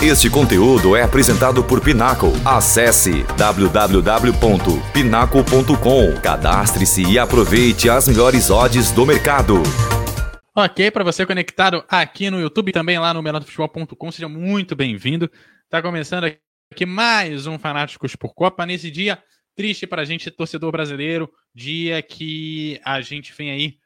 Este conteúdo é apresentado por Pinaco. Acesse www.pinaco.com. Cadastre-se e aproveite as melhores odds do mercado. Ok, para você conectado aqui no YouTube também lá no melhordofutebol.com, seja muito bem-vindo. Está começando aqui mais um Fanáticos por Copa nesse dia triste para a gente, torcedor brasileiro, dia que a gente vem aí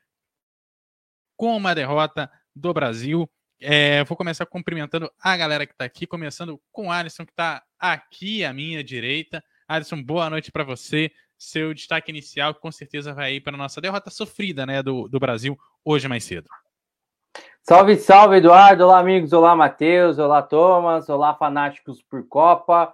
com uma derrota do Brasil. É, vou começar cumprimentando a galera que está aqui, começando com o Alisson, que está aqui à minha direita. Alisson, boa noite para você. Seu destaque inicial, com certeza vai ir para a nossa derrota sofrida né, do, do Brasil hoje mais cedo. Salve, salve, Eduardo. Olá, amigos. Olá, Matheus. Olá, Thomas. Olá, fanáticos por Copa.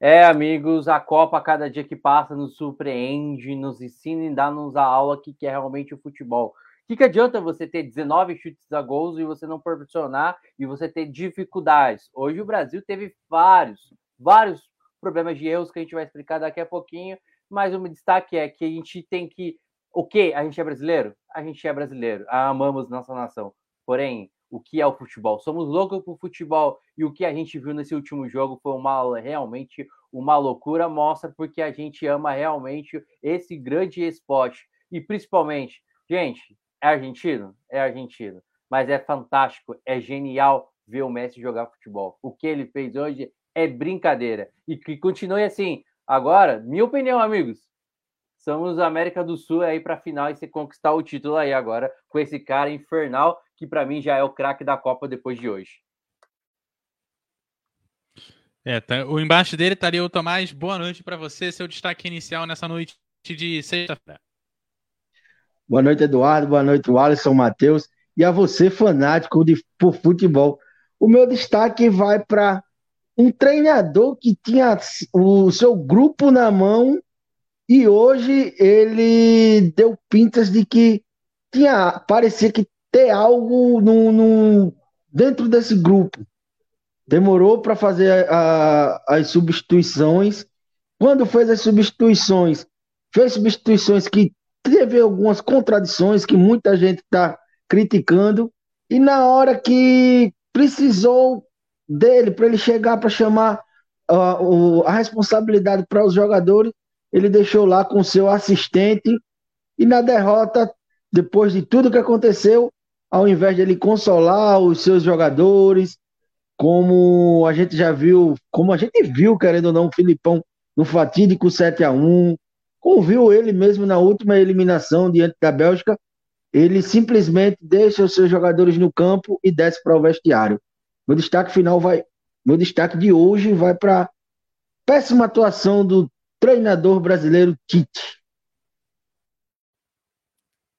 É, amigos, a Copa, cada dia que passa, nos surpreende, nos ensina e dá-nos a aula que é realmente o futebol. Que, que adianta você ter 19 chutes a gols e você não proporcionar e você ter dificuldades? Hoje o Brasil teve vários, vários problemas de erros que a gente vai explicar daqui a pouquinho, mas o meu destaque é que a gente tem que. O que? A gente é brasileiro? A gente é brasileiro. Amamos nossa nação. Porém, o que é o futebol? Somos loucos por futebol e o que a gente viu nesse último jogo foi uma realmente uma loucura, mostra porque a gente ama realmente esse grande esporte e principalmente, gente, é argentino, é argentino, mas é fantástico, é genial ver o Messi jogar futebol. O que ele fez hoje é brincadeira e que continue assim. Agora, minha opinião, amigos, somos América do Sul aí para final e se conquistar o título aí agora com esse cara infernal que para mim já é o craque da Copa depois de hoje. É, tá, o embaixo dele estaria o Tomás. Boa noite para você, seu destaque inicial nessa noite de sexta-feira. Boa noite, Eduardo. Boa noite, Alisson, Matheus. E a você, fanático de, por futebol. O meu destaque vai para um treinador que tinha o seu grupo na mão e hoje ele deu pintas de que tinha parecia que ter algo no, no dentro desse grupo. Demorou para fazer a, as substituições. Quando fez as substituições, fez substituições que teve algumas contradições que muita gente está criticando. E na hora que precisou dele, para ele chegar para chamar uh, a responsabilidade para os jogadores, ele deixou lá com seu assistente. E na derrota, depois de tudo que aconteceu, ao invés de ele consolar os seus jogadores, como a gente já viu, como a gente viu, querendo ou não, o Filipão no fatídico 7 a 1 como viu ele mesmo na última eliminação diante da Bélgica, ele simplesmente deixa os seus jogadores no campo e desce para o vestiário. Meu destaque final vai, meu destaque de hoje vai para péssima atuação do treinador brasileiro Tite.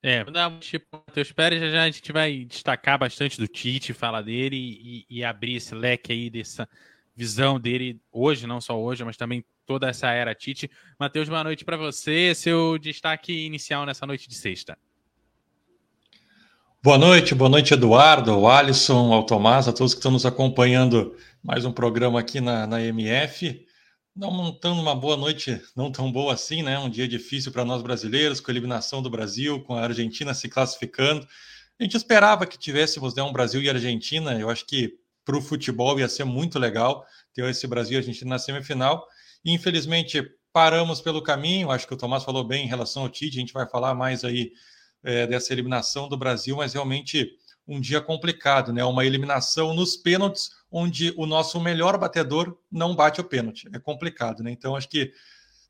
É, tipo Matheus Pérez, já, já a gente vai destacar bastante do Tite, falar dele e, e, abrir esse leque aí dessa visão dele hoje, não só hoje, mas também toda essa era Tite. Matheus, boa noite para você, seu destaque inicial nessa noite de sexta. Boa noite, boa noite, Eduardo, ao Alisson, ao Tomás, a todos que estão nos acompanhando mais um programa aqui na, na MF não montando uma boa noite, não tão boa assim, né? Um dia difícil para nós brasileiros, com a eliminação do Brasil, com a Argentina se classificando. A gente esperava que tivéssemos né, um Brasil e Argentina. Eu acho que para o futebol ia ser muito legal ter esse Brasil e Argentina na semifinal. Infelizmente, paramos pelo caminho. Acho que o Tomás falou bem em relação ao Tite. A gente vai falar mais aí é, dessa eliminação do Brasil, mas realmente um dia complicado, né? Uma eliminação nos pênaltis onde o nosso melhor batedor não bate o pênalti. É complicado, né? Então, acho que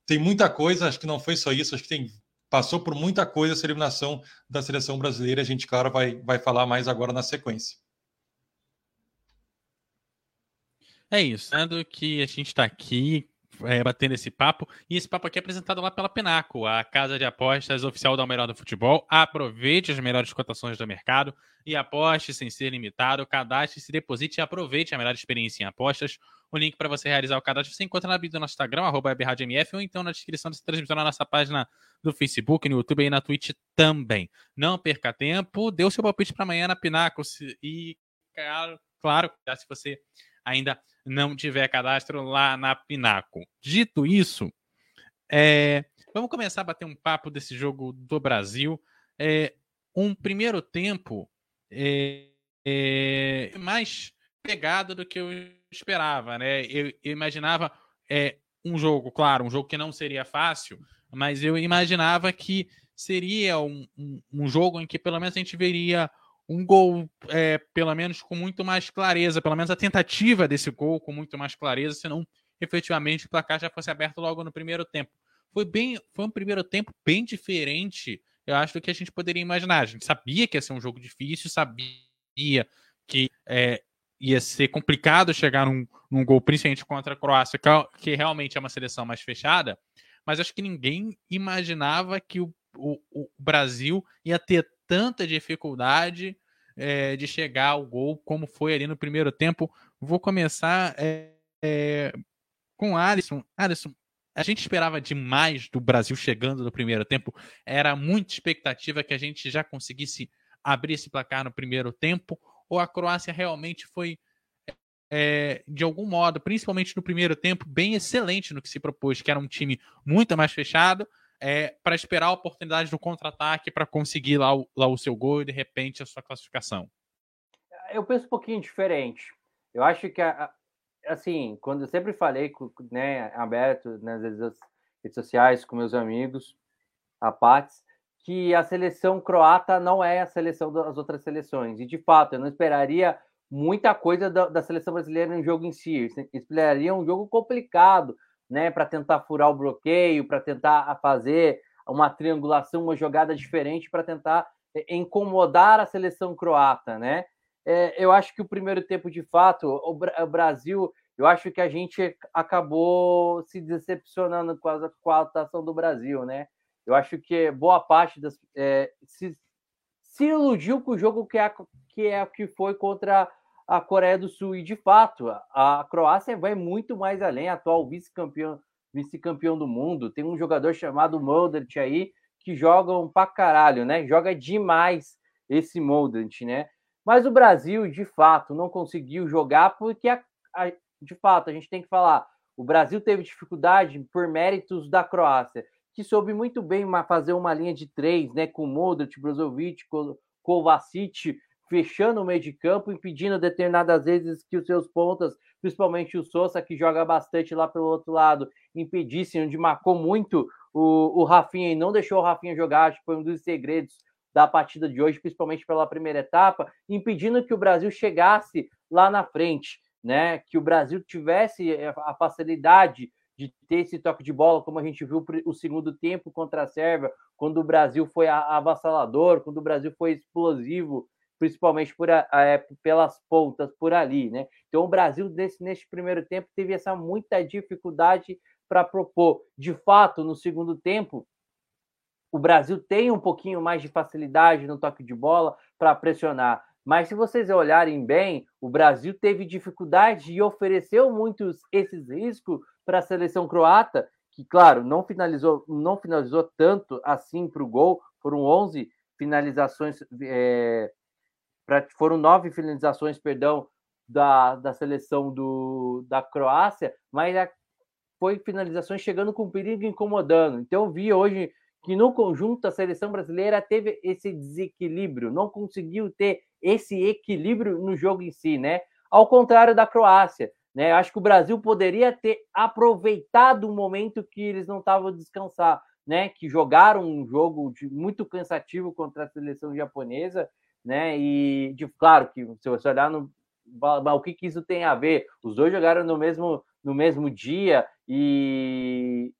tem muita coisa, acho que não foi só isso, acho que tem passou por muita coisa essa eliminação da seleção brasileira. A gente, claro, vai, vai falar mais agora na sequência. É isso, sendo que a gente está aqui é, batendo esse papo. E esse papo aqui é apresentado lá pela Penaco, a casa de apostas oficial da Melhor do Futebol. Aproveite as melhores cotações do mercado e aposte sem ser limitado. Cadastre-se, deposite e aproveite a melhor experiência em apostas. O link para você realizar o cadastro você encontra na bio do nosso Instagram, arroba ou então na descrição dessa transmissão na nossa página do Facebook, no YouTube e na Twitch também. Não perca tempo, dê o seu palpite para amanhã na Pinaco e, claro, claro, se você ainda não tiver cadastro lá na Pinaco. Dito isso, é, vamos começar a bater um papo desse jogo do Brasil. É, um primeiro tempo é, é, mais pegado do que eu esperava, né? Eu, eu imaginava é, um jogo, claro, um jogo que não seria fácil, mas eu imaginava que seria um, um, um jogo em que pelo menos a gente veria um gol, é, pelo menos com muito mais clareza, pelo menos a tentativa desse gol com muito mais clareza, senão efetivamente o placar já fosse aberto logo no primeiro tempo. Foi bem, foi um primeiro tempo bem diferente, eu acho, do que a gente poderia imaginar. A gente sabia que ia ser um jogo difícil, sabia que é, ia ser complicado chegar num, num gol, principalmente contra a Croácia, que, é, que realmente é uma seleção mais fechada, mas acho que ninguém imaginava que o, o, o Brasil ia ter tanta dificuldade é, de chegar ao gol como foi ali no primeiro tempo. Vou começar é, é, com Alisson. Alisson, a gente esperava demais do Brasil chegando no primeiro tempo. Era muita expectativa que a gente já conseguisse abrir esse placar no primeiro tempo. Ou a Croácia realmente foi, é, de algum modo, principalmente no primeiro tempo, bem excelente no que se propôs, que era um time muito mais fechado, é, para esperar a oportunidade do contra-ataque para conseguir lá o, lá o seu gol e de repente a sua classificação? Eu penso um pouquinho diferente. Eu acho que, assim, quando eu sempre falei, né, aberto nas redes sociais com meus amigos, a Pats, que a seleção croata não é a seleção das outras seleções. E, de fato, eu não esperaria muita coisa da, da seleção brasileira no jogo em si. Eu esperaria um jogo complicado, né, para tentar furar o bloqueio, para tentar fazer uma triangulação, uma jogada diferente para tentar é, incomodar a seleção croata, né? É, eu acho que o primeiro tempo, de fato, o, o, Brasil, eu acho que a gente acabou se decepcionando com a, com a atuação do Brasil, né? Eu acho que boa parte das é, se, se iludiu com o jogo que é que é que foi contra a Coreia do Sul. E, de fato, a Croácia vai muito mais além, atual vice-campeão vice-campeão do mundo. Tem um jogador chamado Modric aí que joga um pra caralho, né? Joga demais esse Modric, né? Mas o Brasil, de fato, não conseguiu jogar porque, a, a, de fato, a gente tem que falar, o Brasil teve dificuldade por méritos da Croácia, que soube muito bem fazer uma linha de três, né? Com Modric, Brozovic, Kovacic, fechando o meio de campo, impedindo determinadas vezes que os seus pontas, principalmente o Sousa, que joga bastante lá pelo outro lado, impedissem, onde marcou muito o, o Rafinha e não deixou o Rafinha jogar, acho que foi um dos segredos da partida de hoje, principalmente pela primeira etapa, impedindo que o Brasil chegasse lá na frente, né? Que o Brasil tivesse eh, a facilidade de ter esse toque de bola, como a gente viu o segundo tempo contra a Sérvia, quando o Brasil foi avassalador, quando o Brasil foi explosivo principalmente por a, a, pelas pontas por ali, né? Então o Brasil nesse, nesse primeiro tempo teve essa muita dificuldade para propor. De fato, no segundo tempo, o Brasil tem um pouquinho mais de facilidade no toque de bola para pressionar. Mas se vocês olharem bem, o Brasil teve dificuldade e ofereceu muitos esses riscos para a seleção croata, que claro, não finalizou, não finalizou tanto assim para o gol, foram 11 finalizações é, pra, foram nove finalizações, perdão, da, da seleção do, da Croácia, mas a, foi finalizações chegando com perigo incomodando. Então eu vi hoje que no conjunto a seleção brasileira teve esse desequilíbrio, não conseguiu ter esse equilíbrio no jogo em si, né? Ao contrário da Croácia, né? Acho que o Brasil poderia ter aproveitado o momento que eles não estavam descansar, né? Que jogaram um jogo de, muito cansativo contra a seleção japonesa né? E, de, claro, que se você olhar no. O que, que isso tem a ver? Os dois jogaram no mesmo, no mesmo dia e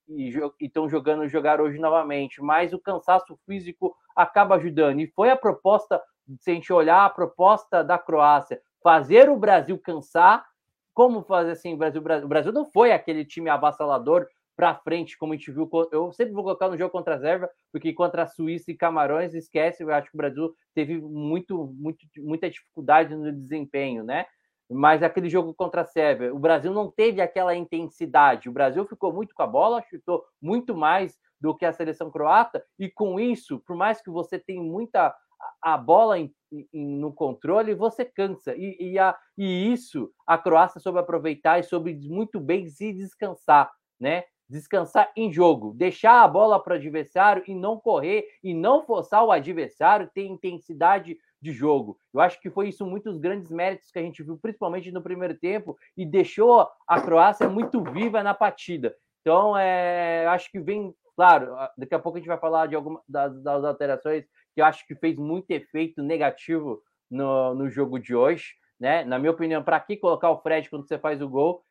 estão jogando jogar hoje novamente, mas o cansaço físico acaba ajudando. E foi a proposta, se a gente olhar a proposta da Croácia, fazer o Brasil cansar. Como fazer assim? O Brasil, o Brasil não foi aquele time avassalador para frente, como a gente viu. Eu sempre vou colocar no jogo contra a Sérvia, porque contra a Suíça e Camarões, esquece, eu acho que o Brasil teve muito, muito, muita dificuldade no desempenho, né? Mas aquele jogo contra a Sérvia, o Brasil não teve aquela intensidade. O Brasil ficou muito com a bola, chutou muito mais do que a seleção croata, e com isso, por mais que você tenha muita a bola em, em, no controle, você cansa. E, e, a, e isso a Croácia soube aproveitar e soube muito bem se descansar, né? Descansar em jogo, deixar a bola para o adversário e não correr e não forçar o adversário, ter intensidade de jogo. Eu acho que foi isso muitos grandes méritos que a gente viu, principalmente no primeiro tempo, e deixou a Croácia muito viva na partida. Então, é, acho que vem, claro, daqui a pouco a gente vai falar de algumas das, das alterações que eu acho que fez muito efeito negativo no, no jogo de hoje. Né? Na minha opinião, para que colocar o Fred quando você faz o gol?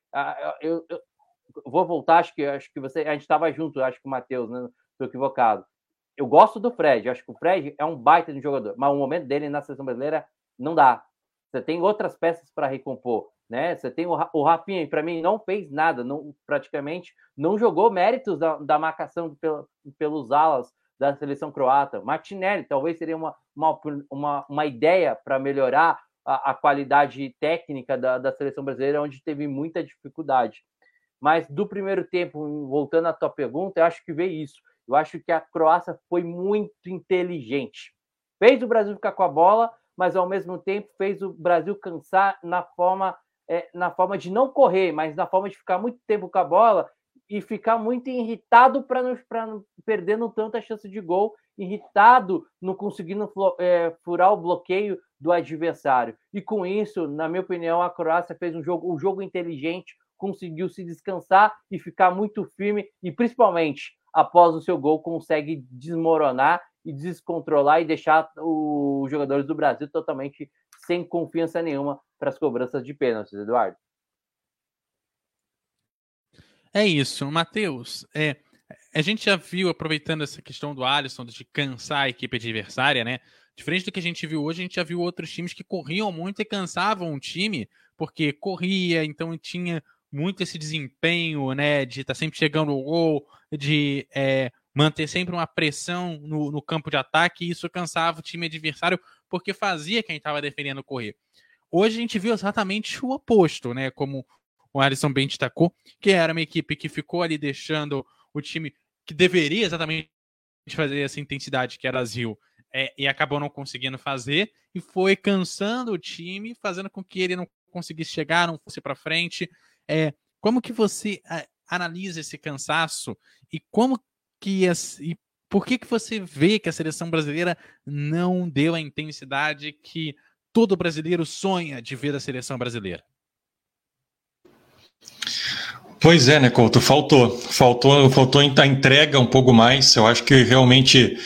Eu, eu, eu vou voltar, acho que acho que você. A gente estava junto, acho que o Matheus, né? Estou equivocado. Eu gosto do Fred, acho que o Fred é um baita de jogador, mas o momento dele na seleção brasileira não dá. Você tem outras peças para recompor, né? Você tem o, o Rafinha, para mim, não fez nada, não praticamente não jogou méritos da, da marcação pelo, pelos alas da seleção croata. Martinelli talvez seria uma, uma, uma, uma ideia para melhorar a, a, qualidade técnica da, da seleção brasileira, onde teve muita dificuldade. Mas do primeiro tempo, voltando à tua pergunta, eu acho que veio isso. Eu acho que a Croácia foi muito inteligente. Fez o Brasil ficar com a bola, mas ao mesmo tempo fez o Brasil cansar na forma, é, na forma de não correr, mas na forma de ficar muito tempo com a bola e ficar muito irritado para não perdendo tanta chance de gol, irritado não conseguindo é, furar o bloqueio do adversário. E com isso, na minha opinião, a Croácia fez um jogo, um jogo inteligente, conseguiu se descansar e ficar muito firme e principalmente após o seu gol consegue desmoronar e descontrolar e deixar os jogadores do Brasil totalmente sem confiança nenhuma para as cobranças de pênaltis, Eduardo. É isso, Matheus. É, a gente já viu, aproveitando essa questão do Alisson, de cansar a equipe adversária, né? Diferente do que a gente viu hoje, a gente já viu outros times que corriam muito e cansavam o time, porque corria, então tinha muito esse desempenho, né? De estar tá sempre chegando ao gol, de é, manter sempre uma pressão no, no, campo de ataque, e isso cansava o time adversário, porque fazia quem estava defendendo correr. Hoje a gente viu exatamente o oposto, né? Como o Alisson bem destacou, que era uma equipe que ficou ali deixando o time que deveria exatamente fazer essa intensidade que era Brasil é, e acabou não conseguindo fazer e foi cansando o time, fazendo com que ele não conseguisse chegar, não fosse para frente. É, como que você analisa esse cansaço e como que e por que que você vê que a seleção brasileira não deu a intensidade que todo brasileiro sonha de ver a seleção brasileira? Pois é, né, Couto? Faltou. Faltou, faltou a entrega um pouco mais. Eu acho que realmente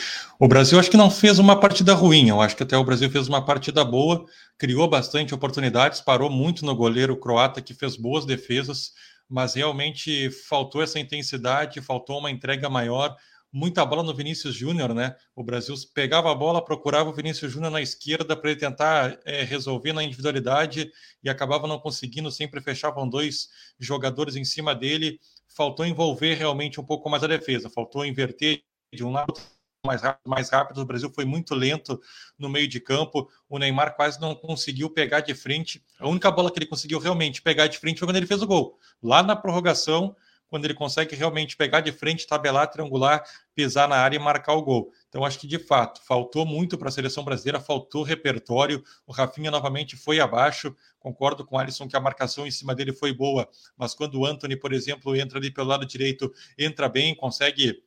o Brasil acho que não fez uma partida ruim. Eu acho que até o Brasil fez uma partida boa, criou bastante oportunidades, parou muito no goleiro croata que fez boas defesas, mas realmente faltou essa intensidade, faltou uma entrega maior muita bola no Vinícius Júnior, né? O Brasil pegava a bola, procurava o Vinícius Júnior na esquerda para ele tentar é, resolver na individualidade e acabava não conseguindo, sempre fechavam dois jogadores em cima dele. Faltou envolver realmente um pouco mais a defesa, faltou inverter de um lado mais rápido, mais rápido. O Brasil foi muito lento no meio de campo. O Neymar quase não conseguiu pegar de frente. A única bola que ele conseguiu realmente pegar de frente foi quando ele fez o gol. Lá na prorrogação, quando ele consegue realmente pegar de frente, tabelar, triangular, pisar na área e marcar o gol. Então, acho que de fato faltou muito para a seleção brasileira, faltou repertório. O Rafinha novamente foi abaixo. Concordo com o Alisson que a marcação em cima dele foi boa, mas quando o Anthony, por exemplo, entra ali pelo lado direito, entra bem, consegue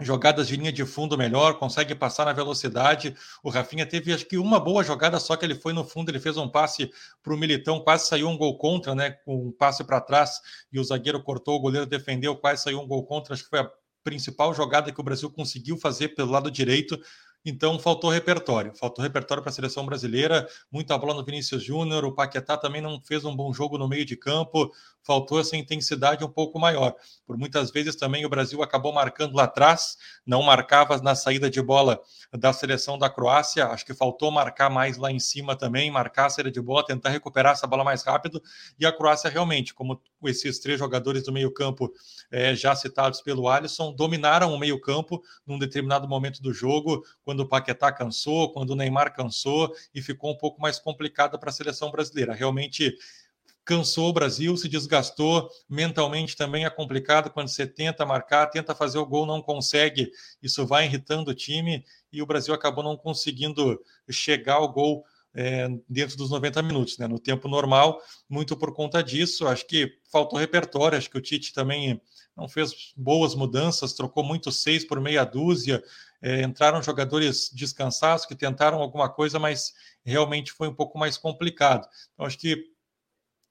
jogadas de linha de fundo melhor, consegue passar na velocidade. O Rafinha teve acho que uma boa jogada, só que ele foi no fundo, ele fez um passe para o Militão, quase saiu um gol contra, né? Com um passe para trás e o zagueiro cortou, o goleiro defendeu, quase saiu um gol contra. Acho que foi a principal jogada que o Brasil conseguiu fazer pelo lado direito. Então faltou repertório, faltou repertório para a seleção brasileira, muita bola no Vinícius Júnior, o Paquetá também não fez um bom jogo no meio de campo, faltou essa intensidade um pouco maior. Por muitas vezes também o Brasil acabou marcando lá atrás, não marcava na saída de bola da seleção da Croácia, acho que faltou marcar mais lá em cima também, marcar a saída de bola, tentar recuperar essa bola mais rápido, e a Croácia realmente, como esses três jogadores do meio campo é, já citados pelo Alisson, dominaram o meio campo num determinado momento do jogo, quando quando o Paquetá cansou, quando o Neymar cansou e ficou um pouco mais complicado para a seleção brasileira. Realmente cansou o Brasil, se desgastou, mentalmente também é complicado quando você tenta marcar, tenta fazer o gol, não consegue, isso vai irritando o time e o Brasil acabou não conseguindo chegar ao gol é, dentro dos 90 minutos, né? no tempo normal, muito por conta disso. Acho que faltou repertório, acho que o Tite também não fez boas mudanças, trocou muito seis por meia dúzia, É, entraram jogadores descansados que tentaram alguma coisa, mas realmente foi um pouco mais complicado. Então, acho que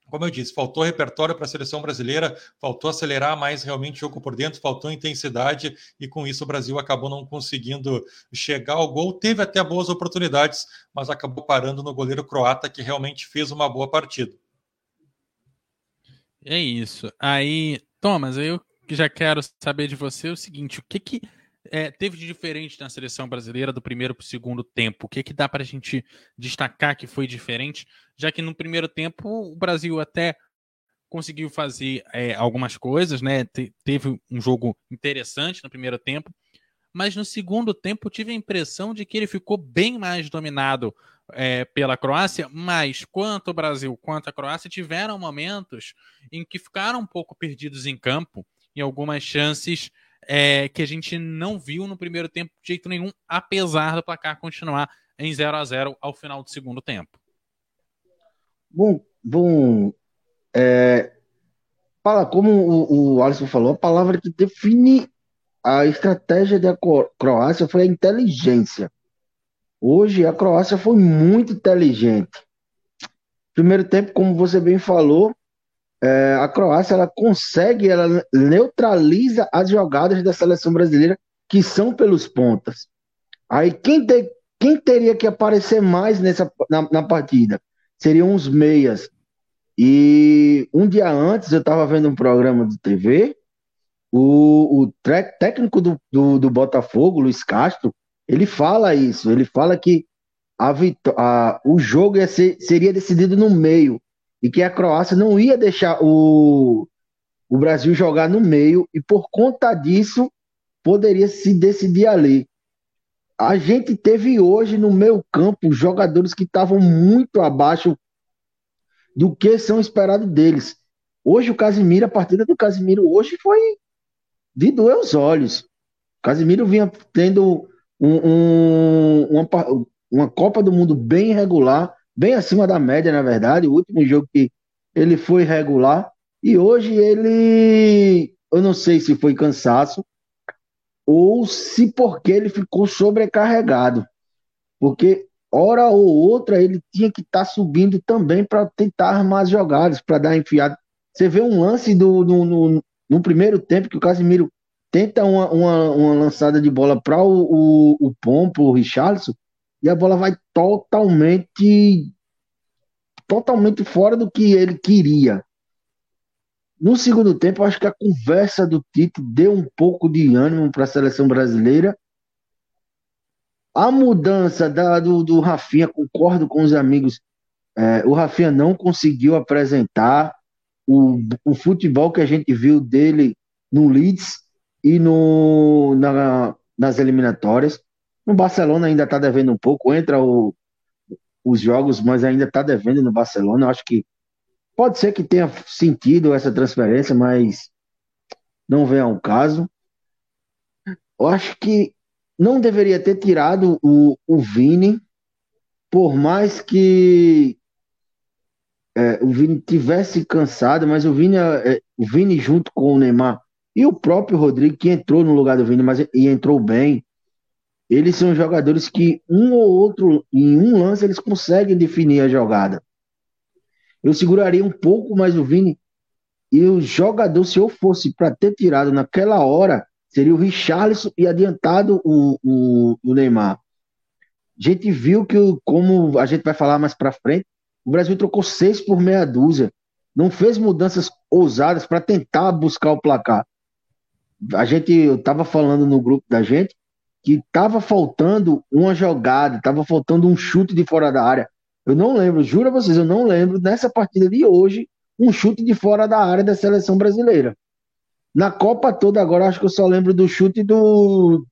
como eu disse, faltou repertório para a seleção brasileira, faltou acelerar mais realmente o jogo por dentro, faltou intensidade e com isso o Brasil acabou não conseguindo chegar ao gol. Teve até boas oportunidades, mas acabou parando no goleiro croata que realmente fez uma boa partida. É isso. Aí, Thomas, eu já quero saber de você o seguinte: o que que é, teve de diferente na seleção brasileira do primeiro para o segundo tempo? O que, que dá para a gente destacar que foi diferente? Já que no primeiro tempo o Brasil até conseguiu fazer é, algumas coisas, né? Te, teve um jogo interessante no primeiro tempo, mas no segundo tempo tive a impressão de que ele ficou bem mais dominado é, pela Croácia, mas quanto o Brasil quanto a Croácia tiveram momentos em que ficaram um pouco perdidos em campo, em algumas chances é, que a gente não viu no primeiro tempo de jeito nenhum, apesar do placar continuar em 0 a 0 ao final do segundo tempo. Bom, bom é, como o, o Alisson falou, a palavra que define a estratégia da Croácia foi a inteligência. Hoje a Croácia foi muito inteligente. Primeiro tempo, como você bem falou, é, a Croácia ela consegue, ela neutraliza as jogadas da seleção brasileira que são pelos pontas. Aí quem, te, quem teria que aparecer mais nessa, na, na partida? Seriam os meias. E um dia antes eu estava vendo um programa de TV, o, o técnico do, do, do, Botafogo, Luiz Castro, ele fala isso, ele fala que a, a, o jogo ser, seria decidido no meio e que a Croácia não ia deixar o, o Brasil jogar no meio e por conta disso poderia se decidir ali. A gente teve hoje no meio campo jogadores que estavam muito abaixo do que são esperados deles. Hoje o Casimiro, a partida do Casimiro hoje foi de doer os olhos. O Casimiro vinha tendo um, um, uma, uma Copa do Mundo bem regular, bem acima da média, na verdade. O último jogo que ele foi regular. E hoje ele, eu não sei se foi cansaço ou se porque ele ficou sobrecarregado. Porque hora ou outra ele tinha que estar tá subindo também para tentar armar as jogadas, para dar enfiada. Você vê um lance do, no, no, primeiro tempo que o Casimiro tenta uma, uma, uma lançada de bola para o, o, o Pompo, o Richarlison, e a bola vai totalmente totalmente fora do que ele queria. No segundo tempo, acho que a conversa do Tite deu um pouco de ânimo para a seleção brasileira. A mudança da, do, do Rafinha, concordo com os amigos, é, o Rafinha não conseguiu apresentar o, o futebol que a gente viu dele no Leeds e no, na, nas eliminatórias. No Barcelona ainda está devendo um pouco. Entra o, os jogos, mas ainda está devendo no Barcelona. Eu acho que pode ser que tenha sentido essa transferência, mas não vem ao caso. Eu acho que não deveria ter tirado o, o Vini, por mais que é, o Vini tivesse cansado, mas o Vini, é, o Vini junto com o Neymar e o próprio Rodrigo, que entrou no lugar do Vini, mas e entrou bem, eles são jogadores que um ou outro, em um lance, eles conseguem definir a jogada. Eu seguraria um pouco mais o Vini e o jogador, se eu fosse para ter tirado naquela hora, seria o Richarlison e adiantado o, o, o Neymar. A gente viu que, como a gente vai falar mais para frente, o Brasil trocou seis por meia dúzia. Não fez mudanças ousadas para tentar buscar o placar. A gente, eu estava falando no grupo da gente, que estava faltando uma jogada, estava faltando um chute de fora da área. Eu não lembro, juro a vocês, eu não lembro nessa partida de hoje um chute de fora da área da seleção brasileira. Na Copa toda, agora acho que eu só lembro do chute do,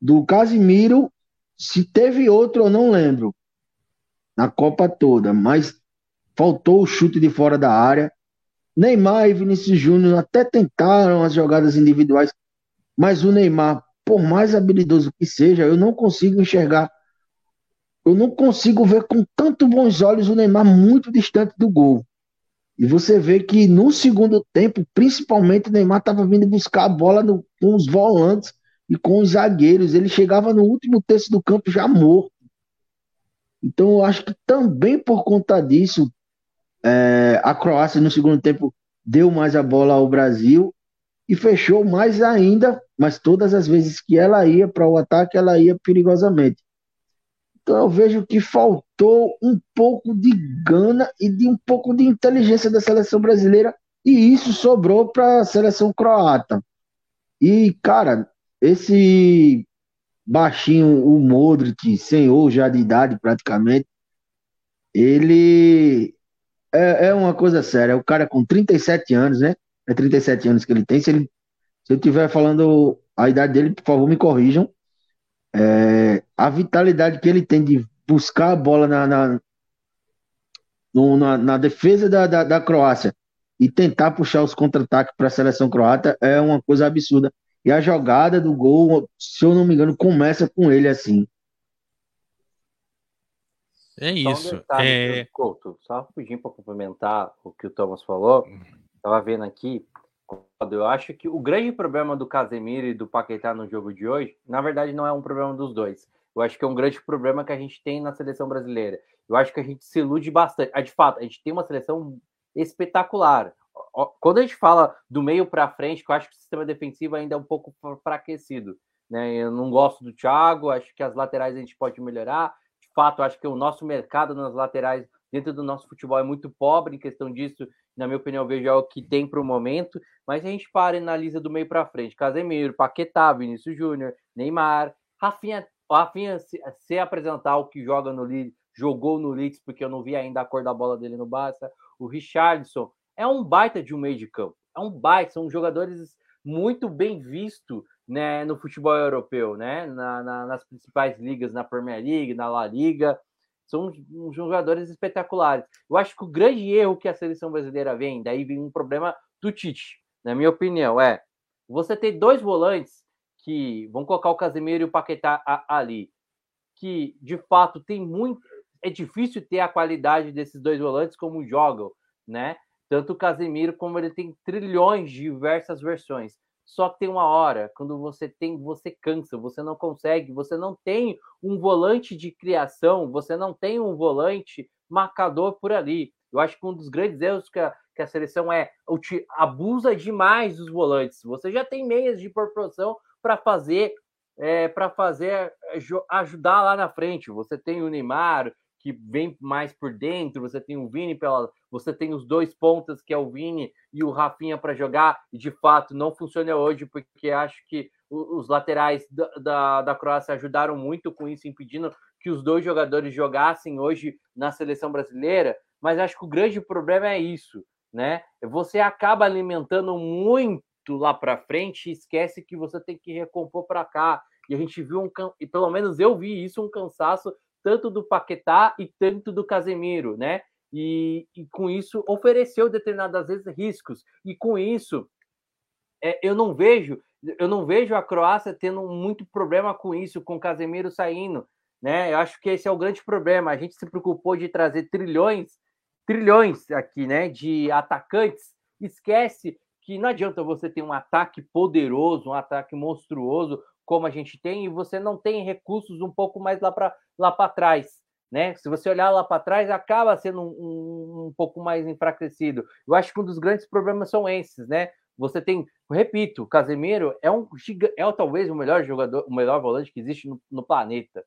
do Casimiro. Se teve outro, eu não lembro. Na Copa toda, mas faltou o chute de fora da área. Neymar e Vinícius Júnior até tentaram as jogadas individuais, mas o Neymar por mais habilidoso que seja, eu não consigo enxergar, eu não consigo ver com tanto bons olhos o Neymar muito distante do gol. E você vê que no segundo tempo, principalmente, o Neymar estava vindo buscar a bola no, com os volantes e com os zagueiros. Ele chegava no último terço do campo já morto. Então, eu acho que também por conta disso, é, a Croácia no segundo tempo deu mais a bola ao Brasil e fechou mais ainda, mas todas as vezes que ela ia para o ataque, ela ia perigosamente. Então eu vejo que faltou um pouco de gana e de um pouco de inteligência da seleção brasileira e isso sobrou para a seleção croata. E, cara, esse baixinho, o Modric, senhor já de idade praticamente, ele é, é uma coisa séria. O cara com 37 anos, né? É 37 anos que ele tem. Se, ele, se eu estiver falando a idade dele, por favor, me corrijam. É, a vitalidade que ele tem de buscar a bola na, na, no, na, na, defesa da, da, da Croácia e tentar puxar os contra-ataques para a seleção croata é uma coisa absurda. E a jogada do gol, se eu não me engano, começa com ele assim. É isso. Só um detalhe, é... Couto, só rapidinho para complementar o que o Thomas falou. Estava vendo aqui, eu acho que o grande problema do Casemiro e do Paquetá no jogo de hoje, na verdade, não é um problema dos dois. Eu acho que é um grande problema que a gente tem na seleção brasileira. Eu acho que a gente se ilude bastante. Ah, de fato, a gente tem uma seleção espetacular. Quando a gente fala do meio para frente, eu acho que o sistema defensivo ainda é um pouco enfraquecido. Né? Eu não gosto do Thiago, acho que as laterais a gente pode melhorar. De fato, acho que o nosso mercado nas laterais dentro do nosso futebol é muito pobre em questão disso. Na minha opinião, vejo é o que tem para o momento. Mas a gente para e analisa do meio para frente. Casemiro, Paquetá, Vinícius Júnior, Neymar, Rafinha, Rafinha se, se, apresentar o que joga no Leeds, jogou no Leeds, porque eu não vi ainda a cor da bola dele no Barça. O Richardson, é um baita de um meio de campo. É um baita, são jogadores muito bem vistos né, no futebol europeu, né? Na, na, nas principais ligas, na Premier League, na La Liga. São jogadores espetaculares. Eu acho que o grande erro que a seleção brasileira vem, daí vem um problema do Tite, na minha opinião, é você ter dois volantes que vão colocar o Casemiro e o Paquetá ali, que de fato tem muito. É difícil ter a qualidade desses dois volantes como jogam, né? Tanto o Casemiro como ele tem trilhões de diversas versões. Só que tem uma hora, quando você tem, você cansa, você não consegue, você não tem um volante de criação, você não tem um volante marcador por ali. Eu acho que um dos grandes erros que a, que a seleção é abusa demais dos volantes. Você já tem meias de proporção para fazer é, para fazer ajudar lá na frente. Você tem o Neymar, que vem mais por dentro, você tem o Vini pela, você tem os dois pontas que é o Vini e o Rafinha para jogar, e de fato não funciona hoje porque acho que os laterais da, da, da, Croácia ajudaram muito com isso, impedindo que os dois jogadores jogassem hoje na seleção brasileira, mas acho que o grande problema é isso, né? Você acaba alimentando muito lá para frente e esquece que você tem que recompor para cá. E a gente viu um, e pelo menos eu vi isso, um cansaço tanto do Paquetá e tanto do Casemiro, né? E, e com isso ofereceu determinadas vezes riscos. E com isso, é, eu não vejo, eu não vejo a Croácia tendo muito problema com isso, com o Casemiro saindo, né? Eu acho que esse é o grande problema. A gente se preocupou de trazer trilhões, trilhões aqui, né? De atacantes. Esquece que não adianta você ter um ataque poderoso, um ataque monstruoso, como a gente tem, e você não tem recursos um pouco mais lá para lá trás. Né? Se você olhar lá para trás, acaba sendo um, um, um, pouco mais enfraquecido. Eu acho que um dos grandes problemas são esses, né? Você tem, repito, Casemiro é um é talvez o melhor jogador, o melhor volante que existe no, no planeta,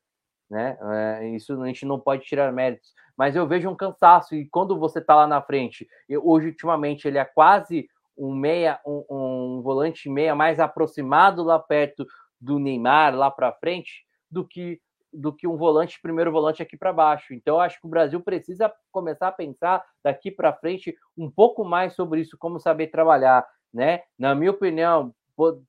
né? É, isso a gente não pode tirar méritos, mas eu vejo um cansaço e quando você está lá na frente, eu, hoje ultimamente ele é quase um meia, um, um volante meia mais aproximado lá perto do Neymar lá para frente do que do que um volante, primeiro volante aqui para baixo. Então, acho que o Brasil precisa começar a pensar daqui para frente um pouco mais sobre isso, como saber trabalhar, né? Na minha opinião,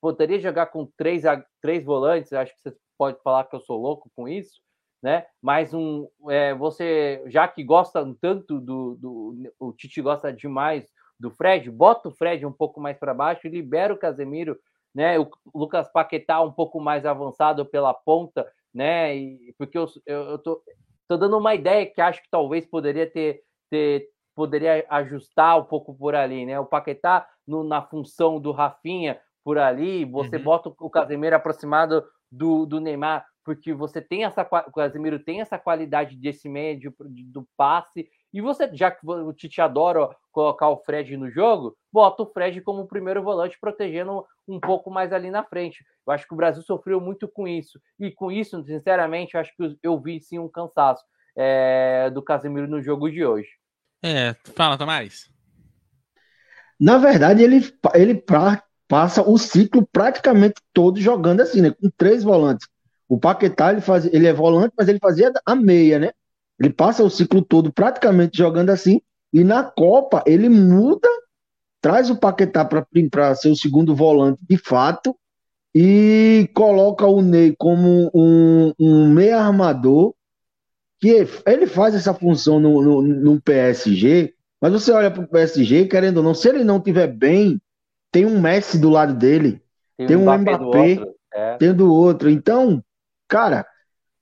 poderia jogar com três, três volantes. Acho que você pode falar que eu sou louco com isso, né? Mas um, é, você já que gosta tanto do, do, o Tite gosta demais do Fred, bota o Fred um pouco mais para baixo e libera o Casemiro né? O Lucas Paquetá um pouco mais avançado pela ponta, né? E, porque eu, eu, eu tô, tô dando uma ideia que acho que talvez poderia ter, ter poderia ajustar um pouco por ali, né? O Paquetá no, na função do Rafinha, por ali, você uhum. bota o Casemiro aproximado do, do Neymar, porque você tem essa. O Casemiro tem essa qualidade desse médio do passe. E você, já que o Tite adora colocar o Fred no jogo, bota o Fred como primeiro volante, protegendo um pouco mais ali na frente. Eu acho que o Brasil sofreu muito com isso. E com isso, sinceramente, eu acho que eu vi sim um cansaço é, do Casemiro no jogo de hoje. É, fala, Tomás. Na verdade, ele, ele pra, passa o ciclo praticamente todo jogando assim, né? Com três volantes. O Paquetá, ele, faz, ele é volante, mas ele fazia a meia, né? Ele passa o ciclo todo praticamente jogando assim. E na Copa, ele muda, traz o Paquetá para ser o segundo volante de fato. E coloca o Ney como um, um meia armador. Que ele faz essa função no, no, no PSG. Mas você olha para o PSG, querendo ou não, se ele não tiver bem, tem um Messi do lado dele, tem, tem um Mbappé, Mbappé é. tem do outro. Então, Cara,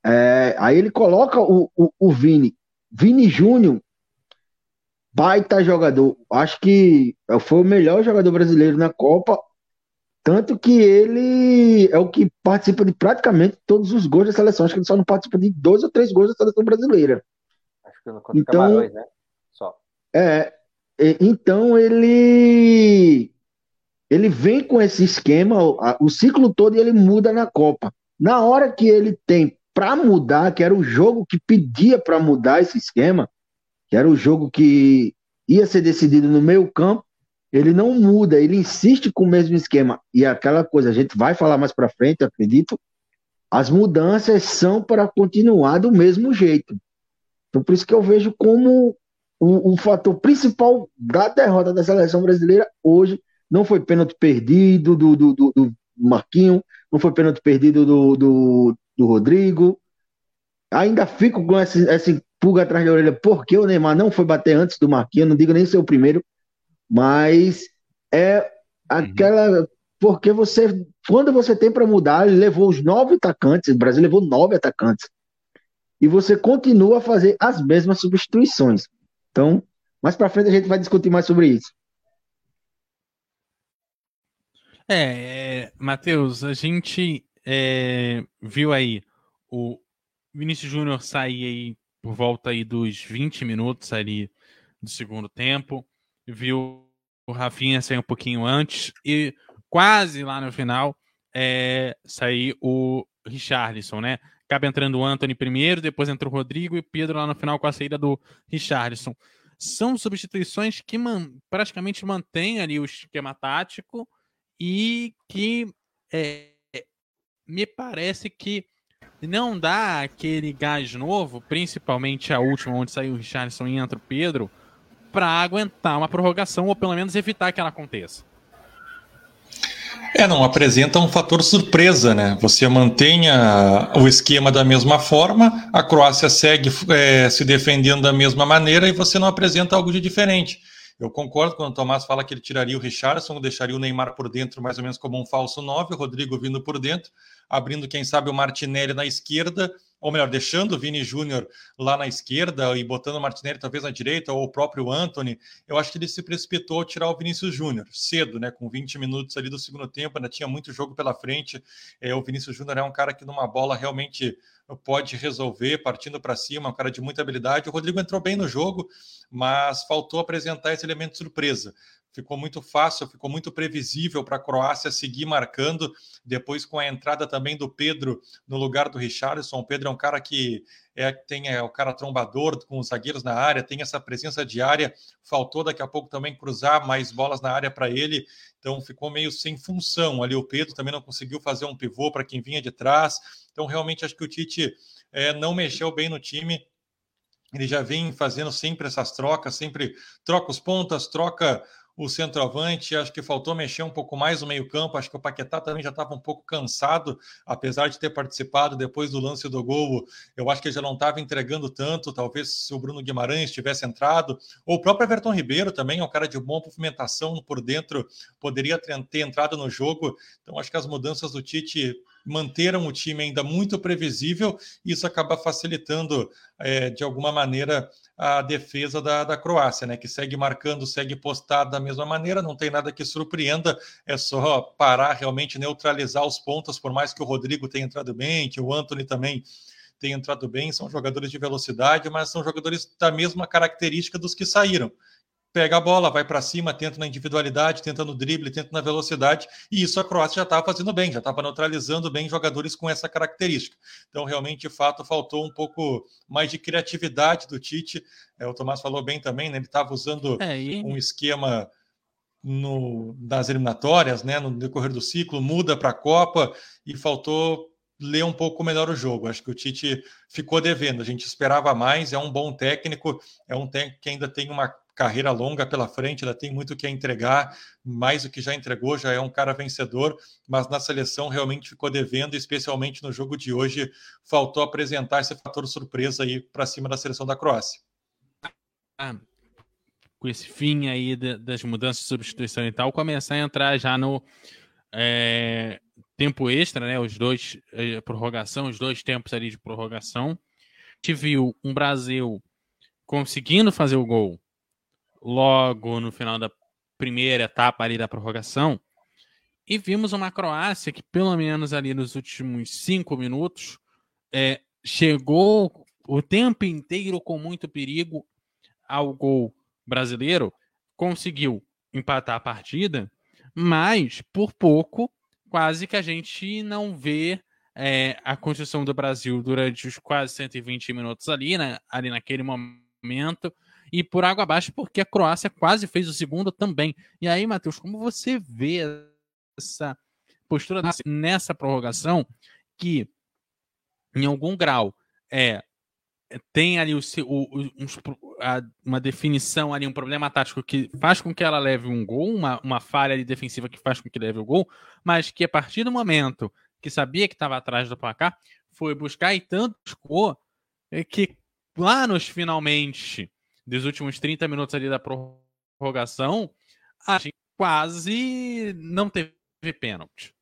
é, aí ele coloca o, o, o Vini. Vini Júnior, baita jogador. Acho que foi o melhor jogador brasileiro na Copa. Tanto que ele é o que participa de praticamente todos os gols da seleção. Acho que ele só não participa de dois ou três gols da seleção brasileira. Acho que não conta então, Camarões, né? Só. É. Então ele ele vem com esse esquema, o ciclo todo e ele muda na Copa. Na hora que ele tem para mudar, que era o jogo que pedia para mudar esse esquema, que era o jogo que ia ser decidido no meio campo, ele não muda, ele insiste com o mesmo esquema. E aquela coisa, a gente vai falar mais para frente, acredito, as mudanças são para continuar do mesmo jeito. Então, por isso que eu vejo como o, o fator principal da derrota da seleção brasileira hoje não foi pênalti perdido do, do, do, do Marquinho, não foi pênalti perdido do, do, do Rodrigo. Ainda fico com esse pulga atrás da orelha, porque o Neymar não foi bater antes do Marquinhos, não digo nem ser o primeiro, mas é aquela. Porque você, quando você tem para mudar, ele levou os nove atacantes, o Brasil levou nove atacantes, e você continua a fazer as mesmas substituições. Então, mais para frente a gente vai discutir mais sobre isso. É, é Matheus, a gente é, viu aí o Vinícius Júnior sair aí por volta aí dos 20 minutos ali do segundo tempo, viu o Rafinha sair um pouquinho antes e quase lá no final é, sair o Richarlison, né? Acaba entrando o Anthony primeiro, depois entra o Rodrigo e Pedro lá no final com a saída do Richarlison. São substituições que man, praticamente mantêm ali o esquema tático, e que é, me parece que não dá aquele gás novo, principalmente a última, onde saiu o Richardson e entra o Pedro, para aguentar uma prorrogação ou pelo menos evitar que ela aconteça. É, não apresenta um fator surpresa, né? Você mantenha o esquema da mesma forma, a Croácia segue é, se defendendo da mesma maneira e você não apresenta algo de diferente. Eu concordo quando o Tomás fala que ele tiraria o Richardson, deixaria o Neymar por dentro, mais ou menos como um falso 9, o Rodrigo vindo por dentro, abrindo, quem sabe, o Martinelli na esquerda, ou melhor, deixando o Vini Júnior lá na esquerda e botando o Martinelli talvez na direita, ou o próprio Anthony. Eu acho que ele se precipitou a tirar o Vinícius Júnior cedo, né? Com 20 minutos ali do segundo tempo, ainda tinha muito jogo pela frente. É, o Vinícius Júnior é um cara que numa bola realmente pode resolver partindo para cima, um cara de muita habilidade. O Rodrigo entrou bem no jogo, mas faltou apresentar esse elemento surpresa. Ficou muito fácil, ficou muito previsível para a Croácia seguir marcando. Depois, com a entrada também do Pedro no lugar do Richarlison. O Pedro é um cara que é, tem é, o cara trombador com os zagueiros na área, tem essa presença diária. Faltou daqui a pouco também cruzar mais bolas na área para ele. Então ficou meio sem função ali. O Pedro também não conseguiu fazer um pivô para quem vinha de trás. Então, realmente, acho que o Tite é, não mexeu bem no time ele já vem fazendo sempre essas trocas, sempre troca os pontas, troca o centroavante. Acho que faltou mexer um pouco mais no meio-campo. Acho que o Paquetá também já estava um pouco cansado, apesar de ter participado depois do lance do gol. Eu acho que ele já não estava entregando tanto. Talvez se o Bruno Guimarães tivesse entrado, ou o próprio Everton Ribeiro também é um cara de boa movimentação por dentro, poderia ter entrado no jogo. Então acho que as mudanças do Tite manteram o time ainda muito previsível, e isso acaba facilitando, é, de alguma maneira, a defesa da, da Croácia, né? Que segue marcando, segue postado da mesma maneira, não tem nada que surpreenda, é só parar, realmente neutralizar os pontos, por mais que o Rodrigo tenha entrado bem, que o Anthony também tenha entrado bem, são jogadores de velocidade, mas são jogadores da mesma característica dos que saíram pega a bola, vai para cima, tenta na individualidade, tenta no drible, tenta na velocidade, e isso a Croácia já estava fazendo bem, já estava neutralizando bem jogadores com essa característica. Então, realmente, de fato, faltou um pouco mais de criatividade do Tite. É, o Tomás falou bem também, né? Ele estava usando é, e... um esquema no, nas eliminatórias, né? No decorrer do ciclo, muda para a Copa e faltou ler um pouco melhor o jogo. Acho que o Tite ficou devendo. A gente esperava mais. É um bom técnico, é um técnico que ainda tem uma carreira longa pela frente, ainda tem muito que entregar, mais do que já entregou, já é um cara vencedor, mas na seleção realmente ficou devendo, especialmente no jogo de hoje, faltou apresentar esse fator surpresa aí para cima da seleção da Croácia. Ah, com esse fim aí das mudanças de substituição e tal, começar a entrar já no é, tempo extra, né? Os dois é, prorrogação, os dois tempos ali de prorrogação. A gente viu um Brasil conseguindo fazer o gol logo no final da primeira etapa ali da prorrogação. E vimos uma Croácia que, pelo menos ali nos últimos cinco minutos, é, chegou o tempo inteiro com muito perigo ao gol brasileiro, conseguiu empatar a partida, mas por pouco, quase que a gente não vê é, a construção do Brasil durante os quase 120 minutos ali, né, ali naquele momento e por água abaixo, porque a Croácia quase fez o segundo também. E aí, Matheus, como você vê essa postura nessa prorrogação que, em algum grau, é tem ali o, o, a, uma definição ali, um problema tático que faz com que ela leve um gol, uma, uma falha defensiva que faz com que leve o gol, mas que a partir do momento que sabia que estava atrás do placar, foi buscar e tanto buscou é que lá nos finalmente dos últimos 30 minutos ali da prorrogação, a gente quase não teve pênalti.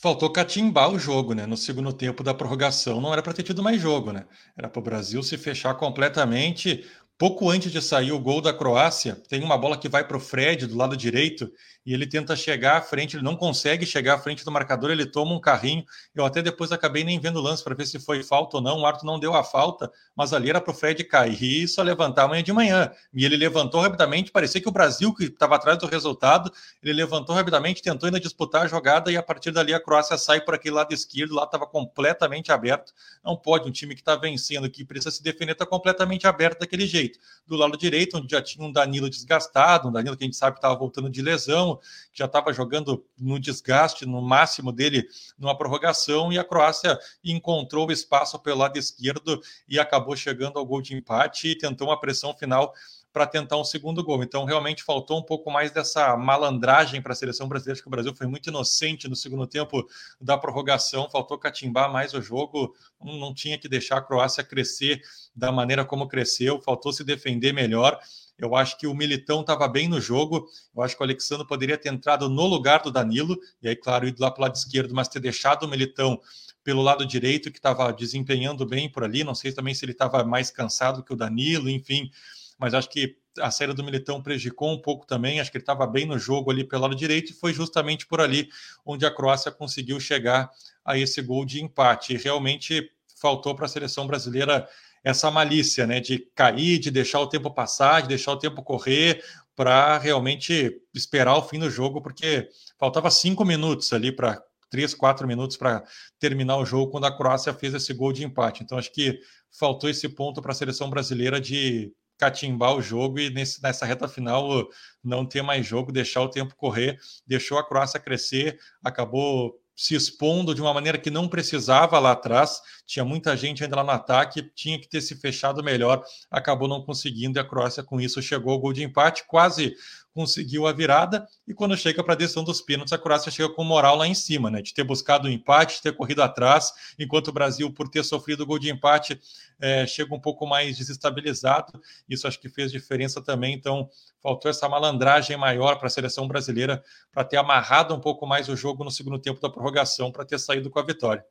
Faltou catimbar o jogo, né? No segundo tempo da prorrogação, não era para ter tido mais jogo, né? Era para o Brasil se fechar completamente. Pouco antes de sair o gol da Croácia, tem uma bola que vai para o Fred do lado direito e ele tenta chegar à frente, ele não consegue chegar à frente do marcador, ele toma um carrinho. Eu até depois acabei nem vendo o lance para ver se foi falta ou não. O árbitro não deu a falta, mas ali era para o Fred cair e só levantar amanhã de manhã. E ele levantou rapidamente, parecia que o Brasil, que estava atrás do resultado, ele levantou rapidamente, tentou ainda disputar a jogada e a partir dali a Croácia sai por aquele lado esquerdo, lá estava completamente aberto. Não pode um time que está vencendo, que precisa se defender, está completamente aberto daquele jeito. Do lado direito, onde já tinha um Danilo desgastado, um Danilo que a gente sabe que estava voltando de lesão, que já estava jogando no desgaste, no máximo dele, numa prorrogação, e a Croácia encontrou o espaço pelo lado esquerdo e acabou chegando ao gol de empate e tentou uma pressão final para tentar um segundo gol. Então, realmente faltou um pouco mais dessa malandragem para a seleção brasileira, Acho que o Brasil foi muito inocente no segundo tempo da prorrogação, faltou catimbar mais o jogo, não tinha que deixar a Croácia crescer da maneira como cresceu, faltou se defender melhor. Eu acho que o Militão estava bem no jogo. Eu acho que o Alexandre poderia ter entrado no lugar do Danilo, e aí, claro, ido lá para o lado esquerdo, mas ter deixado o Militão pelo lado direito, que estava desempenhando bem por ali. Não sei também se ele estava mais cansado que o Danilo, enfim. Mas acho que a saída do Militão prejudicou um pouco também. Acho que ele estava bem no jogo ali pelo lado direito, e foi justamente por ali onde a Croácia conseguiu chegar a esse gol de empate. E realmente faltou para a seleção brasileira essa malícia, né, de cair, de deixar o tempo passar, de deixar o tempo correr, para realmente esperar o fim do jogo, porque faltava cinco minutos ali para três, quatro minutos para terminar o jogo quando a Croácia fez esse gol de empate. Então acho que faltou esse ponto para a seleção brasileira de catimbar o jogo e nesse, nessa reta final não ter mais jogo, deixar o tempo correr, deixou a Croácia crescer, acabou se expondo de uma maneira que não precisava lá atrás. Tinha muita gente ainda lá no ataque, tinha que ter se fechado melhor, acabou não conseguindo e a Croácia com isso chegou ao gol de empate, quase conseguiu a virada, e quando chega para a decisão dos pênaltis, a Croácia chega com moral lá em cima, né? De ter buscado o um empate, de ter corrido atrás, enquanto o Brasil, por ter sofrido o gol de empate, é, chega um pouco mais desestabilizado. Isso acho que fez diferença também. Então, faltou essa malandragem maior para a seleção brasileira para ter amarrado um pouco mais o jogo no segundo tempo da prorrogação, para ter saído com a vitória.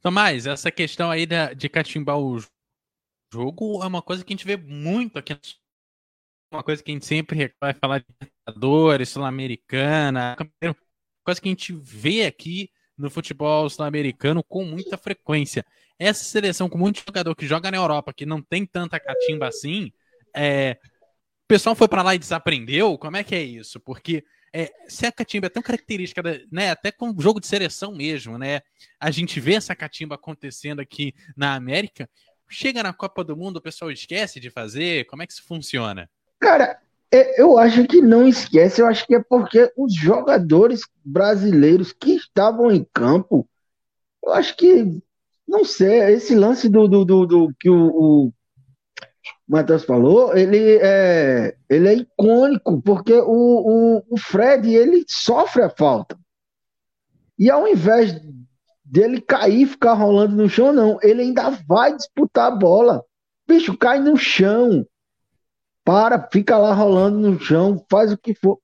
Tomás, essa questão aí de catimbar o jogo é uma coisa que a gente vê muito aqui uma coisa que a gente sempre vai falar de Libertadores, Sul-Americana, coisa que a gente vê aqui no futebol sul-americano com muita frequência. Essa seleção com muito jogador que joga na Europa, que não tem tanta catimba assim, é... o pessoal foi para lá e desaprendeu? Como é que é isso? Porque é, se a catimba é tão característica, né, até com jogo de seleção mesmo, né? A gente vê essa catimba acontecendo aqui na América. Chega na Copa do Mundo, o pessoal esquece de fazer? Como é que isso funciona? Cara, é, eu acho que não esquece, eu acho que é porque os jogadores brasileiros que estavam em campo, eu acho que, não sei, esse lance do, do, do, do que o, o Matheus falou, ele é, ele é icônico, porque o, o, o Fred, ele sofre a falta. E ao invés dele cair e ficar rolando no chão, não, ele ainda vai disputar a bola. Bicho, cai no chão para, fica lá rolando no chão, faz o que for.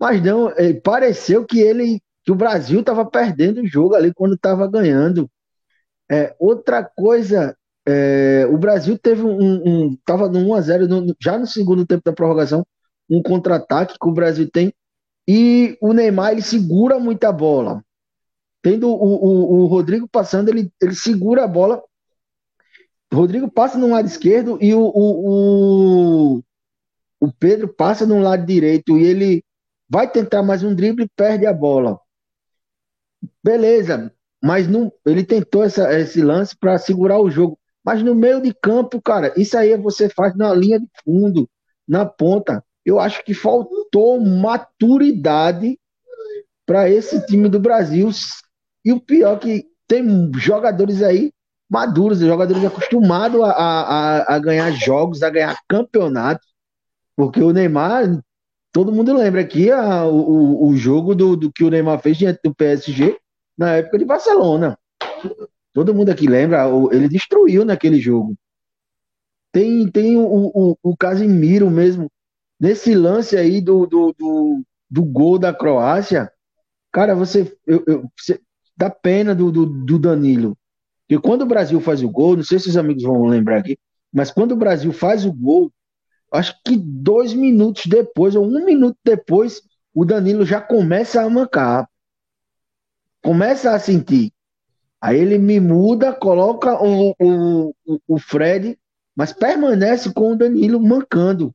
Mas não, é, pareceu que ele, que o Brasil estava perdendo o jogo ali quando estava ganhando. É, outra coisa, é, o Brasil teve um, estava no 1 a 0 no, já no segundo tempo da prorrogação, um contra-ataque que o Brasil tem e o Neymar ele segura muita bola. Tendo o, o, o Rodrigo passando, ele, ele segura a bola. O Rodrigo passa no lado esquerdo e o, o, o Pedro passa no lado direito e ele vai tentar mais um drible e perde a bola. Beleza, mas não, ele tentou essa, esse lance para segurar o jogo. Mas no meio de campo, cara, isso aí você faz na linha de fundo, na ponta. Eu acho que faltou maturidade para esse time do Brasil. E o pior é que tem jogadores aí maduros, jogadores acostumados a, a, a ganhar jogos, a ganhar campeonatos. Porque o Neymar, todo mundo lembra aqui a, o, o jogo do, do que o Neymar fez diante do PSG na época de Barcelona. Todo mundo aqui lembra, ele destruiu naquele jogo. Tem, tem o, o, o Casimiro mesmo, nesse lance aí do, do, do, do gol da Croácia. Cara, você, eu, eu, você dá pena do, do, do Danilo. Porque quando o Brasil faz o gol, não sei se os amigos vão lembrar aqui, mas quando o Brasil faz o gol, acho que dois minutos depois, ou um minuto depois, o Danilo já começa a mancar. Começa a sentir. Aí ele me muda, coloca o, o, o Fred, mas permanece com o Danilo mancando.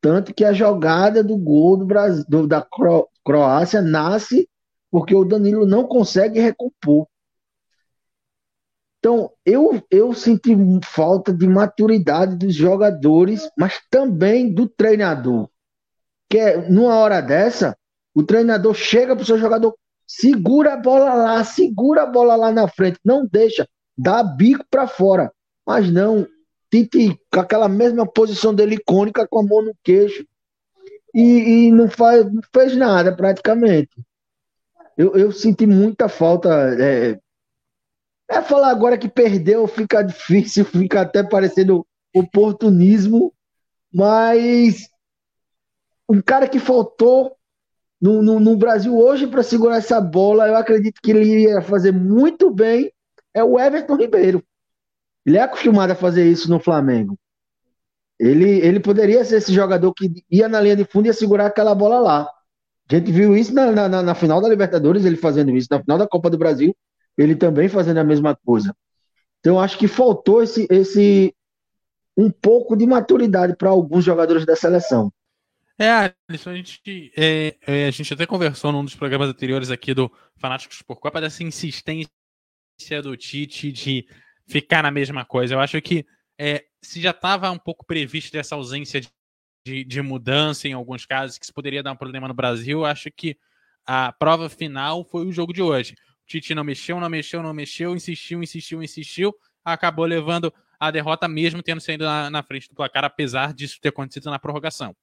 Tanto que a jogada do gol do Brasil, da Cro, Croácia nasce porque o Danilo não consegue recompor. Então, eu, eu senti falta de maturidade dos jogadores, mas também do treinador. Que é, numa hora dessa, o treinador chega para o seu jogador, segura a bola lá, segura a bola lá na frente, não deixa, dá bico para fora. Mas não, Tite com aquela mesma posição dele icônica, com a mão no queixo, e, e não, faz, não fez nada praticamente. Eu, eu senti muita falta. É, é falar agora que perdeu, fica difícil, fica até parecendo oportunismo, mas um cara que faltou no, no, no Brasil hoje para segurar essa bola, eu acredito que ele ia fazer muito bem, é o Everton Ribeiro. Ele é acostumado a fazer isso no Flamengo. Ele, ele poderia ser esse jogador que ia na linha de fundo e ia segurar aquela bola lá. A gente viu isso na, na, na final da Libertadores, ele fazendo isso, na final da Copa do Brasil, ele também fazendo a mesma coisa. Então, acho que faltou esse, esse um pouco de maturidade para alguns jogadores da seleção. É, Alisson, a gente, é, é, a gente até conversou num dos programas anteriores aqui do Fanáticos por Copa dessa insistência do Tite de ficar na mesma coisa. Eu acho que é, se já estava um pouco previsto dessa ausência de, de, de, mudança em alguns casos, que isso poderia dar um problema no Brasil, acho que a prova final foi o jogo de hoje. Tite não mexeu, não mexeu, não mexeu, insistiu, insistiu, insistiu, acabou levando a derrota mesmo tendo saído na, na frente do placar, apesar disso ter acontecido na prorrogação.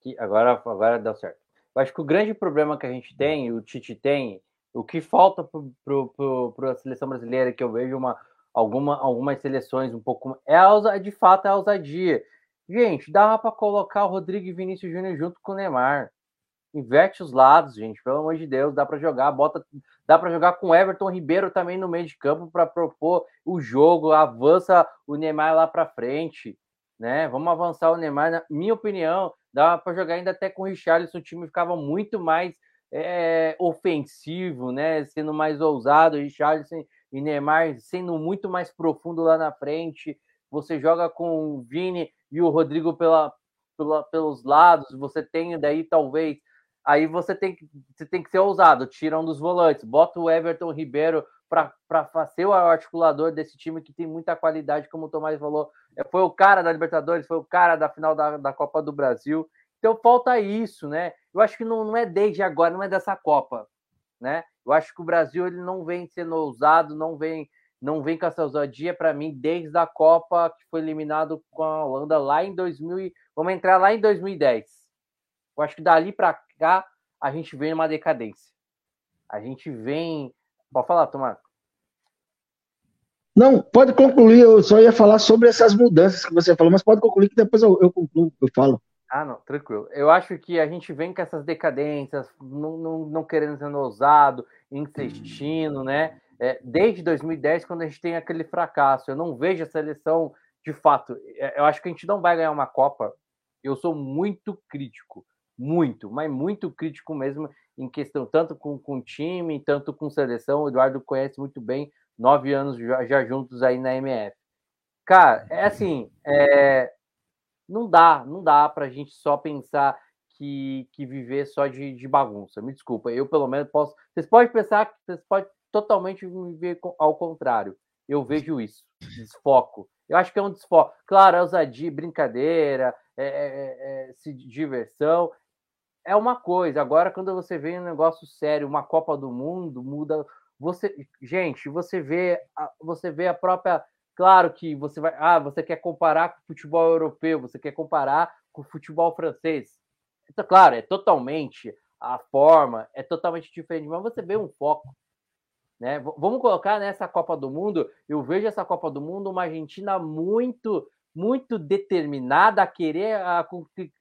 que agora, agora deu certo. Eu acho que o grande problema que a gente tem, o Tite tem, o que falta para a seleção brasileira, que eu vejo uma, alguma, algumas seleções um pouco. É a, de fato é a ousadia. Gente, dava para colocar o Rodrigo e Vinícius Júnior junto com o Neymar. Inverte os lados, gente, pelo amor de Deus, dá para jogar, bota, dá para jogar com Everton Ribeiro também no meio de campo para propor o jogo, avança o Neymar lá para frente, né? Vamos avançar o Neymar, na minha opinião, dá para jogar ainda até com o Richarlison, o time ficava muito mais é, ofensivo, né? Sendo mais ousado, Richarlison e Neymar sendo muito mais profundo lá na frente. Você joga com o Vini e o Rodrigo pela, pela, pelos lados, você tem daí talvez. Aí você tem, que, você tem que ser ousado, tira um dos volantes, bota o Everton Ribeiro para ser o articulador desse time que tem muita qualidade, como o Tomás falou. É, foi o cara da Libertadores, foi o cara da final da, da Copa do Brasil. Então falta isso, né? Eu acho que não, não é desde agora, não é dessa Copa, né? Eu acho que o Brasil ele não vem sendo ousado, não vem não vem com essa ousadia para mim desde a Copa que foi eliminado com a Holanda lá em 2000 vamos entrar lá em 2010. Eu acho que dali para cá a gente vem uma decadência. A gente vem, pode falar, Tomás. Não, pode concluir. Eu só ia falar sobre essas mudanças que você falou, mas pode concluir que depois eu, eu concluo, eu falo. Ah, não, tranquilo. Eu acho que a gente vem com essas decadências, não, não, não querendo ser ousado, insistindo, né? É, desde 2010, quando a gente tem aquele fracasso, eu não vejo a seleção de fato. É, eu acho que a gente não vai ganhar uma Copa. Eu sou muito crítico, muito, mas muito crítico mesmo em questão, tanto com, com time, tanto com seleção. O Eduardo conhece muito bem, nove anos já, já juntos aí na MF. Cara, é assim, é, não dá, não dá para a gente só pensar que, que viver só de, de, bagunça. Me desculpa, eu pelo menos posso. Vocês podem pensar que vocês podem totalmente viver ao contrário. Eu vejo isso, desfoco. Eu acho que é um desfoco. Claro, é ousadia, brincadeira, é, é, é, diversão. É uma coisa. Agora, quando você vê um negócio sério, uma Copa do Mundo, muda. Você, gente, você vê, você vê a própria Claro que você vai. Ah, você quer comparar com o futebol europeu, você quer comparar com o futebol francês. Então, claro, é totalmente a forma, é totalmente diferente, mas você vê um foco. Né? Vamos colocar nessa Copa do Mundo. Eu vejo essa Copa do Mundo uma Argentina muito, muito determinada a querer, a,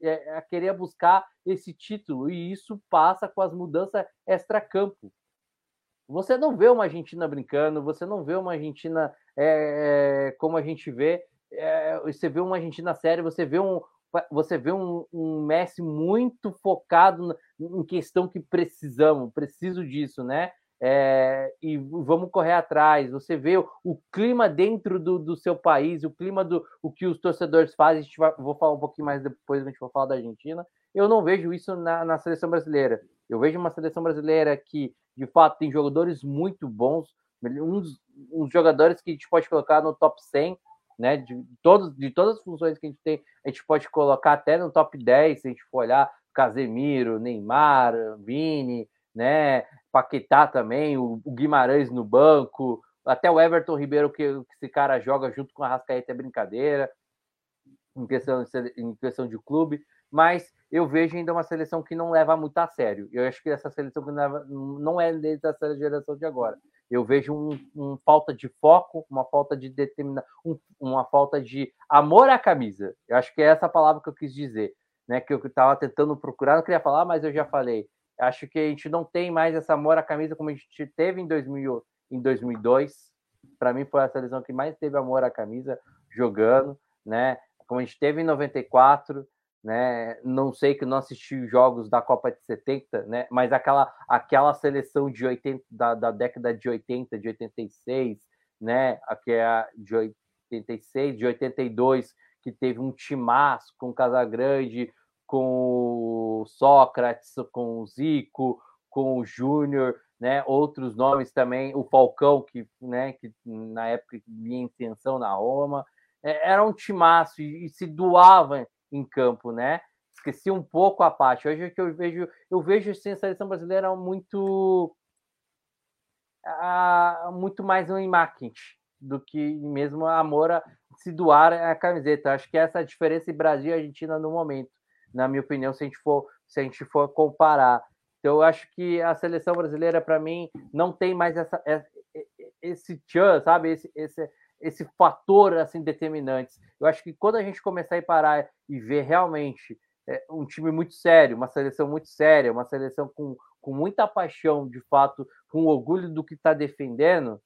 é, a querer buscar esse título, e isso passa com as mudanças extra-campo. Você não vê uma Argentina brincando, você não vê uma Argentina é, como a gente vê. É, você vê uma Argentina séria, você vê um, você vê um, um Messi muito focado em questão que precisamos, preciso disso, né? É, e vamos correr atrás. Você vê o, o clima dentro do, do, seu país, o clima do o que os torcedores fazem. A gente vai, vou falar um pouquinho mais depois, a gente vai falar da Argentina. Eu não vejo isso na, na seleção brasileira. Eu vejo uma seleção brasileira que de fato, tem jogadores muito bons, uns, uns jogadores que a gente pode colocar no top 100, né? De, todos, de todas as funções que a gente tem, a gente pode colocar até no top 10, se a gente for olhar Casemiro, Neymar, Vini, né? Paquetá também, o, Guimarães no banco, até o Everton Ribeiro, que, que esse cara joga junto com a Rascaeta é brincadeira, em questão, em questão de clube mas eu vejo ainda uma seleção que não leva muito a sério. Eu acho que essa seleção leva, não é desde essa geração de agora. Eu vejo um, um falta de foco, uma falta de determinação, um, uma falta de amor à camisa. Eu acho que é essa palavra que eu quis dizer, né? Que eu estava tentando procurar, não queria falar, mas eu já falei. Acho que a gente não tem mais essa amor à camisa como a gente teve em, 2000, em 2002. Para mim foi a seleção que mais teve amor à camisa jogando, né? Como a gente teve em 94, né? Não sei que não assisti jogos da Copa de 70, né? Mas aquela aquela seleção de 80 da, da década de 80, de 86, né? Aqui é a de 86, de 82, que teve um timaço com Casagrande, com o Sócrates, com o Zico, com o Júnior, né? Outros nomes também, o Falcão que, né, que na época vinha em tensão na Roma. É, era um timaço e, e se doava em campo, né? Esqueci um pouco a parte. Hoje é que eu vejo, eu vejo assim, a seleção brasileira muito uh, muito mais um marketing do que mesmo a Moura se doar a camiseta. Acho que essa é a diferença em Brasil e Argentina no momento. Na minha opinião, se a gente for, se a gente for comparar. Então, eu acho que a seleção brasileira, para mim, não tem mais essa, esse tchan, sabe? Esse, esse, esse fator assim determinante. Eu acho que quando a gente começar a parar e ver realmente é, um time muito sério, uma seleção muito séria, uma seleção com, com muita paixão, de fato, com orgulho do que está defendendo,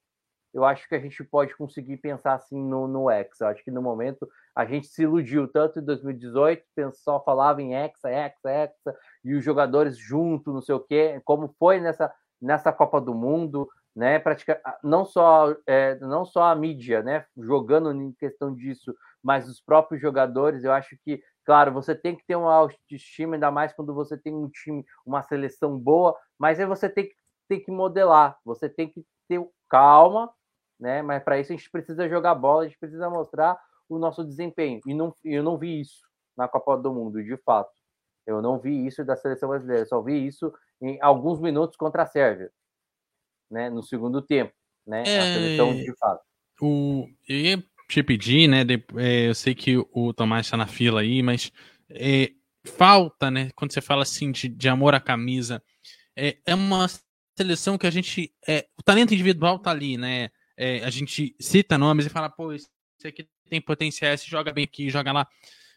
eu acho que a gente pode conseguir pensar assim no, no Hexa. Eu acho que no momento a gente se iludiu tanto em 2018, só falava em Hexa, Hexa, Hexa, e os jogadores junto, não sei o quê, como foi nessa, nessa Copa do Mundo, né? Pratica, não só é, não só a mídia, né? Jogando em questão disso, mas os próprios jogadores. Eu acho que, claro, você tem que ter uma autoestima, ainda mais quando você tem um time, uma seleção boa, mas aí você tem que, tem que modelar, você tem que ter calma, né? Mas para isso a gente precisa jogar bola, a gente precisa mostrar o nosso desempenho. E não, eu não vi isso na Copa do Mundo, de fato. Eu não vi isso da seleção brasileira, só vi isso em alguns minutos contra a Sérvia né, no segundo tempo, né? É, a seleção de fato. O, eu ia te pedir, né? De, é, eu sei que o Tomás está na fila aí, mas é, falta, né? Quando você fala assim de, de amor à camisa, é, é uma seleção que a gente. É, o talento individual tá ali, né? É, a gente cita nomes e fala, pô, esse aqui tem potencial, esse joga bem aqui, joga lá.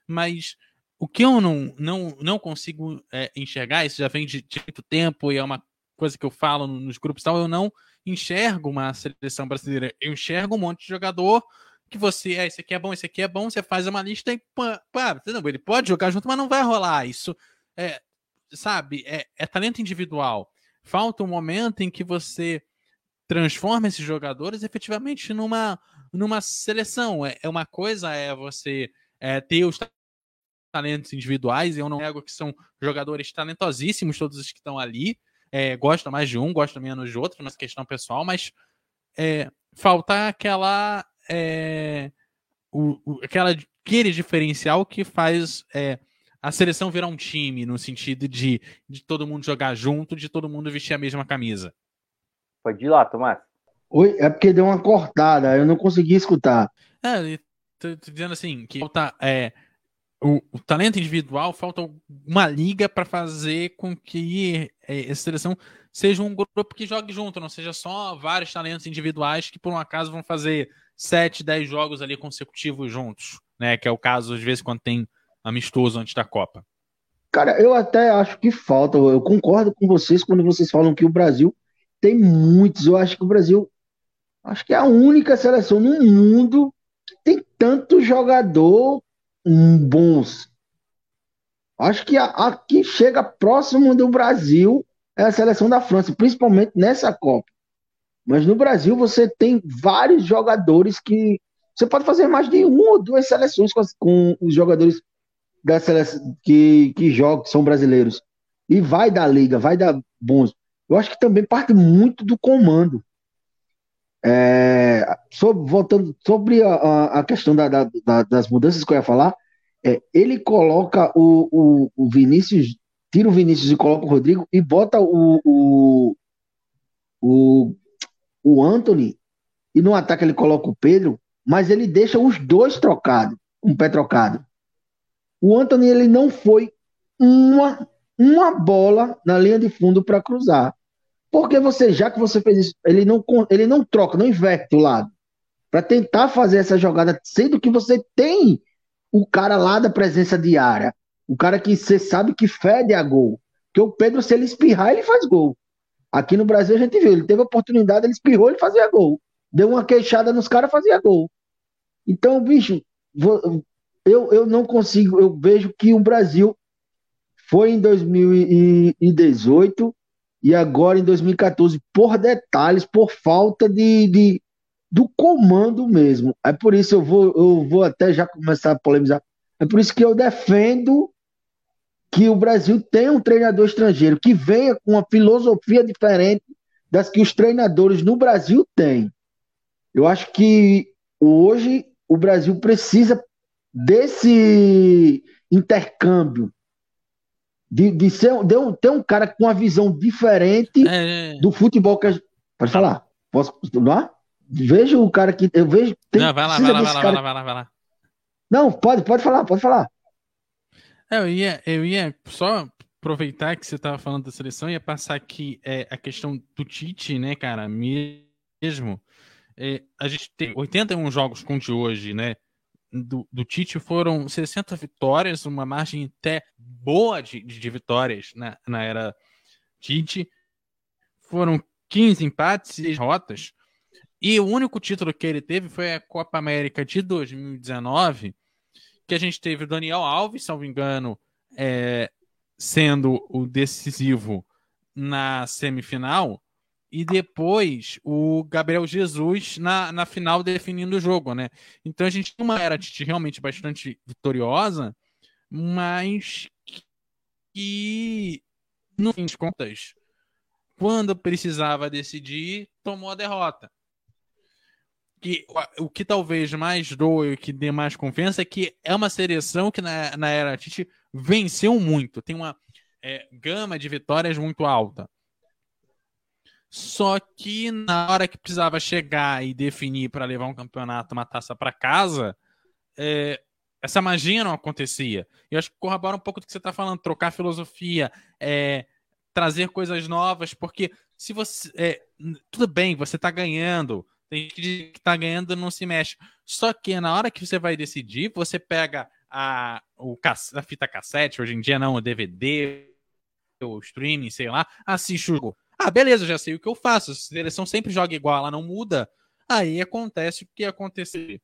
Mas o que eu não, não, não consigo é, enxergar, isso já vem de, muito tempo e é uma coisa que eu falo nos grupos tal, eu não enxergo uma seleção brasileira. Eu enxergo um monte de jogador que você, é, esse aqui é bom, esse aqui é bom, você faz uma lista e pá, pá ele pode jogar junto, mas não vai rolar. Isso é, sabe, é, é talento individual. Falta um momento em que você transforma esses jogadores efetivamente numa, numa seleção. É, é uma coisa é você é, ter os talentos individuais, eu não nego que são jogadores talentosíssimos, todos os que estão ali, é, gosta mais de um, gosta menos de outro, nessa questão pessoal, mas é, falta aquela. É, o, o, aquela aquele diferencial que faz é, a seleção virar um time, no sentido de, de todo mundo jogar junto, de todo mundo vestir a mesma camisa. Pode ir lá, Tomás. Oi, é porque deu uma cortada, eu não consegui escutar. É, tô, tô dizendo assim, que falta é, o, o, talento individual, falta uma liga para fazer com que é, essa seleção seja um grupo que jogue junto, não seja só vários talentos individuais que por um acaso vão fazer 7, 10 jogos ali consecutivos juntos, né? Que é o caso às vezes quando tem amistoso antes da Copa. Cara, eu até acho que falta. Eu concordo com vocês quando vocês falam que o Brasil tem muitos. Eu acho que o Brasil acho que é a única seleção no mundo que tem tanto jogador bons. Acho que a, a que chega próximo do Brasil é a seleção da França, principalmente nessa Copa. Mas no Brasil você tem vários jogadores que você pode fazer mais de uma ou duas seleções com, com os jogadores da seleção que, que jogam, que são brasileiros. E vai dar liga, vai dar bons. Eu acho que também parte muito do comando. É, sobre, voltando sobre a, a questão da, da, da, das mudanças que eu ia falar, é, ele coloca o, o, o, Vinícius, tira o Vinícius e coloca o Rodrigo e bota o, o, o, o Anthony, e no ataque ele coloca o Pedro, mas ele deixa os dois trocados, um pé trocado. O Anthony ele não foi uma, uma bola na linha de fundo para cruzar. Porque você, já que você fez isso, ele não, ele não troca, não inverte o lado. Para tentar fazer essa jogada, sendo que você tem o cara lá da presença diária. O cara que você sabe que fede a gol. Porque o Pedro, se ele espirrar, ele faz gol. Aqui no Brasil a gente viu, ele teve a oportunidade, ele espirrou, ele fazia gol. Deu uma queixada nos caras, fazia gol. Então, bicho, eu, eu não consigo, eu vejo que o Brasil foi em 2018 e agora em 2014 por detalhes, por falta de, de do comando mesmo. É por isso eu vou eu vou até já começar a polemizar. É por isso que eu defendo que o Brasil tenha um treinador estrangeiro que venha com uma filosofia diferente das que os treinadores no Brasil têm. Eu acho que hoje o Brasil precisa desse intercâmbio de, de, ser, de um, ter um cara com uma visão diferente é, é. do futebol que a gente... Pode falar? Posso continuar? Vejo o cara que. Eu vejo. Tem, não, vai lá, vai lá, vai lá, vai lá, vai lá, vai lá. Não, pode, pode falar, pode falar. É, eu ia, eu ia só aproveitar que você estava falando da seleção ia passar aqui é, a questão do Tite, né, cara, mesmo. É, a gente tem 81 jogos com de hoje, né? Do, do, Tite foram 60 vitórias, uma margem até boa de, de vitórias na, na era Tite. Foram 15 empates e derrotas. E o único título que ele teve foi a Copa América de 2019, que a gente teve o Daniel Alves, se não me engano, é, sendo o decisivo na semifinal, e depois o Gabriel Jesus na, na final definindo o jogo, né? Então a gente tem uma era realmente bastante vitoriosa, mas que, no fim de contas, quando precisava decidir, tomou a derrota que o que talvez mais doe, o que dê mais confiança é que é uma seleção que na, na era Tite venceu muito, tem uma é, gama de vitórias muito alta. Só que na hora que precisava chegar e definir para levar um campeonato, uma taça para casa, é, essa magia não acontecia. Eu acho que corrobora um pouco do que você está falando, trocar filosofia, é, trazer coisas novas, porque se você. É, tudo bem, você está ganhando, tem gente que está ganhando não se mexe. Só que na hora que você vai decidir, você pega a, o, a fita cassete, hoje em dia não, o DVD, o streaming, sei lá, assiste o jogo. Ah, beleza, já sei o que eu faço. A seleção sempre joga igual, ela não muda. Aí acontece o que aconteceu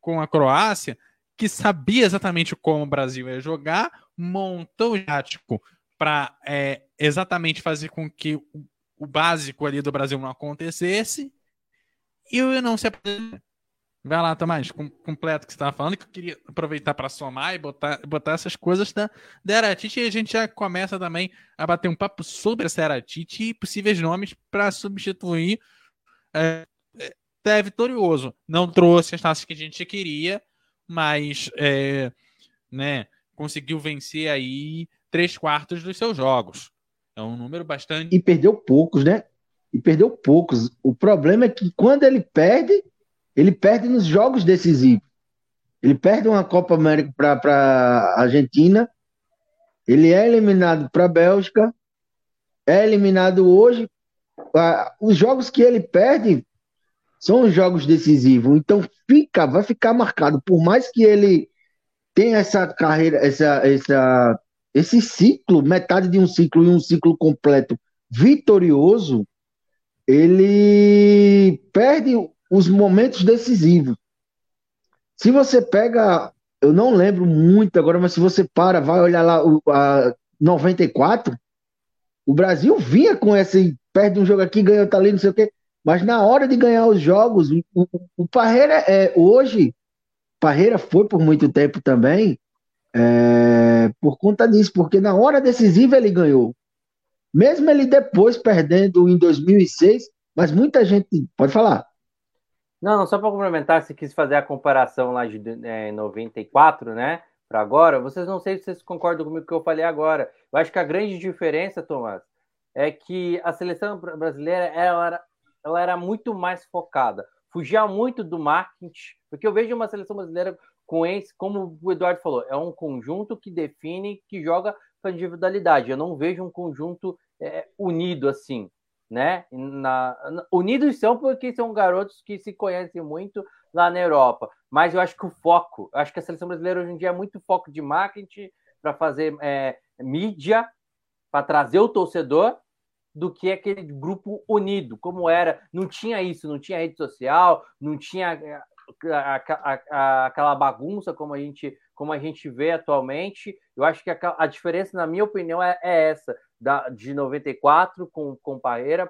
com a Croácia, que sabia exatamente como o Brasil ia jogar, montou o tático para é, exatamente fazer com que o, o básico ali do Brasil não acontecesse e eu não se Vai lá, Tomás, com, completo que você estava falando, que eu queria aproveitar para somar e botar, botar essas coisas da, da Eratite e a gente já começa também a bater um papo sobre essa Eratite e possíveis nomes para substituir é, é, vitorioso. Não trouxe as taças que a gente queria, mas é, né, conseguiu vencer aí três quartos dos seus jogos. É um número bastante. E perdeu poucos, né? e perdeu poucos. O problema é que quando ele perde, ele perde nos jogos decisivos. Ele perde uma Copa América para a Argentina, ele é eliminado para a Bélgica, é eliminado hoje. Os jogos que ele perde são os jogos decisivos. Então fica, vai ficar marcado. Por mais que ele tenha essa carreira, essa, essa, esse ciclo, metade de um ciclo e um ciclo completo vitorioso, ele perde os momentos decisivos. Se você pega, eu não lembro muito agora, mas se você para, vai olhar lá o a 94, o Brasil vinha com esse perde um jogo aqui, ganha tá ali, não sei o quê. Mas na hora de ganhar os jogos, o, o, o Parreira é hoje, Parreira foi por muito tempo também, é, por conta disso, porque na hora decisiva ele ganhou. Mesmo ele depois perdendo em 2006, mas muita gente. Pode falar. Não, não só para complementar, se quis fazer a comparação lá de é, 94, né? Para agora, vocês não sei se vocês concordam comigo que eu falei agora. Eu acho que a grande diferença, Tomás, é que a seleção brasileira ela era, ela era muito mais focada, fugia muito do marketing, porque eu vejo uma seleção brasileira com esse, como o Eduardo falou, é um conjunto que define, que joga com individualidade. Eu não vejo um conjunto é, unido assim, né? Na, unidos são porque são garotos que se conhecem muito lá na Europa. Mas eu acho que o foco, acho que a seleção brasileira hoje em dia é muito foco de marketing para fazer é, mídia, para trazer o torcedor, do que aquele grupo unido, como era. Não tinha isso, não tinha rede social, não tinha é, a, a, a, aquela bagunça como a gente como a gente vê atualmente. Eu acho que a, a diferença, na minha opinião, é, é essa da, de 94 com, com Parreira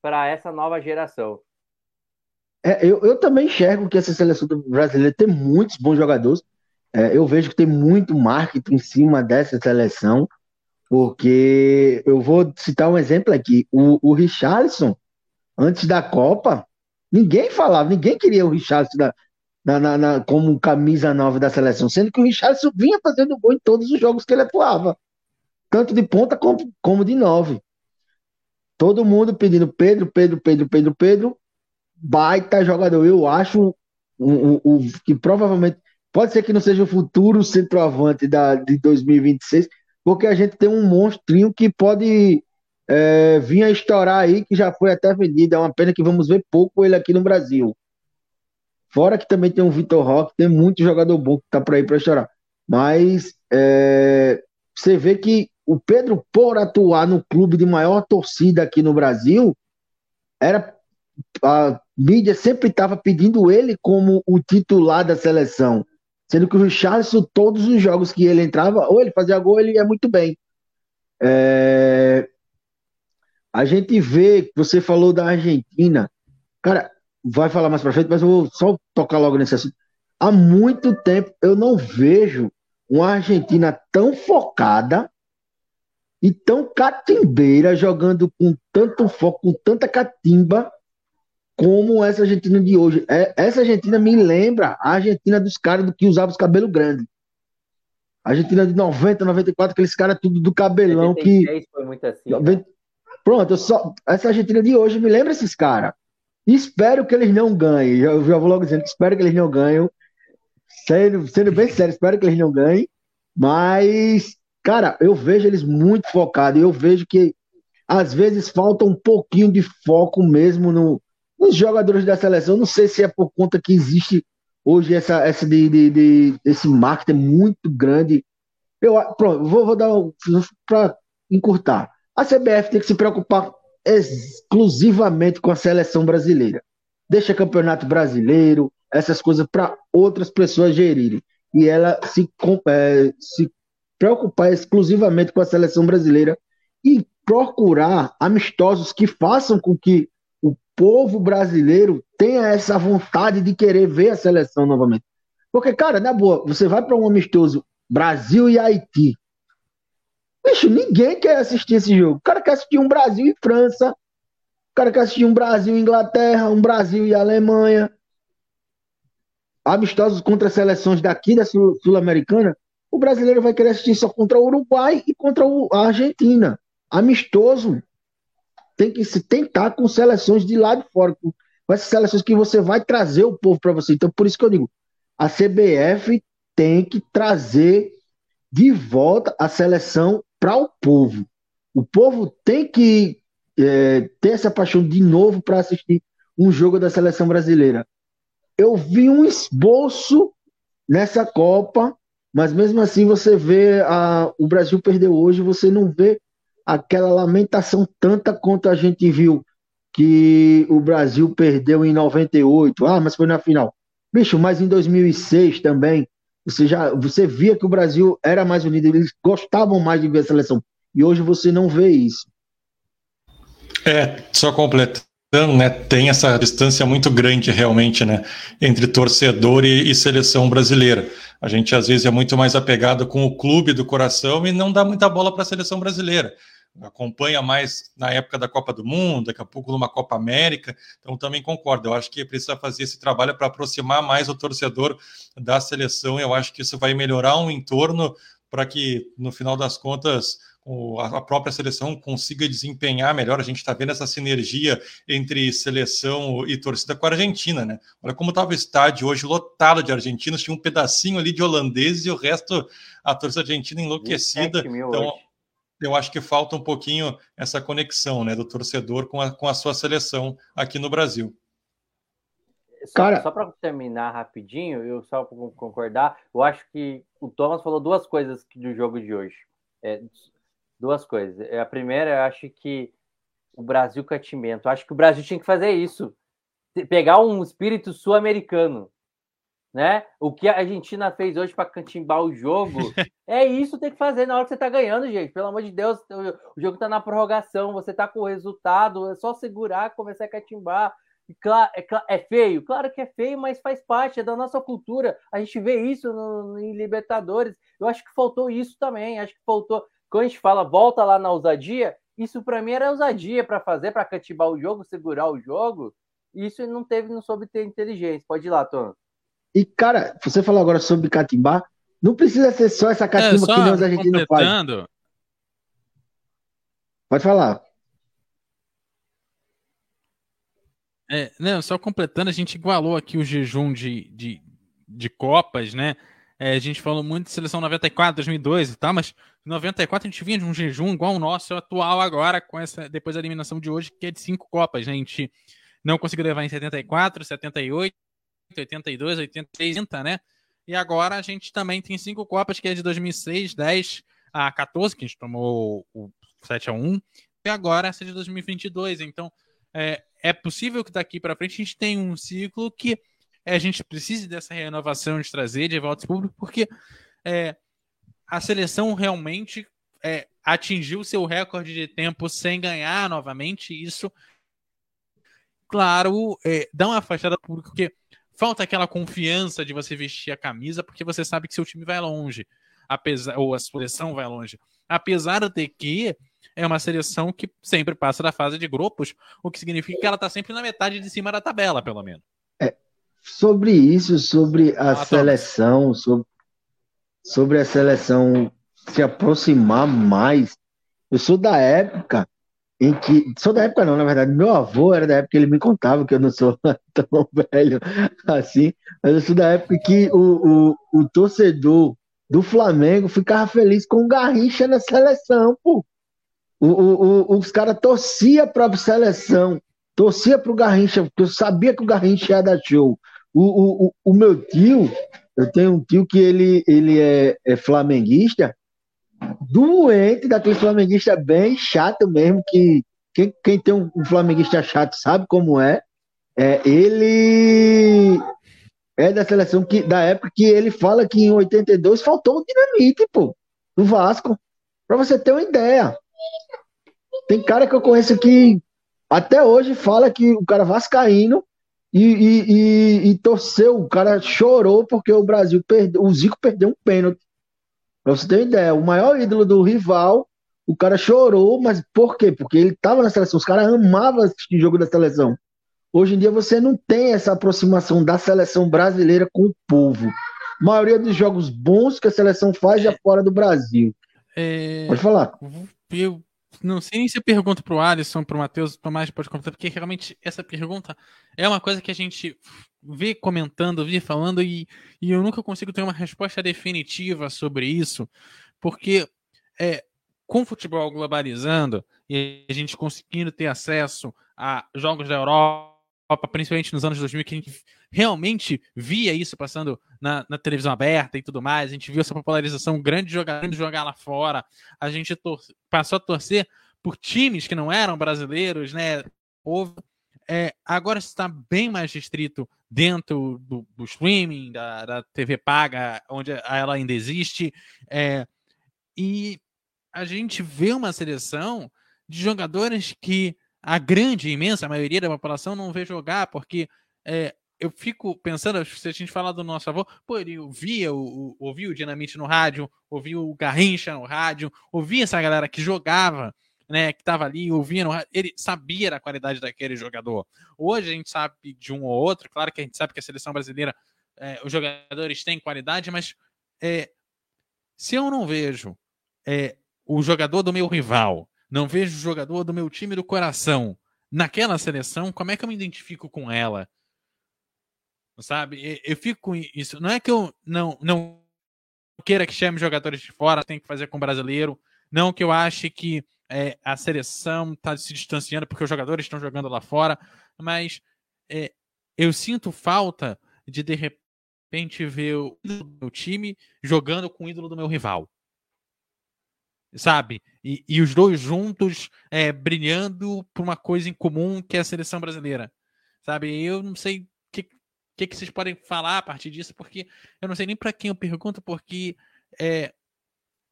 para essa nova geração. É, eu, eu também enxergo que essa seleção brasileira tem muitos bons jogadores. É, eu vejo que tem muito marketing em cima dessa seleção, porque eu vou citar um exemplo aqui. O, o Richarlison, antes da Copa, ninguém falava, ninguém queria o Richarlison na, na, na, na, como camisa nova da seleção, sendo que o Richarlison vinha fazendo gol em todos os jogos que ele atuava tanto de ponta como, como de nove. Todo mundo pedindo Pedro, Pedro, Pedro, Pedro, Pedro. Baita jogador. Eu acho o, o, o que provavelmente Pode ser que não seja o futuro centroavante da, de 2026, porque a gente tem um monstrinho que pode é, vir a estourar aí, que já foi até vendido. É uma pena que vamos ver pouco ele aqui no Brasil. Fora que também tem o Vitor Roque, tem muito jogador bom que tá para ir para estourar. Mas é, você vê que o Pedro, por atuar no clube de maior torcida aqui no Brasil, era a mídia sempre estava pedindo ele como o titular da seleção. Sendo que o Richarlison, todos os jogos que ele entrava, ou ele fazia gol, ele ia muito bem. É... A gente vê, você falou da Argentina, cara, vai falar mais pra frente, mas eu vou só tocar logo nesse assunto. Há muito tempo eu não vejo uma Argentina tão focada e tão catimbeira, jogando com tanto foco, com tanta catimba, como essa Argentina de hoje. É, essa Argentina me lembra a Argentina dos caras do que usava os cabelos grandes. A Argentina de 90, 94, aqueles caras tudo do cabelão 96 que. Foi muito assim. Né? Pronto, só... essa Argentina de hoje me lembra esses caras. Espero que eles não ganhem. Eu já vou logo dizendo que espero que eles não ganhem. Sendo, sendo bem sério, espero que eles não ganhem. Mas Cara, eu vejo eles muito focados. Eu vejo que às vezes falta um pouquinho de foco mesmo no, nos jogadores da seleção. Não sei se é por conta que existe hoje essa, essa de, de, de esse marketing muito grande. Eu pronto, vou, vou dar para encurtar. A CBF tem que se preocupar exclusivamente com a seleção brasileira. Deixa campeonato brasileiro, essas coisas para outras pessoas gerirem. E ela se, é, se preocupar exclusivamente com a seleção brasileira e procurar amistosos que façam com que o povo brasileiro tenha essa vontade de querer ver a seleção novamente. Porque, cara, na boa, você vai para um amistoso Brasil e Haiti. Bicho, ninguém quer assistir esse jogo. O cara quer assistir um Brasil e França. O cara quer assistir um Brasil e Inglaterra, um Brasil e Alemanha. Amistosos contra seleções daqui da Sul-Americana o brasileiro vai querer assistir só contra o Uruguai e contra a Argentina. Amistoso. Tem que se tentar com seleções de lá de fora, com essas seleções que você vai trazer o povo para você. Então, por isso que eu digo, a CBF tem que trazer de volta a seleção para o povo. O povo tem que é, ter essa paixão de novo para assistir um jogo da seleção brasileira. Eu vi um esboço nessa Copa mas mesmo assim você vê a, o Brasil perdeu hoje, você não vê aquela lamentação tanta quanto a gente viu que o Brasil perdeu em 98. Ah, mas foi na final. Bicho, mas em 2006 também, você já você via que o Brasil era mais unido, eles gostavam mais de ver a seleção. E hoje você não vê isso. É, só completando, né, tem essa distância muito grande realmente, né, entre torcedor e, e seleção brasileira. A gente às vezes é muito mais apegado com o clube do coração e não dá muita bola para a seleção brasileira. Acompanha mais na época da Copa do Mundo, daqui a pouco numa Copa América. Então também concordo. Eu acho que precisa fazer esse trabalho para aproximar mais o torcedor da seleção. Eu acho que isso vai melhorar um entorno para que no final das contas a própria seleção consiga desempenhar melhor. A gente está vendo essa sinergia entre seleção e torcida com a Argentina, né? Olha como estava o estádio hoje lotado de argentinos, tinha um pedacinho ali de holandeses e o resto a torcida argentina enlouquecida. Então, hoje. eu acho que falta um pouquinho essa conexão, né, do torcedor com a, com a sua seleção aqui no Brasil. Cara, só, só para terminar rapidinho, eu só para concordar, eu acho que o Thomas falou duas coisas do jogo de hoje. É, duas coisas. É, a primeira, eu acho que o Brasil catimento. Acho que o Brasil tinha que fazer isso. Pegar um espírito sul-americano. Né? O que a Argentina fez hoje para cantimbar o jogo, é isso tem que fazer na hora que você tá ganhando, gente. Pelo amor de Deus, o jogo tá na prorrogação, você tá com o resultado, é só segurar, começar a catimbar. É, é, feio, claro que é feio, mas faz parte, é da nossa cultura. A gente vê isso no, em Libertadores. Eu acho que faltou isso também. Acho que faltou. Quando a gente fala volta lá na ousadia, isso para mim era ousadia para fazer, para cativar o jogo, segurar o jogo. Isso não teve, não soube ter inteligência. Pode ir lá, Tom. E, cara, você falou agora sobre catimbar. Não precisa ser só essa catimba é, só que nós a gente não faz. Pode falar. É, não, só completando, a gente igualou aqui o jejum de, de de Copas, né? É, a gente falou muito de seleção 94, 2002 e tal, mas 94 a gente vinha de um jejum igual o nosso atual agora, com essa depois da eliminação de hoje, que é de cinco Copas, né? A gente não conseguiu levar em 74, 78, 82, 86, 80, né? E agora a gente também tem cinco Copas, que é de 2006, 10 a 14, que a gente tomou o 7 a 1 e agora essa de 2022. Então, é, é possível que daqui para frente a gente tenha um ciclo que é, a gente precise dessa renovação de trazer de volta público, porque é, a seleção realmente é, atingiu seu recorde de tempo sem ganhar novamente. Isso, claro, é, dá uma afastada público, porque falta aquela confiança de você vestir a camisa, porque você sabe que seu time vai longe, apesar ou a seleção vai longe. Apesar de que é uma seleção que sempre passa da fase de grupos, o que significa que ela está sempre na metade de cima da tabela, pelo menos. Sobre isso, sobre a ah, seleção, sobre, sobre a seleção se aproximar mais, eu sou da época em que. Sou da época, não, na verdade. Meu avô era da época que ele me contava, que eu não sou tão velho assim, mas eu sou da época que o, o, o torcedor do Flamengo ficava feliz com o Garrincha na seleção, pô. O, o, o, os caras torciam para a seleção, torcia para o Garrincha, porque eu sabia que o Garrincha ia dar show. O, o, o, meu tio, eu tenho um tio que ele, ele é, é flamenguista, doente daquele flamenguista bem chato mesmo, que quem, quem tem um, um flamenguista chato sabe como é. é. Ele é da seleção que, da época que ele fala que em 82 faltou o dinamite, pô, no Vasco. Pra você ter uma ideia. Tem cara que eu conheço que até hoje fala que o cara vascaíno e, e, e, e torceu, o cara chorou porque o Brasil perdeu, o Zico perdeu um pênalti. Pra você ter uma ideia, o maior ídolo do rival, o cara chorou, mas por quê? Porque ele tava na seleção, os caras amavam assistir jogo da seleção. Hoje em dia você não tem essa aproximação da seleção brasileira com o povo. A maioria dos jogos bons que a seleção faz é fora do Brasil. É... Pode falar. Eu não sei nem se eu pergunto pro Alisson, pro Matheus, pro mais pode comentar, porque realmente essa pergunta é uma coisa que a gente vê comentando, vê falando, e, e eu nunca consigo ter uma resposta definitiva sobre isso, porque é, com o futebol globalizando e a gente conseguindo ter acesso a jogos da Europa principalmente nos anos 2000, que a gente realmente via isso passando na, na televisão aberta e tudo mais. A gente viu essa popularização grande de jogar, jogar lá fora. A gente passou a torcer por times que não eram brasileiros, né? Houve, é, agora está bem mais restrito dentro do, do streaming, da, da, TV paga, onde ela ainda existe. É, e a gente vê uma seleção de jogadores que a grande, imensa maioria da população não vê jogar, porque é, eu fico pensando, se a gente falar do nosso avô, pô, ele ouvia o, ouvia o Dinamite no rádio, ouvia o Garrincha no rádio, ouvia essa galera que jogava, né, que estava ali, ouvia no rádio, ele sabia da qualidade daquele jogador. Hoje a gente sabe de um ou outro, claro que a gente sabe que a seleção brasileira, é, os jogadores têm qualidade, mas é, se eu não vejo é, o jogador do meu rival não vejo jogador do meu time do coração naquela seleção, como é que eu me identifico com ela? Sabe? Eu fico com isso. Não é que eu não, não queira que chame jogadores de fora, tem que fazer com o brasileiro. Não que eu ache que é, a seleção está se distanciando porque os jogadores estão jogando lá fora, mas é, eu sinto falta de de repente ver o meu time jogando com o ídolo do meu rival sabe? E, e os dois juntos é, brilhando por uma coisa em comum que é a seleção brasileira, sabe? Eu não sei que, que, vocês podem falar a partir disso, porque eu não sei nem para quem eu pergunto, porque é,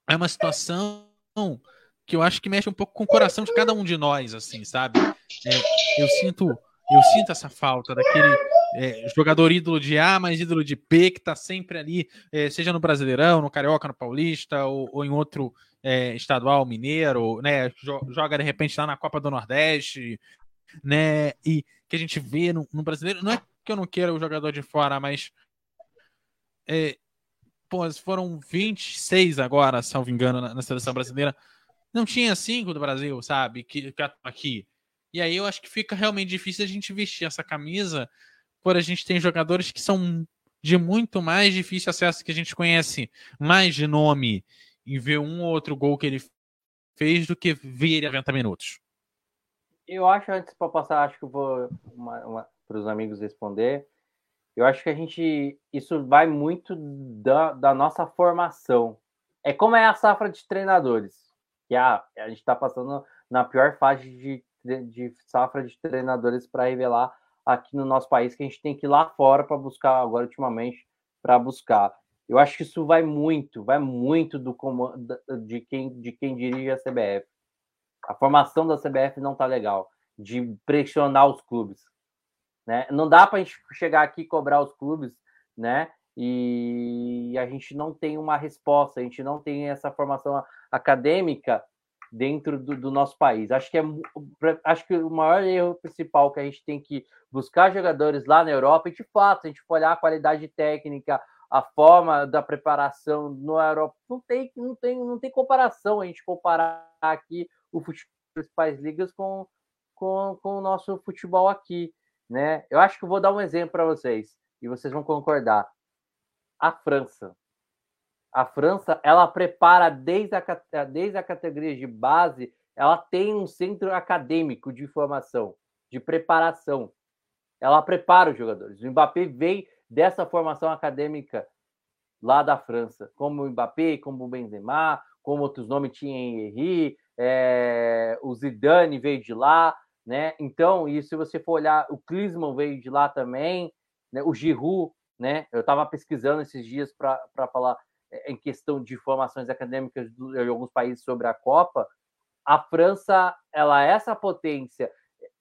é uma situação que eu acho que mexe um pouco com o coração de cada um de nós, assim, sabe? É, eu sinto eu sinto essa falta daquele é, jogador ídolo de A, mas ídolo de B, que tá sempre ali, é, seja no Brasileirão, no Carioca, no Paulista, ou, ou em outro é, estadual mineiro, né? Joga de repente lá na Copa do Nordeste, né? E que a gente vê no, no brasileiro. Não é que eu não queira o jogador de fora, mas. É, pô, foram 26 agora, salvo engano, na, na seleção brasileira. Não tinha cinco do Brasil, sabe? Que, que aqui. E aí eu acho que fica realmente difícil a gente vestir essa camisa, por a gente tem jogadores que são de muito mais difícil acesso que a gente conhece mais de nome e ver um ou outro gol que ele fez do que ver ele 90 minutos. Eu acho, antes para passar, acho que vou para os amigos responder. Eu acho que a gente. Isso vai muito da, da nossa formação. É como é a safra de treinadores. Que a, a gente está passando na pior fase de, de, safra de treinadores para revelar aqui no nosso país, que a gente tem que ir lá fora para buscar, agora ultimamente, para buscar. Eu acho que isso vai muito, vai muito do comando de quem, de quem dirige a CBF. A formação da CBF não está legal, de pressionar os clubes. Né? Não dá para a gente chegar aqui e cobrar os clubes, né? E a gente não tem uma resposta, a gente não tem essa formação acadêmica dentro do, do, nosso país. Acho que é acho que o maior erro principal que a gente tem que buscar jogadores lá na Europa, e de fato, a gente for olhar a qualidade técnica, a forma da preparação no Europa, não tem, não tem, não tem comparação a gente comparar aqui o futebol das principais ligas com, com, com o nosso futebol aqui, né? Eu acho que vou dar um exemplo para vocês e vocês vão concordar. A França, a França, ela prepara desde a, desde a categoria de base, ela tem um centro acadêmico de formação, de preparação. Ela prepara os jogadores. O Mbappé veio dessa formação acadêmica lá da França, como o Mbappé, como o Benzema, como outros nomes tinha Henry, é, o Zidane veio de lá, né? Então, e se você for olhar, o Klinsmann veio de lá também, né? O Giroud, né? Eu estava pesquisando esses dias para falar é, em questão de formações acadêmicas de alguns países sobre a Copa, a França, ela é essa potência,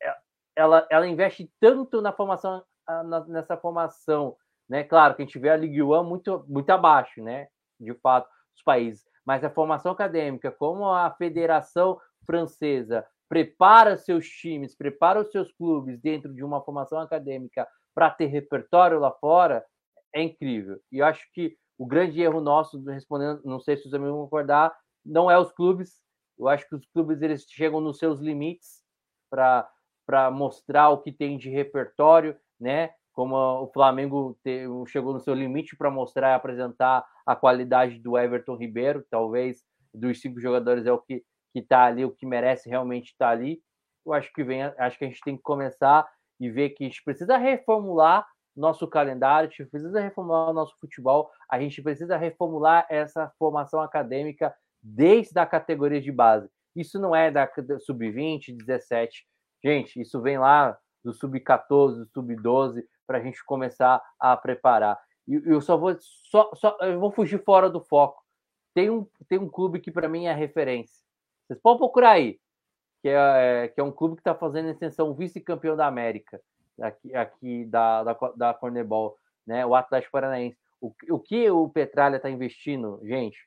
é, ela, ela investe tanto na formação, nessa formação, né? Claro que a gente vê a Ligue 1 muito, muito abaixo, né? De fato, dos países, mas a formação acadêmica, como a Federação Francesa prepara seus times, prepara os seus clubes dentro de uma formação acadêmica para ter repertório lá fora, é incrível. E eu acho que o grande erro nosso, respondendo, não sei se os amigos vão concordar, não é os clubes. Eu acho que os clubes eles chegam nos seus limites para mostrar o que tem de repertório, né? Como o Flamengo chegou no seu limite para mostrar e apresentar a qualidade do Everton Ribeiro, talvez dos cinco jogadores é o que que está ali, o que merece realmente estar tá ali. Eu acho que vem, acho que a gente tem que começar e ver que a gente precisa reformular nosso calendário, a gente precisa reformular o nosso futebol, a gente precisa reformular essa formação acadêmica desde a categoria de base. Isso não é da sub-20, 17. Gente, isso vem lá do sub-14, do sub-12, para a gente começar a preparar. E eu só vou só, só eu vou fugir fora do foco. Tem um, tem um clube que para mim é referência. Vocês podem procurar aí, que é, que é um clube que está fazendo extensão vice-campeão da América aqui, aqui da, da, da Cornebol, né? O Atlético Paranaense. O, o que o Petralha está investindo, gente?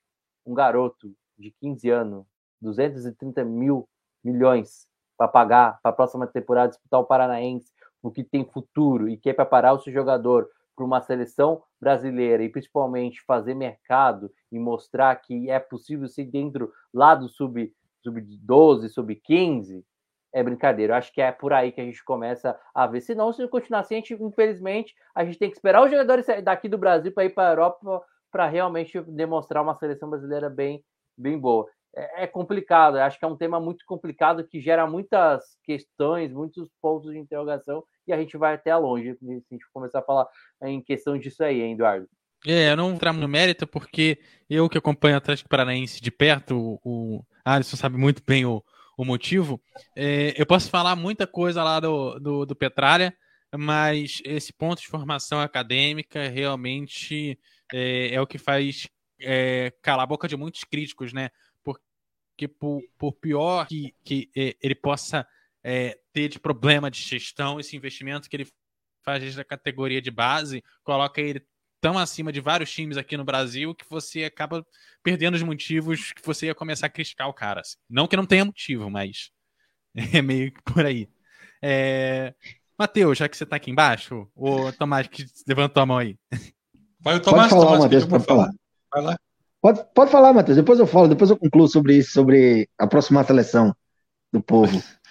Um garoto de 15 anos, 230 mil milhões para pagar para a próxima temporada disputar o Paranaense, o que tem futuro e que é preparar o seu jogador para uma seleção brasileira e principalmente fazer mercado e mostrar que é possível ser dentro lá do sub sub 12, sub 15, é brincadeira. Eu acho que é por aí que a gente começa a ver. Senão, se continuar assim, a gente, infelizmente, a gente tem que esperar os jogadores daqui do Brasil para ir para a Europa para realmente demonstrar uma seleção brasileira bem, bem boa. É, é complicado, acho que é um tema muito complicado que gera muitas questões, muitos pontos de interrogação e a gente vai até longe se a gente começar a falar em questão disso aí, hein, Eduardo? É, eu não vou entrar no mérito porque eu que acompanho o Atlético Paranaense de perto, o, o Alisson sabe muito bem o, o motivo. É, eu posso falar muita coisa lá do, do, do, Petralha, mas esse ponto de formação acadêmica realmente é, é o que faz é, calar a boca de muitos críticos, né? Porque por, por pior que, que é, ele possa é, ter de problema de gestão, esse investimento que ele faz desde a categoria de base, coloca ele tão acima de vários times aqui no Brasil que você acaba perdendo os motivos que você ia começar a criticar o cara. Assim. Não que não tenha motivo, mas é meio que por aí. É... Matheus, já que você está aqui embaixo, o Tomás que levantou a mão aí. Vai o Tomás, pode falar, Matheus, pode falar. Vai lá. Pode, pode falar, Matheus, depois eu falo, depois eu concluo sobre isso, sobre a próxima seleção do povo.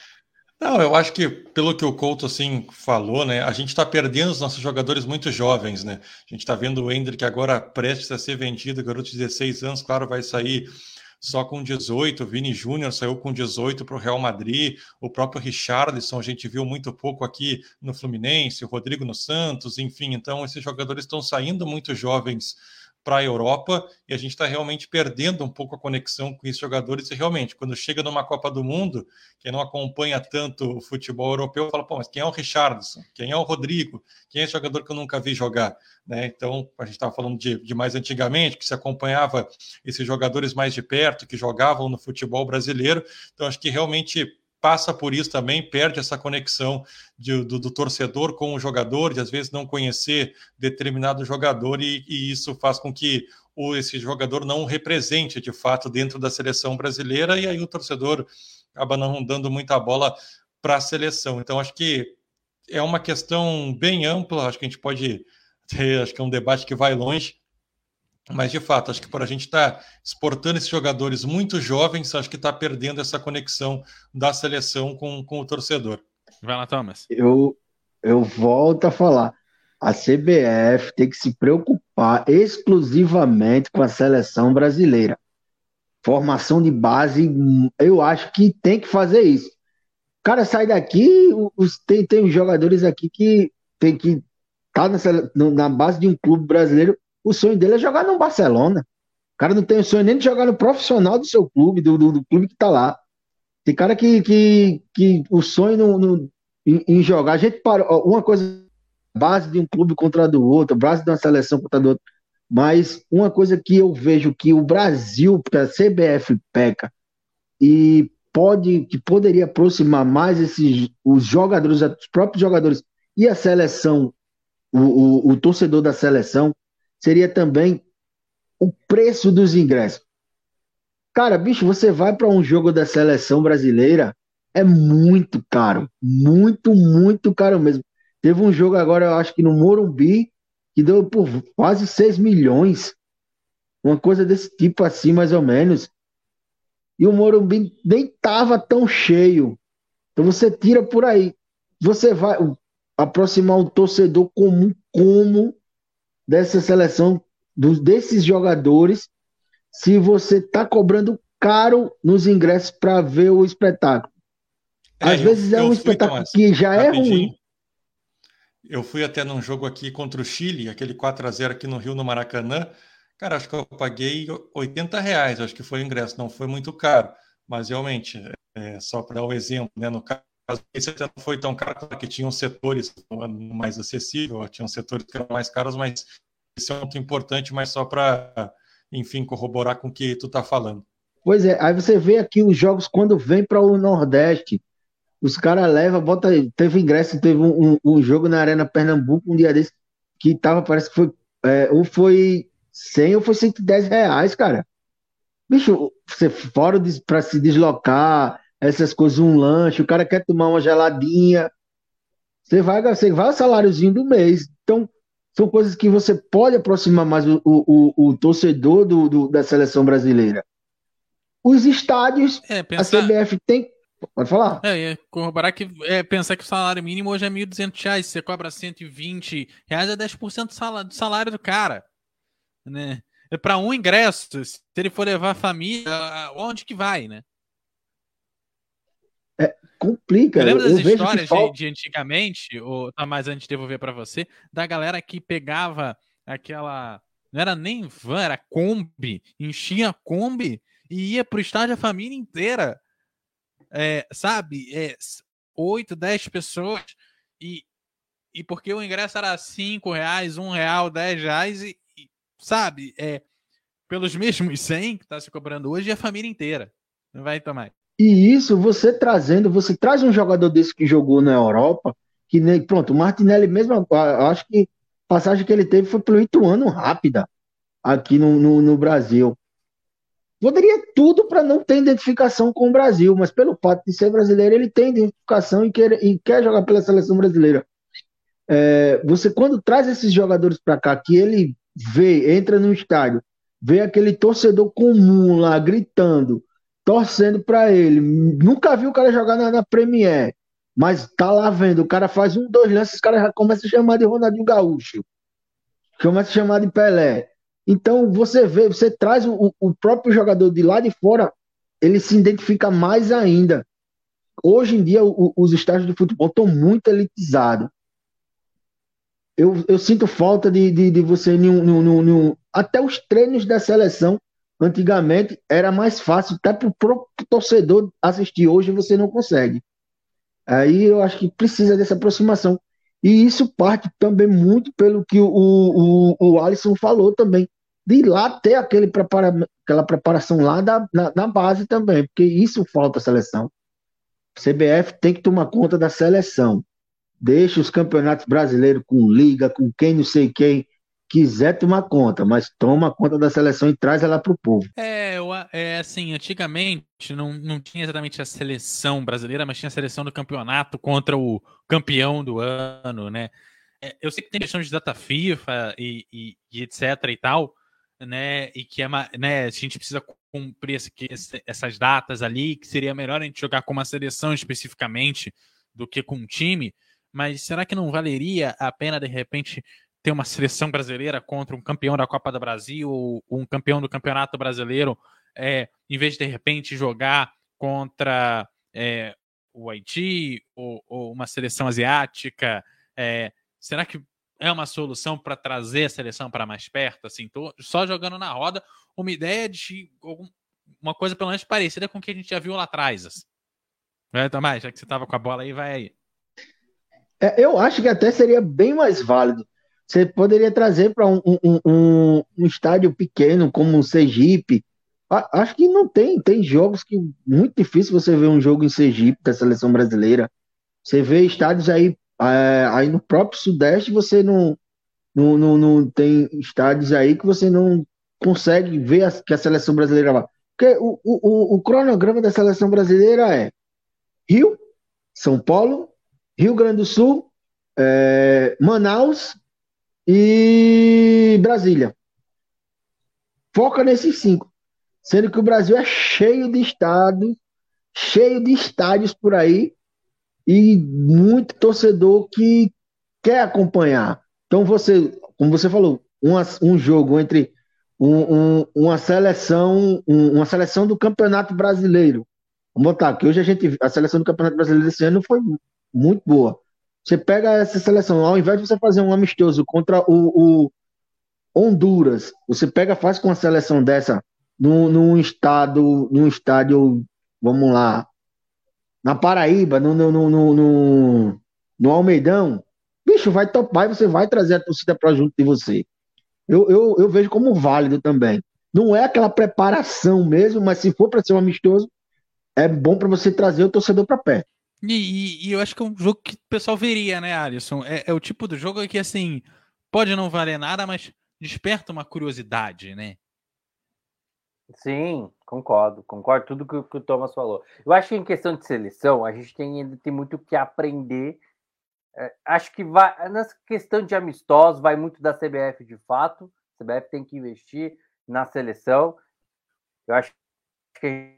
Não, eu acho que pelo que o Couto assim falou, né, a gente está perdendo os nossos jogadores muito jovens, né? A gente está vendo o Hendrick agora prestes a ser vendido, garoto de 16 anos, claro, vai sair só com 18, o Vini Júnior saiu com 18 para o Real Madrid, o próprio Richarlison a gente viu muito pouco aqui no Fluminense, o Rodrigo no Santos, enfim, então esses jogadores estão saindo muito jovens para a Europa e a gente está realmente perdendo um pouco a conexão com esses jogadores. E realmente, quando chega numa Copa do Mundo, quem não acompanha tanto o futebol europeu fala: pô, mas quem é o Richardson? Quem é o Rodrigo? Quem é esse jogador que eu nunca vi jogar? Né? Então, a gente estava falando de, de mais antigamente, que se acompanhava esses jogadores mais de perto, que jogavam no futebol brasileiro. Então, acho que realmente passa por isso também, perde essa conexão de, do, do, torcedor com o jogador, de às vezes não conhecer determinado jogador, e, e isso faz com que o, esse jogador não represente de fato dentro da seleção brasileira, e aí o torcedor acaba não dando muita bola para a seleção. Então, acho que é uma questão bem ampla, acho que a gente pode ter, acho que é um debate que vai longe, mas, de fato, acho que por a gente estar tá exportando esses jogadores muito jovens, acho que está perdendo essa conexão da seleção com, com o torcedor. Vai lá, Thomas. Eu, eu volto a falar. A CBF tem que se preocupar exclusivamente com a seleção brasileira. Formação de base, eu acho que tem que fazer isso. O cara sai daqui, os, tem, tem jogadores aqui que tem que estar tá na, na base de um clube brasileiro o sonho dele é jogar no Barcelona. O cara não tem o sonho nem de jogar no profissional do seu clube, do, do, do clube que tá lá. Tem cara que, que, que o sonho no, no em, em, jogar. A gente parou. Uma coisa, base de um clube contra do outro, base de uma seleção contra do outro. Mas uma coisa que eu vejo que o Brasil, que a CBF peca, e pode, que poderia aproximar mais esses, os jogadores, os próprios jogadores e a seleção, o, o, o torcedor da seleção, seria também o preço dos ingressos. Cara, bicho, você vai para um jogo da seleção brasileira, é muito caro. Muito, muito caro mesmo. Teve um jogo agora, eu acho que no Morumbi, que deu por quase 6 milhões. Uma coisa desse tipo assim, mais ou menos. E o Morumbi nem tava tão cheio. Então você tira por aí. Você vai aproximar o torcedor comum como dessa seleção, dos, desses jogadores, se você está cobrando caro nos ingressos para ver o espetáculo. É, Às eu, vezes é um espetáculo que já é ruim. Eu fui até num jogo aqui contra o Chile, aquele 4 a 0 aqui no Rio, no Maracanã. Cara, acho que eu paguei 80 reais, acho que foi o ingresso, não foi muito caro. Mas realmente, é, só para dar o um exemplo, né, no caso, esse até não foi tão caro, porque tinham setores mais acessíveis, tinham setores que eram mais caros, mas esse é um ponto importante, mas só para, enfim, corroborar com o que tu está falando. Pois é, aí você vê aqui os jogos quando vem para o Nordeste, os caras levam, bota, teve ingresso, teve um, um, um, jogo na Arena Pernambuco um dia desse, que tava, parece que foi, é, ou foi 100 ou foi 110 reais, cara. Bicho, você fora para se deslocar, essas coisas, um lanche, o cara quer tomar uma geladinha, você vai, você vai o saláriozinho do mês. Então, são coisas que você pode aproximar mais o, o, o torcedor do, do, da seleção brasileira. Os estádios, é, pensar... a CBF tem. Pode falar. É, corroborar que é, pensar que o salário mínimo hoje é R$ 1.200, você cobra 120 reais, é 10% do salário, do salário do cara. Né? É para um ingresso, se ele for levar a família, onde que vai, né? É, complica. Eu lembro das eu histórias de, de, antigamente, ou tá mais antes de devolver para você, da galera que pegava aquela. Não era nem van, era Kombi, enchia a Kombi e ia pro estádio a família inteira. É, sabe? É, 8, 10 pessoas. E, e porque o ingresso era 5 reais, 1 real, 10 reais, e, e sabe? É, pelos mesmos 100 que tá se cobrando hoje, a família inteira. Não vai tomar. E isso você trazendo, você traz um jogador desse que jogou na Europa, que nem, pronto, o Martinelli mesmo, acho que a passagem que ele teve foi pelo Ituano rápida, aqui no, no, no Brasil. Poderia tudo para não ter identificação com o Brasil, mas pelo fato de ser brasileiro, ele tem identificação e quer, e quer jogar pela seleção brasileira. É, você, quando traz esses jogadores para cá, que ele vê, entra no estádio, vê aquele torcedor comum lá gritando, torcendo para ele. Nunca vi o cara jogar na, na Premier. Mas tá lá vendo, o cara faz um, dois lances, os caras já começam a chamar de Ronaldinho Gaúcho. Começa a chamar de Pelé. Então você vê, você traz o, o próprio jogador de lá de fora, ele se identifica mais ainda. Hoje em dia, o, os estádios de futebol estão muito elitizados. Eu, eu sinto falta de, de, de você. até os treinos da seleção, antigamente, era mais fácil, até para o torcedor assistir. Hoje você não consegue. Aí eu acho que precisa dessa aproximação. E isso parte também muito pelo que o, o, o Alisson falou também, de lá ter aquele prepara, aquela preparação lá da, na, na base também, porque isso falta a seleção. O CBF tem que tomar conta da seleção. Deixa os campeonatos brasileiros com liga, com quem não sei quem, quiser tomar conta, mas toma conta da seleção e traz ela para o povo. É, é assim, antigamente não, não tinha exatamente a seleção brasileira, mas tinha a seleção do campeonato contra o campeão do ano, né? É, eu sei que tem questão de data FIFA e, e, e, etc e tal, né? E que é, né, a gente precisa cumprir essas datas ali, que seria melhor a gente jogar com uma seleção especificamente do que com um time. Mas será que não valeria a pena, de repente, ter uma seleção brasileira contra um campeão da Copa do Brasil ou um campeão do Campeonato Brasileiro, é, em vez de de repente jogar contra é, o Haiti ou, ou, uma seleção asiática? É, será que é uma solução para trazer a seleção para mais perto? Assim, tô só jogando na roda uma ideia de uma coisa pelo menos parecida com o que a gente já viu lá atrás. Assim. É, Tomás, já que você estava com a bola aí, vai aí. É, eu acho que até seria bem mais válido você poderia trazer para um, um, um, um, estádio pequeno, como o Sergipe. Acho que não tem. Tem jogos que muito difícil você ver um jogo em Sergipe da seleção brasileira. Você vê estádios aí, é, aí no próprio Sudeste, você não, não, não, não tem estádios aí que você não consegue ver a, que a seleção brasileira vai. Porque o, o, o cronograma da seleção brasileira é Rio, São Paulo, Rio Grande do Sul, é, Manaus e Brasília. Foca nesses cinco. Sendo que o Brasil é cheio de estados, cheio de estádios por aí, e muito torcedor que quer acompanhar. Então, você, como você falou, uma, um jogo entre um, um, uma seleção, um, uma seleção do Campeonato Brasileiro. Vamos botar que hoje a gente a seleção do Campeonato Brasileiro esse ano foi muito boa. Você pega essa seleção, ao invés de você fazer um amistoso contra o, o Honduras, você pega, faz com uma seleção dessa num, num estado, num estádio, vamos lá, na Paraíba, no, no, no, no, no Almeidão, bicho, vai topar e você vai trazer a torcida para junto de você. Eu, eu, eu vejo como válido também. Não é aquela preparação mesmo, mas se for para ser um amistoso, é bom para você trazer o torcedor para perto. E, e, e, eu acho que é um jogo que o pessoal veria, né, Alisson? É, é, o tipo do jogo que, assim, pode não valer nada, mas desperta uma curiosidade, né? Sim, concordo. Concordo tudo que, que o Thomas falou. Eu acho que em questão de seleção, a gente tem, ainda tem muito que aprender. É, acho que vai, nessa questão de amistosos, vai muito da CBF de fato. A CBF tem que investir na seleção. Eu acho que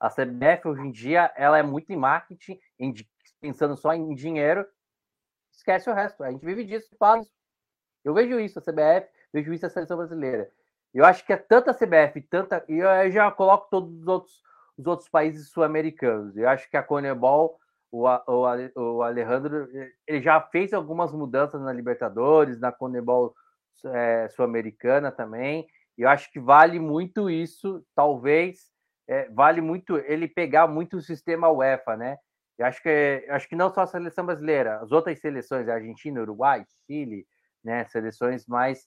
a CBF hoje em dia ela é muito em marketing, em, pensando só em dinheiro, esquece o resto. A gente vive disso, faz. Eu vejo isso, a CBF, vejo isso a seleção brasileira. Eu acho que é tanta CBF, tanta. E eu já coloco todos os outros, os outros países sul-americanos. Eu acho que a Conebol, o, o, o Alejandro, ele já fez algumas mudanças na Libertadores, na Conebol é, sul-americana também. Eu acho que vale muito isso, talvez é, vale muito ele pegar muito o sistema UEFA, né? Eu acho que acho que não só a seleção brasileira, as outras seleções, Argentina, Uruguai, Chile, né, seleções mais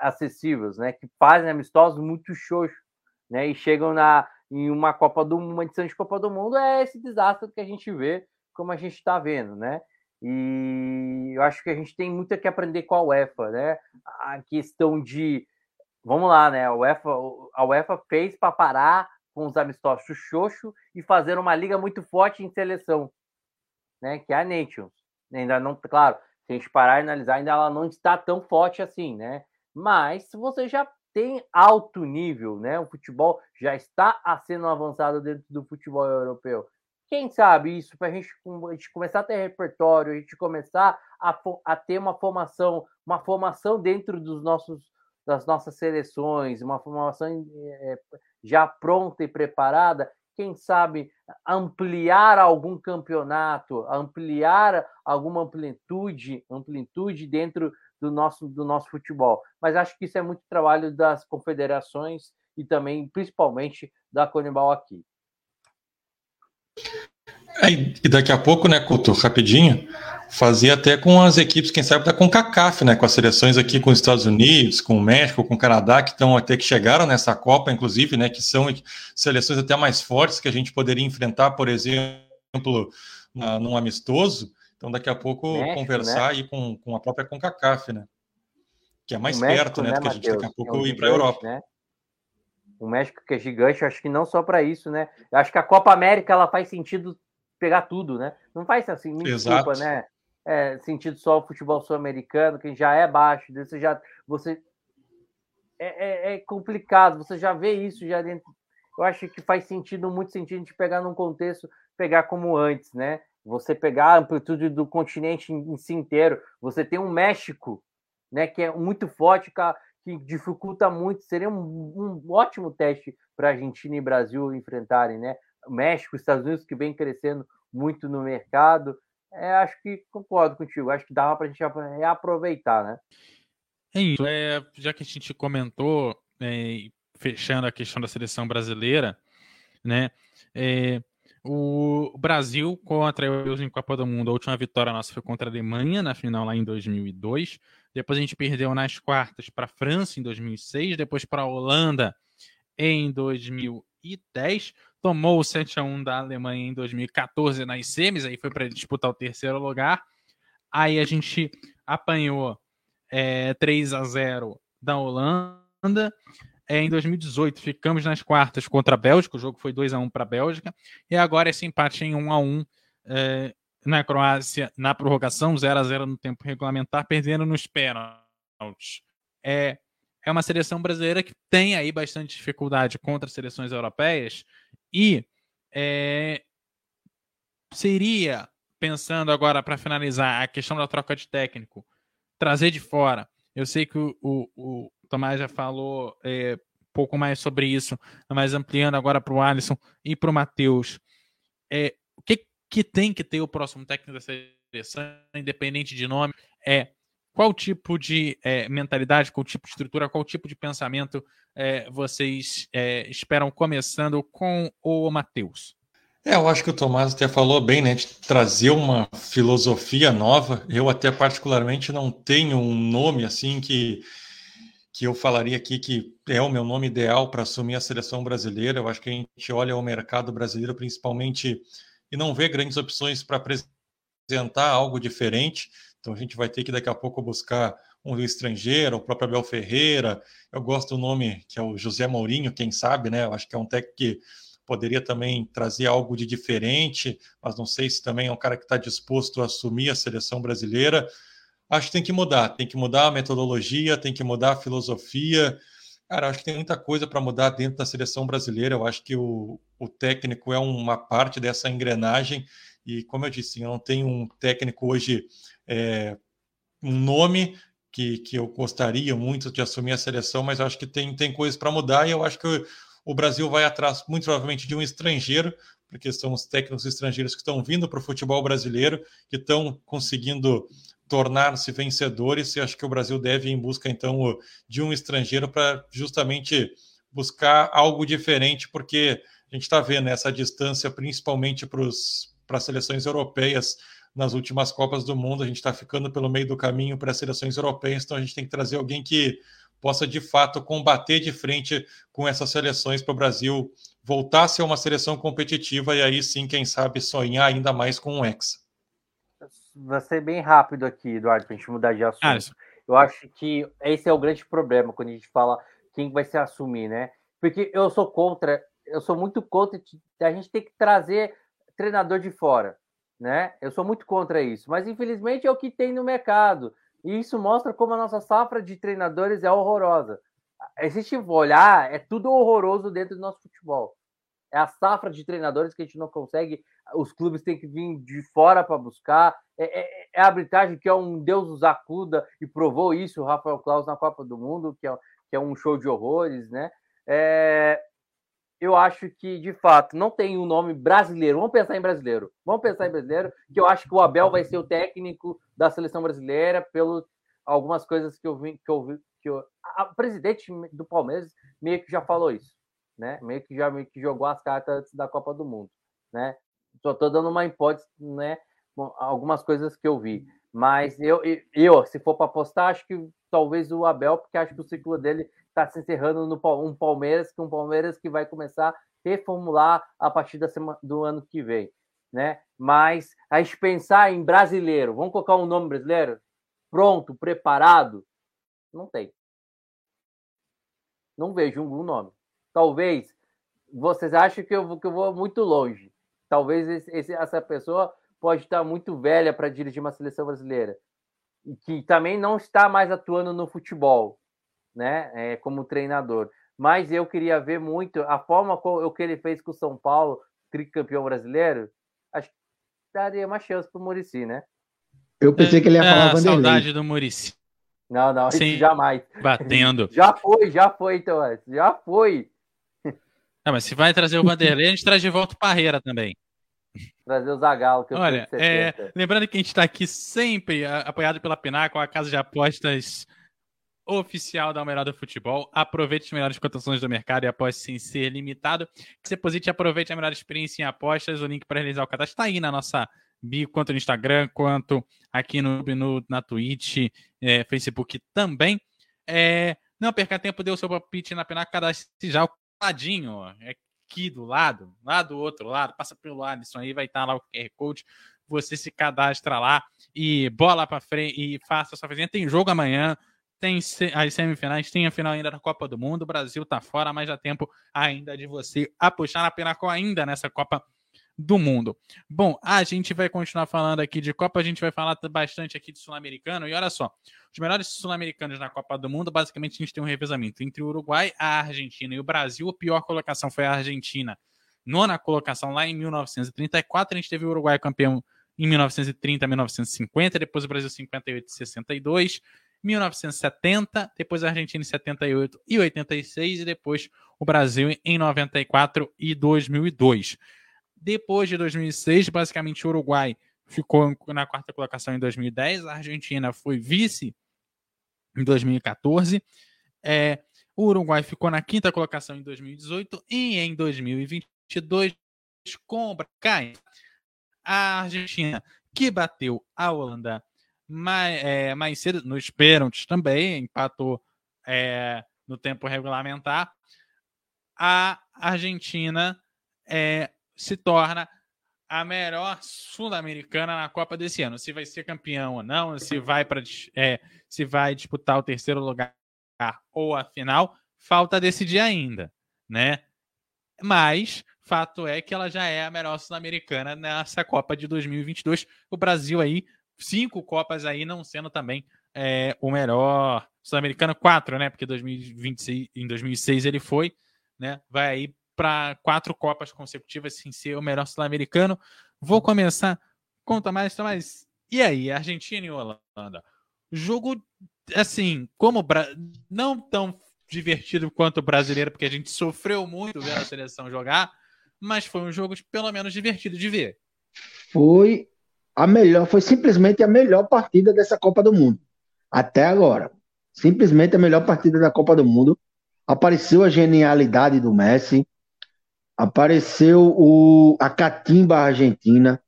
acessíveis, né, que fazem amistosos muito xoxo, né, e chegam na em uma Copa do uma edição de Copa do Mundo é esse desastre que a gente vê, como a gente está vendo, né? E eu acho que a gente tem muito que aprender com a UEFA, né? A questão de vamos lá, né? A UEFA, a UEFA fez para parar com os amistosos xoxo e fazer uma liga muito forte em seleção, né? Que é a Nations. Ainda não, claro, se a gente parar e analisar, ainda ela não está tão forte assim, né? Mas se você já tem alto nível, né? O futebol já está sendo avançado dentro do futebol europeu, quem sabe isso, para a gente, começar a ter repertório, a gente começar a, a ter uma formação, uma formação dentro dos nossos, das nossas seleções, uma formação é, já pronta e preparada, quem sabe ampliar algum campeonato, ampliar alguma amplitude, amplitude dentro do nosso, do nosso futebol. Mas acho que isso é muito trabalho das confederações e também, principalmente, da Conebol aqui. É, e daqui a pouco, né, Couto, rapidinho, fazia até com as equipes, quem sabe, da CONCACAF, né, com as seleções aqui com os Estados Unidos, com o México, com o Canadá, que estão até que chegaram nessa Copa, inclusive, né, que são seleções até mais fortes que a gente poderia enfrentar, por exemplo, na, num amistoso. Então, daqui a pouco, México, conversar né? aí com, com a própria CONCACAF, né, que é mais México, perto, né, né do que a gente daqui a pouco é um ir para a Europa. Né? O México que é gigante, acho que não só para isso, né? Eu acho que a Copa América ela faz sentido pegar tudo, né? Não faz assim, me Exato. desculpa, né? É, sentido só o futebol sul-americano, que já é baixo, você já. Você, é, é, é, complicado, você já vê isso já dentro. Eu acho que faz sentido, muito sentido, a gente pegar num contexto, pegar como antes, né? Você pegar a amplitude do continente em, em si inteiro, você tem um México, né, que é muito forte, que dificulta muito, seria um, um ótimo teste para Argentina e Brasil enfrentarem, né? México, Estados Unidos, que vem crescendo muito no mercado. É, acho que concordo contigo. Acho que dava para a gente reaproveitar, né? É isso. É, já que a gente comentou, é, fechando a questão da seleção brasileira, né? É, o Brasil contra a em Copa do Mundo, a última vitória nossa foi contra a Alemanha na final lá em 2002. Depois a gente perdeu nas quartas para a França em 2006, depois para a Holanda em 2010 tomou o 7 a 1 da Alemanha em 2014 nas semis, aí foi para disputar o terceiro lugar. Aí a gente apanhou é, 3 a 0 da Holanda. É, em 2018 ficamos nas quartas contra a Bélgica, o jogo foi 2 a 1 para a Bélgica, e agora esse empate em 1 a 1 é, na Croácia na prorrogação, 0 a 0 no tempo regulamentar, perdendo nos pênaltis. É, é uma seleção brasileira que tem aí bastante dificuldade contra seleções europeias e é, seria, pensando agora para finalizar a questão da troca de técnico, trazer de fora. Eu sei que o, o, o Tomás já falou é, um pouco mais sobre isso, mas ampliando agora para o Alisson e para o Matheus. É, o que, que tem que ter o próximo técnico da seleção, independente de nome, é qual tipo de é, mentalidade, qual tipo de estrutura, qual tipo de pensamento é, vocês é, esperam começando com o Matheus? É, eu acho que o Tomás até falou bem, né, de trazer uma filosofia nova. Eu até particularmente não tenho um nome assim que que eu falaria aqui que é o meu nome ideal para assumir a seleção brasileira. Eu acho que a gente olha o mercado brasileiro principalmente e não vê grandes opções para apresentar algo diferente. Então a gente vai ter que daqui a pouco buscar um estrangeiro, o próprio Abel Ferreira. Eu gosto do nome que é o José Mourinho, quem sabe, né? Eu acho que é um técnico que poderia também trazer algo de diferente, mas não sei se também é um cara que está disposto a assumir a seleção brasileira. Acho que tem que mudar, tem que mudar a metodologia, tem que mudar a filosofia. Cara, acho que tem muita coisa para mudar dentro da seleção brasileira. Eu acho que o, o técnico é uma parte dessa engrenagem. E, como eu disse, eu não tenho um técnico hoje é, um nome que, que eu gostaria muito de assumir a seleção, mas acho que tem, tem coisas para mudar e eu acho que o, o Brasil vai atrás, muito provavelmente, de um estrangeiro, porque são os técnicos estrangeiros que estão vindo para o futebol brasileiro, que estão conseguindo tornar-se vencedores, e acho que o Brasil deve ir em busca, então, de um estrangeiro para justamente buscar algo diferente, porque a gente está vendo essa distância, principalmente para as seleções europeias, nas últimas Copas do Mundo. A gente está ficando pelo meio do caminho para as seleções europeias, então a gente tem que trazer alguém que possa de fato combater de frente com essas seleções para o Brasil voltar a ser uma seleção competitiva e aí sim, quem sabe, sonhar ainda mais com um Hexa. Vai ser bem rápido aqui, Eduardo, para a gente mudar de assunto. Ah, eu acho que esse é o grande problema quando a gente fala quem vai se assumir, né? Porque eu sou contra, eu sou muito contra a gente ter que trazer treinador de fora né? Eu sou muito contra isso, mas infelizmente é o que tem no mercado. E isso mostra como a nossa safra de treinadores é horrorosa. Se a gente olhar, é tudo horroroso dentro do nosso futebol. é a safra de treinadores que a gente não consegue, os clubes têm que vir de fora para buscar, é, é, é, a arbitragem que é um Deus os acuda e provou isso o Rafael Claus na Copa do Mundo, que é, que é um show de horrores, né? É, eu acho que, de fato, não tem um nome brasileiro. Vamos pensar em brasileiro. Vamos pensar em brasileiro, que eu acho que o Abel vai ser o técnico da seleção brasileira, pelo algumas coisas que eu vi, que eu vi, que eu, a, presidente do Palmeiras meio que já falou isso, né? Meio que já meio que jogou as cartas da Copa do Mundo, né? Só tô dando uma hipótese, né? Algumas coisas que eu vi, mas eu, eu se for para apostar, acho que talvez o Abel, porque acho que o ciclo dele está se encerrando no um Palmeiras, que um Palmeiras que vai começar a reformular a partir da semana, do ano que vem, né? Mas a gente pensar em brasileiro, vamos colocar um nome brasileiro pronto, preparado, não tem. Não vejo um nome. Talvez vocês acham que eu, que eu vou muito longe. Talvez esse, essa pessoa pode estar muito velha para dirigir uma seleção brasileira e que também não está mais atuando no futebol né, é, como treinador. Mas eu queria ver muito a forma como, o que ele fez com o São Paulo, tricampeão brasileiro. Acho que daria uma chance para o Murici, né? Eu pensei que ele ia falar é, Vanderlei. Saudade do Murici. Não, não, Sim, jamais. Batendo. Já foi, já foi, então, já foi. Ah, mas se vai trazer o Vanderlei, a gente traz de volta o Parreira também. Trazer o Zagallo, que eu Olha, é, lembrando que a gente está aqui sempre apoiado pela Pinaco, a casa de apostas oficial da do Futebol. Aproveite as melhores cotações do mercado e aposte sem ser limitado. Que você deposite e aproveite a melhor experiência em apostas. O link para realizar o cadastro está aí na nossa bio, quanto no Instagram, quanto aqui no, no na Twitch, é, Facebook também. É, não perca tempo, dê o seu palpite na Pinaco, cadastre já o ladinho, é aqui do lado, lá do outro lado, passa pelo Alisson aí, vai estar lá o QR Code você se cadastra lá e bola para frente e faça sua fezinha. Tem jogo amanhã, tem as semifinais, tem a final ainda da Copa do Mundo. O Brasil tá fora, mas já tempo ainda de você apostar na Pinacol ainda nessa Copa do Mundo. Bom, a gente vai continuar falando aqui de Copa, a gente vai falar bastante aqui de Sul-Americano. E olha só, os melhores sul-americanos na Copa do Mundo, basicamente a gente tem um revezamento entre o Uruguai, a Argentina e o Brasil. A pior colocação foi a Argentina, nona colocação lá em 1934. A gente teve o Uruguai campeão em 1930, 1950, depois o Brasil 58 e 62. 1970, depois a Argentina em 78 e 86 e depois o Brasil em 94 e 2002. Depois de 2006, basicamente o Uruguai ficou na quarta colocação em 2010, a Argentina foi vice em 2014, é, o Uruguai ficou na quinta colocação em 2018 e em 2022 com o a Argentina que bateu a Holanda mais, é, mais cedo, nos pênaltis também, empatou é, no tempo regulamentar. A Argentina é, se torna a melhor sul-americana na Copa desse ano. Se vai ser campeão ou não, se vai para é, se vai disputar o terceiro lugar ou a final, falta decidir ainda, né? Mas fato é que ela já é a melhor sul-americana nessa Copa de 2022. O Brasil aí cinco Copas aí, não sendo também é, o melhor sul-americano, quatro, né? Porque 2026, em 2006 ele foi, né? Vai aí para quatro Copas consecutivas sem ser o melhor sul-americano. Vou começar com o Tomás. E aí, Argentina e Holanda? Jogo, assim, como não tão divertido quanto o brasileiro, porque a gente sofreu muito vendo a seleção jogar, mas foi um jogo pelo menos divertido de ver. Foi a melhor, foi simplesmente a melhor partida dessa Copa do Mundo. Até agora. Simplesmente a melhor partida da Copa do Mundo. Apareceu a genialidade do Messi, apareceu o, a catimba argentina,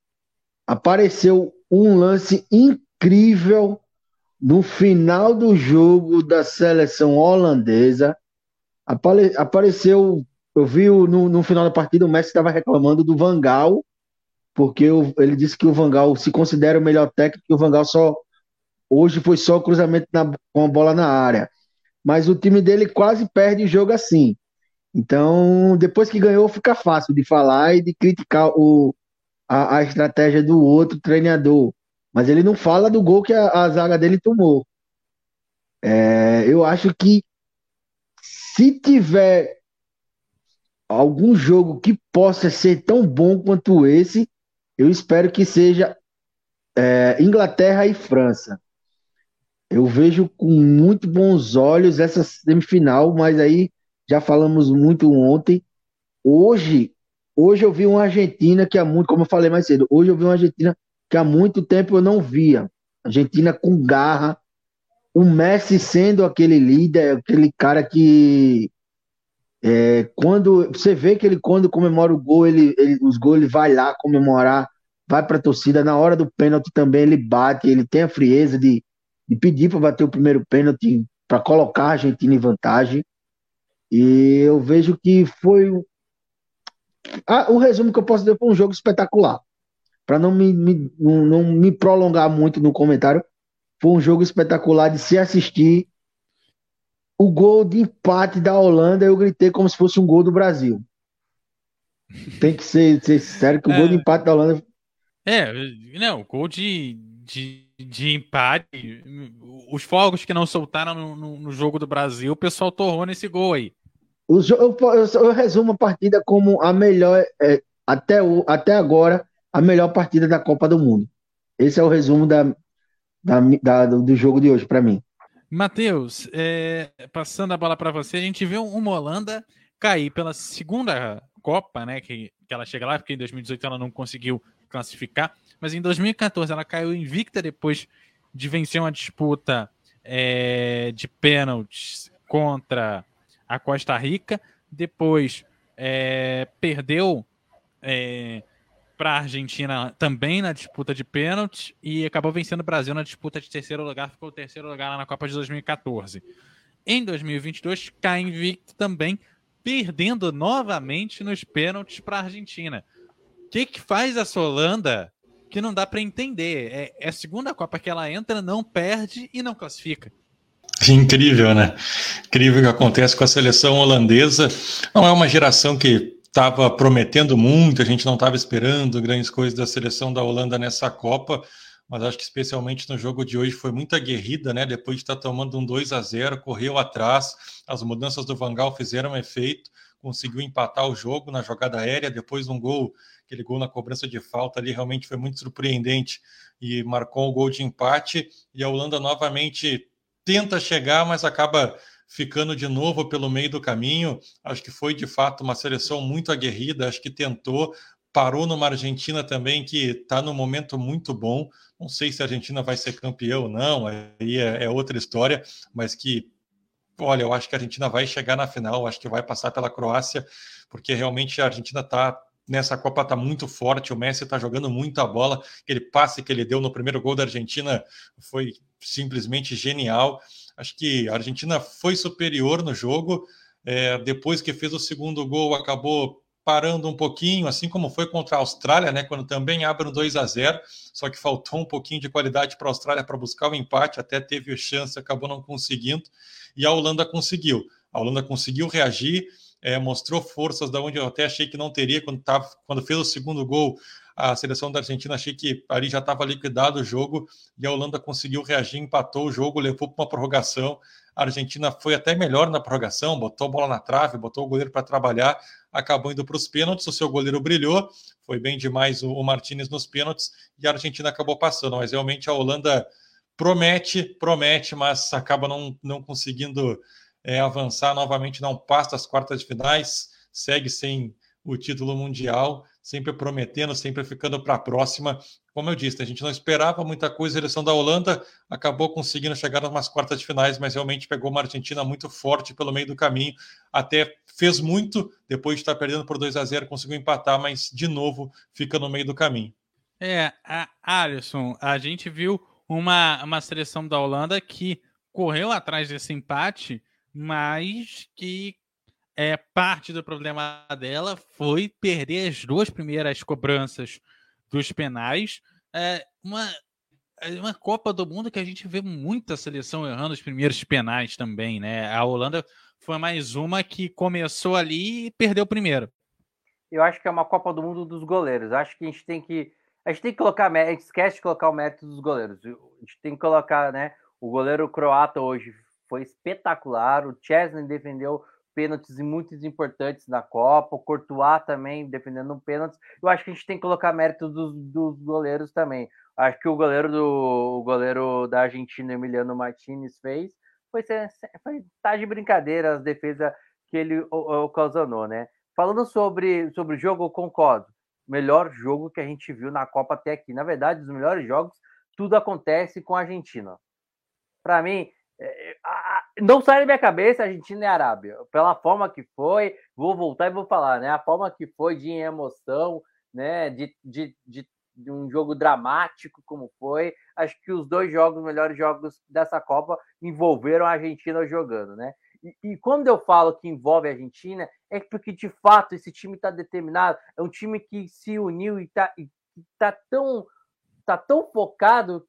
apareceu um lance incrível no final do jogo da seleção holandesa. Apare, apareceu, eu vi no, no final da partida o Messi estava reclamando do Vangal, porque o, ele disse que o Vangal se considera o melhor técnico, o Vangal só hoje foi só cruzamento na, com a bola na área. Mas o time dele quase perde o jogo assim. Então, depois que ganhou, fica fácil de falar e de criticar o, a, a estratégia do outro treinador. Mas ele não fala do gol que a, a zaga dele tomou. É, eu acho que se tiver algum jogo que possa ser tão bom quanto esse, eu espero que seja é, Inglaterra e França. Eu vejo com muito bons olhos essa semifinal, mas aí já falamos muito ontem. Hoje, hoje eu vi uma Argentina que há muito, como eu falei mais cedo, hoje eu vi uma Argentina que há muito tempo eu não via. Argentina com garra, o Messi sendo aquele líder, aquele cara que é, quando você vê que ele quando comemora o gol, ele, ele os gols ele vai lá comemorar, vai para a torcida na hora do pênalti também ele bate, ele tem a frieza de, de pedir para bater o primeiro pênalti para colocar a Argentina em vantagem. E eu vejo que foi ah, o resumo que eu posso dar foi um jogo espetacular. Para não me, me, não, não me prolongar muito no comentário, foi um jogo espetacular de se assistir. O gol de empate da Holanda, eu gritei como se fosse um gol do Brasil. Tem que ser, ser sério que o é, gol de empate da Holanda. É, não, o gol de, de, de empate, os fogos que não soltaram no, no, no jogo do Brasil, o pessoal torrou nesse gol aí. O, eu, eu, eu, resumo a partida como a melhor, é, até, o, até agora, a melhor partida da Copa do Mundo. Esse é o resumo da, da, da do jogo de hoje para mim. Matheus, é, passando a bola para você, a gente viu uma Holanda cair pela segunda Copa, né? Que, que ela chega lá, porque em 2018 ela não conseguiu classificar, mas em 2014 ela caiu invicta depois de vencer uma disputa é, de pênaltis contra a Costa Rica, depois é, perdeu é, para a Argentina também na disputa de pênalti e acabou vencendo o Brasil na disputa de terceiro lugar, ficou terceiro lugar lá na Copa de 2014. Em 2022, cai invicto também, perdendo novamente nos pênaltis para a Argentina. O que, que faz essa Holanda que não dá para entender? É, é a segunda Copa que ela entra, não perde e não classifica. Incrível, né? Incrível o que acontece com a seleção holandesa. Não é uma geração que estava prometendo muito, a gente não estava esperando grandes coisas da seleção da Holanda nessa Copa, mas acho que especialmente no jogo de hoje foi muito aguerrida, né? Depois de estar tá tomando um 2 a 0 correu atrás, as mudanças do Vangal fizeram efeito, conseguiu empatar o jogo na jogada aérea, depois um gol, aquele gol na cobrança de falta ali realmente foi muito surpreendente e marcou o gol de empate, e a Holanda novamente tenta chegar, mas acaba ficando de novo pelo meio do caminho. Acho que foi de fato uma seleção muito aguerrida, acho que tentou, parou numa Argentina também que está num momento muito bom. Não sei se a Argentina vai ser campeã ou não, aí é, é, outra história, mas que, olha, eu acho que a Argentina vai chegar na final, acho que vai passar pela Croácia, porque realmente a Argentina está nessa Copa está muito forte, o Messi está jogando muita bola, aquele passe que ele deu no primeiro gol da Argentina foi simplesmente genial. Acho que a Argentina foi superior no jogo. É, depois que fez o segundo gol, acabou parando um pouquinho, assim como foi contra a Austrália, né? Quando também abre um 2 a 0 só que faltou um pouquinho de qualidade para a Austrália para buscar o empate, até teve chance, acabou não conseguindo, e a Holanda conseguiu. A Holanda conseguiu reagir, é, mostrou forças da onde eu até achei que não teria quando, tava, quando fez o segundo gol a seleção da Argentina achei que ali já estava liquidado o jogo e a Holanda conseguiu reagir, empatou o jogo, levou para uma prorrogação. A Argentina foi até melhor na prorrogação, botou a bola na trave, botou o goleiro para trabalhar, acabou indo para os pênaltis. O seu goleiro brilhou, foi bem demais o, o Martinez nos pênaltis e a Argentina acabou passando. Mas realmente a Holanda promete, promete, mas acaba não, não conseguindo é, avançar novamente, não passa das quartas de finais, segue sem o título mundial sempre prometendo, sempre ficando para a próxima. Como eu disse, a gente não esperava muita coisa. A seleção da Holanda acabou conseguindo chegar nas quartas de finais, mas realmente pegou uma Argentina muito forte pelo meio do caminho. Até fez muito, depois de estar perdendo por 2 a 0 conseguiu empatar, mas de novo fica no meio do caminho. É, a Alisson, a gente viu uma, uma seleção da Holanda que correu atrás desse empate, mas que é, parte do problema dela foi perder as duas primeiras cobranças dos penais. É, uma, é uma Copa do Mundo que a gente vê muita seleção errando os primeiros penais também, né? A Holanda foi mais uma que começou ali e perdeu o primeiro. Eu acho que é uma Copa do Mundo dos goleiros. Acho que a gente tem que. A gente tem que colocar. A gente esquece de colocar o mérito dos goleiros. A gente tem que colocar, né? O goleiro croata hoje foi espetacular. O Chesney defendeu pênaltis muito importantes na Copa, o Courtois também defendendo um pênalti. Eu acho que a gente tem que colocar mérito dos, dos goleiros também. Acho que o goleiro do o goleiro da Argentina, Emiliano Martinez, fez foi, foi tá de brincadeira as defesas que ele ocasionou, né? Falando sobre, sobre o jogo, eu concordo. Melhor jogo que a gente viu na Copa até aqui. Na verdade, os melhores jogos, tudo acontece com a Argentina. Para mim, não sai da minha cabeça Argentina e Arábia. Pela forma que foi, vou voltar e vou falar, né? A forma que foi de emoção, né? De, de, de, de um jogo dramático como foi. Acho que os dois jogos, melhores jogos dessa Copa, envolveram a Argentina jogando, né? E, e, quando eu falo que envolve a Argentina, é porque de fato esse time está determinado, é um time que se uniu e está tá tão, tá tão focado,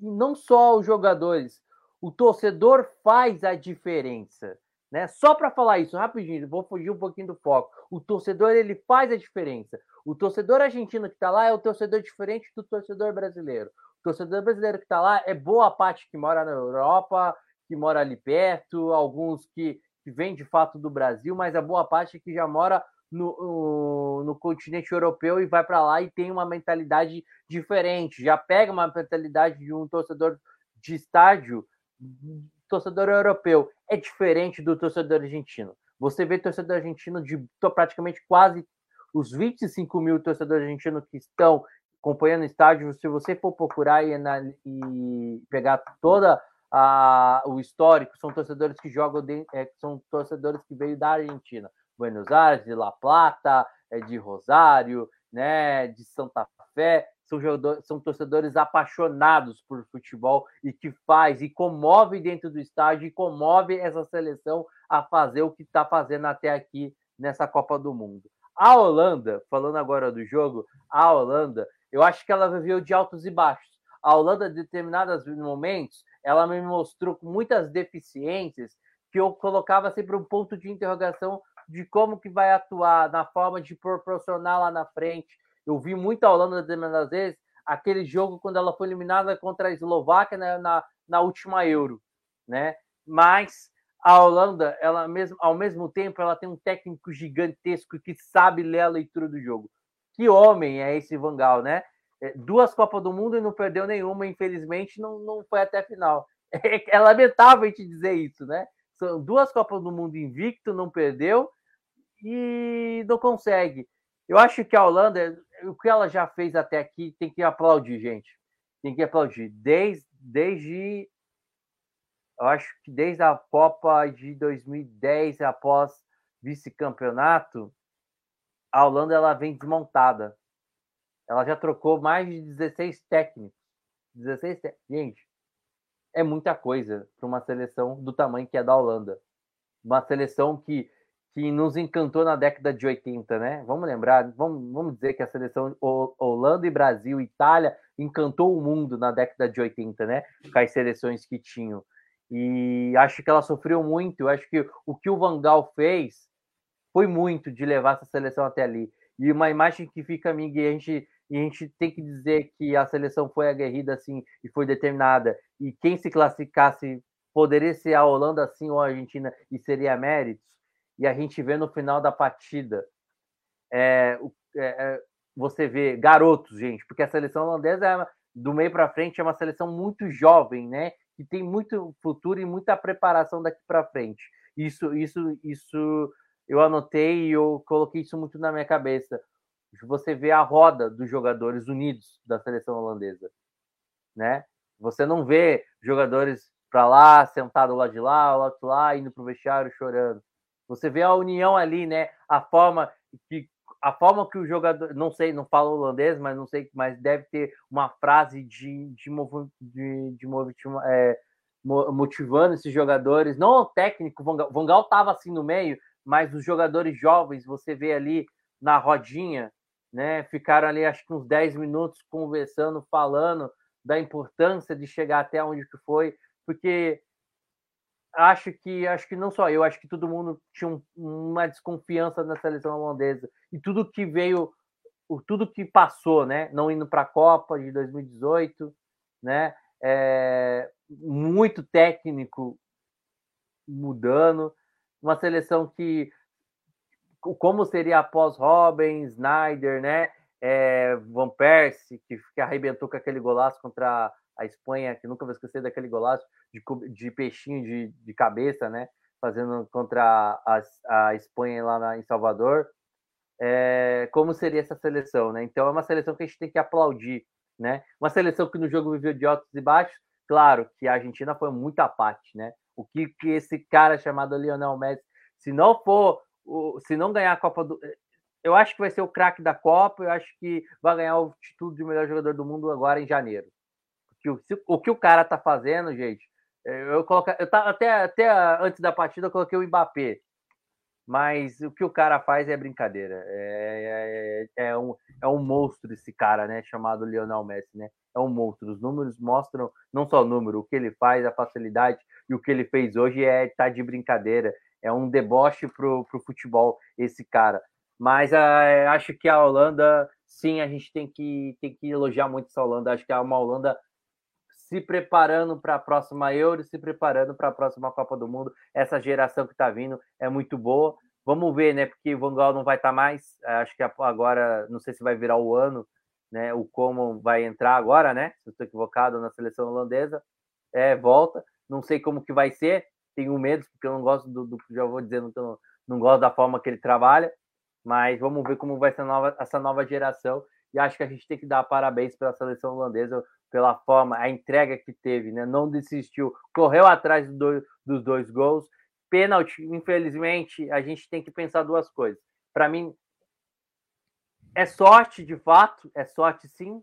não só os jogadores, o torcedor faz a diferença. Né? Só para falar isso rapidinho, vou fugir um pouquinho do foco. O torcedor ele faz a diferença. O torcedor argentino que está lá é o torcedor diferente do torcedor brasileiro. O torcedor brasileiro que está lá é boa parte que mora na Europa, que mora ali perto, alguns que, que vêm de fato do Brasil, mas a boa parte que já mora no, no, no continente europeu e vai para lá e tem uma mentalidade diferente. Já pega uma mentalidade de um torcedor de estádio torcedor europeu é diferente do torcedor argentino. Você vê torcedor argentino de praticamente quase os 25 mil torcedores argentinos que estão acompanhando o estádio. Se você for procurar e, e pegar toda a, o histórico, são torcedores que jogam, de, é, são torcedores que veio da Argentina, Buenos Aires, de La Plata, é, de Rosário, né, de Santa Fé são, jogadores, são torcedores apaixonados por futebol e que faz e comove dentro do estádio e comove essa seleção a fazer o que está fazendo até aqui nessa Copa do Mundo. A Holanda, falando agora do jogo, a Holanda, eu acho que ela viveu de altos e baixos. A Holanda, em determinados momentos, ela me mostrou muitas deficiências que eu colocava sempre um ponto de interrogação de como que vai atuar, na forma de proporcionar lá na frente, eu vi muito a Holanda determinadas vezes aquele jogo quando ela foi eliminada contra a Eslováquia né, na, na última Euro, né? Mas a Holanda, ela mesmo, ao mesmo tempo, ela tem um técnico gigantesco que sabe ler a leitura do jogo. Que homem é esse Vangal, né? É, duas Copas do Mundo e não perdeu nenhuma, infelizmente, não, não foi até a final. É, é lamentável a gente dizer isso, né? São duas Copas do Mundo invicto, não perdeu e não consegue. Eu acho que a Holanda, o que ela já fez até aqui, tem que aplaudir, gente. Tem que aplaudir. Desde, desde eu acho que desde a Copa de 2010, após vice-campeonato, a Holanda ela vem desmontada. Ela já trocou mais de 16 técnicos. 16 técnicos. Gente, é muita coisa para uma seleção do tamanho que é da Holanda. Uma seleção que que nos encantou na década de 80, né? Vamos lembrar, vamos, vamos dizer que a seleção Holanda e Brasil, Itália, encantou o mundo na década de 80, né? Com as seleções que tinham. E acho que ela sofreu muito. Eu acho que o que o Vangal fez foi muito de levar essa seleção até ali. E uma imagem que fica a mim, e a gente, e a gente tem que dizer que a seleção foi aguerrida assim e foi determinada. E quem se classificasse poderia ser a Holanda assim ou a Argentina e seria méritos e a gente vê no final da partida é, é, você vê garotos, gente, porque a seleção holandesa é, do meio para frente é uma seleção muito jovem, né? Que tem muito futuro e muita preparação daqui para frente. Isso, isso, isso eu anotei e eu coloquei isso muito na minha cabeça. Você vê a roda dos jogadores unidos da seleção holandesa, né? Você não vê jogadores para lá, sentado lá de lá, lá de lá, indo para o vestiário chorando. Você vê a união ali, né? A forma que a forma que o jogador, não sei, não falo holandês, mas não sei, mas deve ter uma frase de, de, de, de é, motivando esses jogadores, não o técnico, Van Gaal estava assim no meio, mas os jogadores jovens, você vê ali na rodinha, né? Ficaram ali acho que uns 10 minutos conversando, falando da importância de chegar até onde que foi, porque acho que acho que não só eu, acho que todo mundo tinha um, uma desconfiança na seleção holandesa e tudo que veio, tudo que passou, né? Não indo para a Copa de 2018, né? É, muito técnico mudando, uma seleção que como seria após Robin, Snyder, né? É, Van Persie, que, que arrebentou com aquele golaço contra a Espanha, que nunca vou esquecer daquele golaço de, de peixinho de, de cabeça, né? Fazendo contra a, a Espanha lá na, em Salvador. É, como seria essa seleção, né? Então é uma seleção que a gente tem que aplaudir, né? Uma seleção que no jogo viveu de altos e baixos. Claro que a Argentina foi muito parte, né? O que, que esse cara chamado Lionel Messi, se não for, se não ganhar a Copa do, eu acho que vai ser o craque da Copa. Eu acho que vai ganhar o título de melhor jogador do mundo agora em janeiro. Que o, o, que o cara tá fazendo, gente, é, eu coloquei, eu tava, até, até antes da partida eu coloquei o Mbappé, mas o que o cara faz é brincadeira. É, é, é, um, é um monstro esse cara, né? Chamado Lionel Messi, né? É um monstro. Os números mostram não só o número, o que ele faz, a facilidade e o que ele fez hoje é tá de brincadeira. É um deboche pro, pro futebol esse cara. Mas uh, acho que a Holanda, sim, a gente tem que, tem que elogiar muito essa Holanda. Acho que é uma Holanda se preparando para a próxima Euro, se preparando para a próxima Copa do Mundo. Essa geração que está vindo é muito boa. Vamos ver, né? Porque o Van Gaal não vai estar tá mais. Acho que agora, não sei se vai virar o ano, né? O como vai entrar agora, né? Se eu estou equivocado na seleção holandesa, é volta. Não sei como que vai ser. Tenho medo porque eu não gosto do, do já vou dizendo que não, não gosto da forma que ele trabalha. Mas vamos ver como vai ser nova, essa nova geração. E acho que a gente tem que dar parabéns pela seleção holandesa pela forma, a entrega que teve, né? Não desistiu, correu atrás do dos dois gols. Pênalti, infelizmente, a gente tem que pensar duas coisas. Para mim, é sorte de fato, é sorte sim,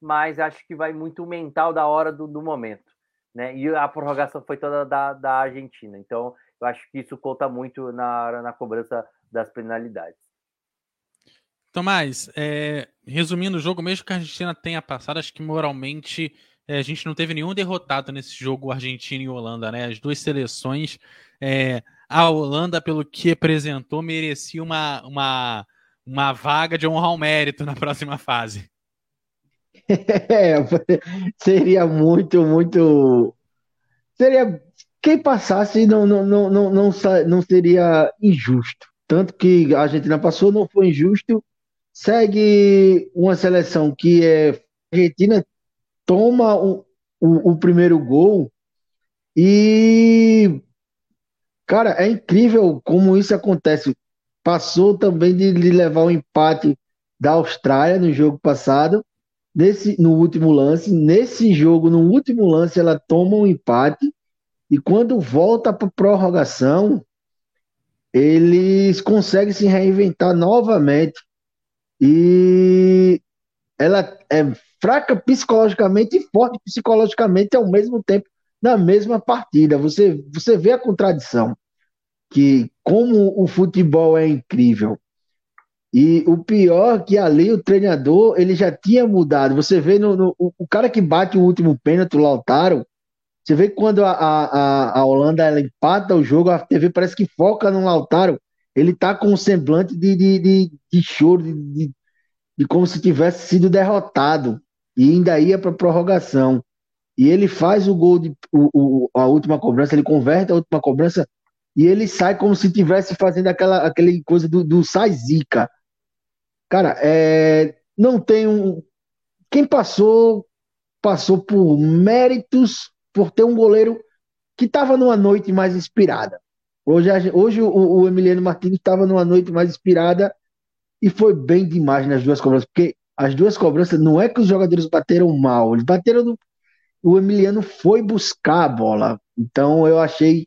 mas acho que vai muito mental da hora do, do momento. Né? E a prorrogação foi toda da, da Argentina. Então, eu acho que isso conta muito na, na cobrança das penalidades. Tomás, é, resumindo o jogo, mesmo que a Argentina tenha passado, acho que moralmente é, a gente não teve nenhum derrotado nesse jogo Argentina e Holanda, né? As duas seleções, é, a Holanda, pelo que apresentou, merecia uma, uma, uma vaga de honra ao mérito na próxima fase. É, seria muito, muito. Seria. Quem passasse não, não, não, não, não, não seria injusto. Tanto que a Argentina passou, não foi injusto segue uma seleção que é Argentina toma o, o, o, primeiro gol e cara é incrível como isso acontece. Passou também de, de levar o empate da Austrália no jogo passado nesse no último lance. Nesse jogo no último lance ela toma um empate e quando volta para prorrogação eles conseguem se reinventar novamente e ela é fraca psicologicamente e forte psicologicamente ao mesmo tempo na mesma partida. Você, você vê a contradição, que como o futebol é incrível. E o pior é que ali o treinador ele já tinha mudado. Você vê no, no o cara que bate o último pênalti, o Lautaro. Você vê quando a, a, a Holanda ela empata o jogo, a TV parece que foca no Lautaro ele tá com um semblante de, de, de, de choro, de, de, de, como se tivesse sido derrotado e ainda ia para prorrogação. E ele faz o gol, de, o, o, a última cobrança, ele converte a última cobrança e ele sai como se tivesse fazendo aquela, aquela coisa do, do sai zica. Cara, é, não tem um. Quem passou, passou por méritos por ter um goleiro que estava numa noite mais inspirada. Hoje, hoje o, o Emiliano Martins estava numa noite mais inspirada e foi bem demais nas duas cobranças, porque as duas cobranças não é que os jogadores bateram mal, eles bateram no, o Emiliano foi buscar a bola. Então eu achei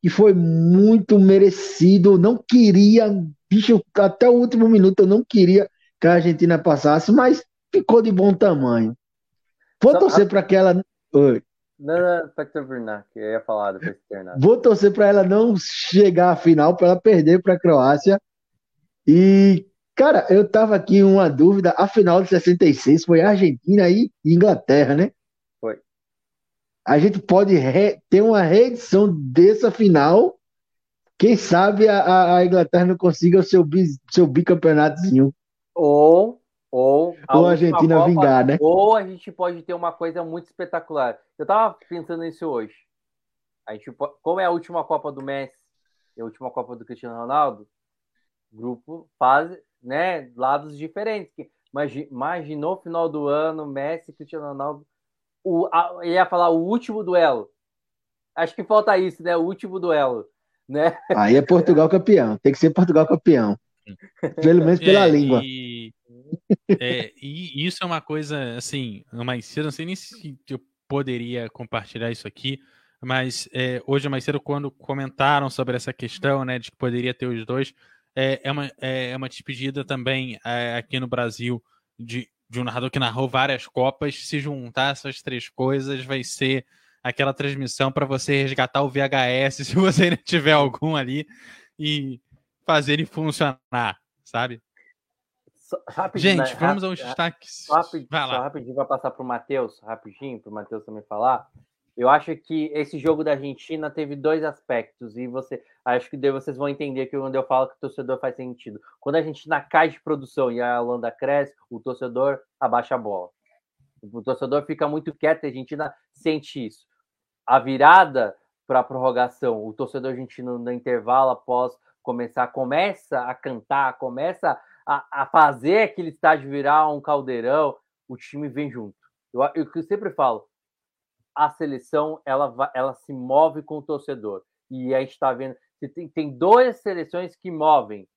que foi muito merecido. Não queria, bicho, até o último minuto eu não queria que a Argentina passasse, mas ficou de bom tamanho. Vou torcer para que ela. Oi. Não, não, terminar, que eu ia falar depois. Vou torcer para ela não chegar à final, para ela perder para a Croácia. E, cara, eu tava aqui uma dúvida. A final de 66 foi Argentina e Inglaterra, né? Foi. A gente pode ter uma reedição dessa final. Quem sabe a, a Inglaterra não consiga o seu, bi... seu bicampeonatozinho. Ou ou a, ou a Argentina Copa, vingar, né? Ou a gente pode ter uma coisa muito espetacular. Eu tava pensando nisso hoje. A gente, como é a última Copa do Messi, e a última Copa do Cristiano Ronaldo, grupo fase, né, lados diferentes. Imaginou o final do ano, Messi e Cristiano Ronaldo, o, a, ia falar o último duelo. Acho que falta isso, né? O último duelo, né? Aí é Portugal campeão. Tem que ser Portugal campeão. Pelo menos pela É, língua. E, é, e isso é uma coisa, assim, mais cedo, não sei nem se eu poderia compartilhar isso aqui, mas é, hoje mais cedo, quando comentaram sobre essa questão, né, de que poderia ter os dois, é, é, uma, é, uma despedida também é, aqui no Brasil de, de um narrador que narrou várias Copas. Se juntar essas três coisas, vai ser aquela transmissão para você resgatar o VHS, se você ainda tiver algum ali, e fazer ele funcionar, sabe? Só- Gente, né? vamos aos destaques. Só, Vai só lá. rapidinho para passar para o Matheus, rapidinho, para o Matheus também falar. Eu acho que esse jogo da Argentina teve dois aspectos, e você acho que daí vocês vão entender que quando eu falo que o torcedor faz sentido. Quando a Argentina cai de produção e a Holanda cresce, o torcedor abaixa a bola. O torcedor fica muito quieto, e a Argentina sente isso. A virada para a prorrogação, o torcedor argentino no intervalo após começar, começa a cantar, começa a, a fazer aquele estádio virar um caldeirão, o time vem junto. Eu, eu, eu sempre falo, a seleção ela, ela se move com o torcedor. E a gente está vendo, tem, tem duas seleções que movem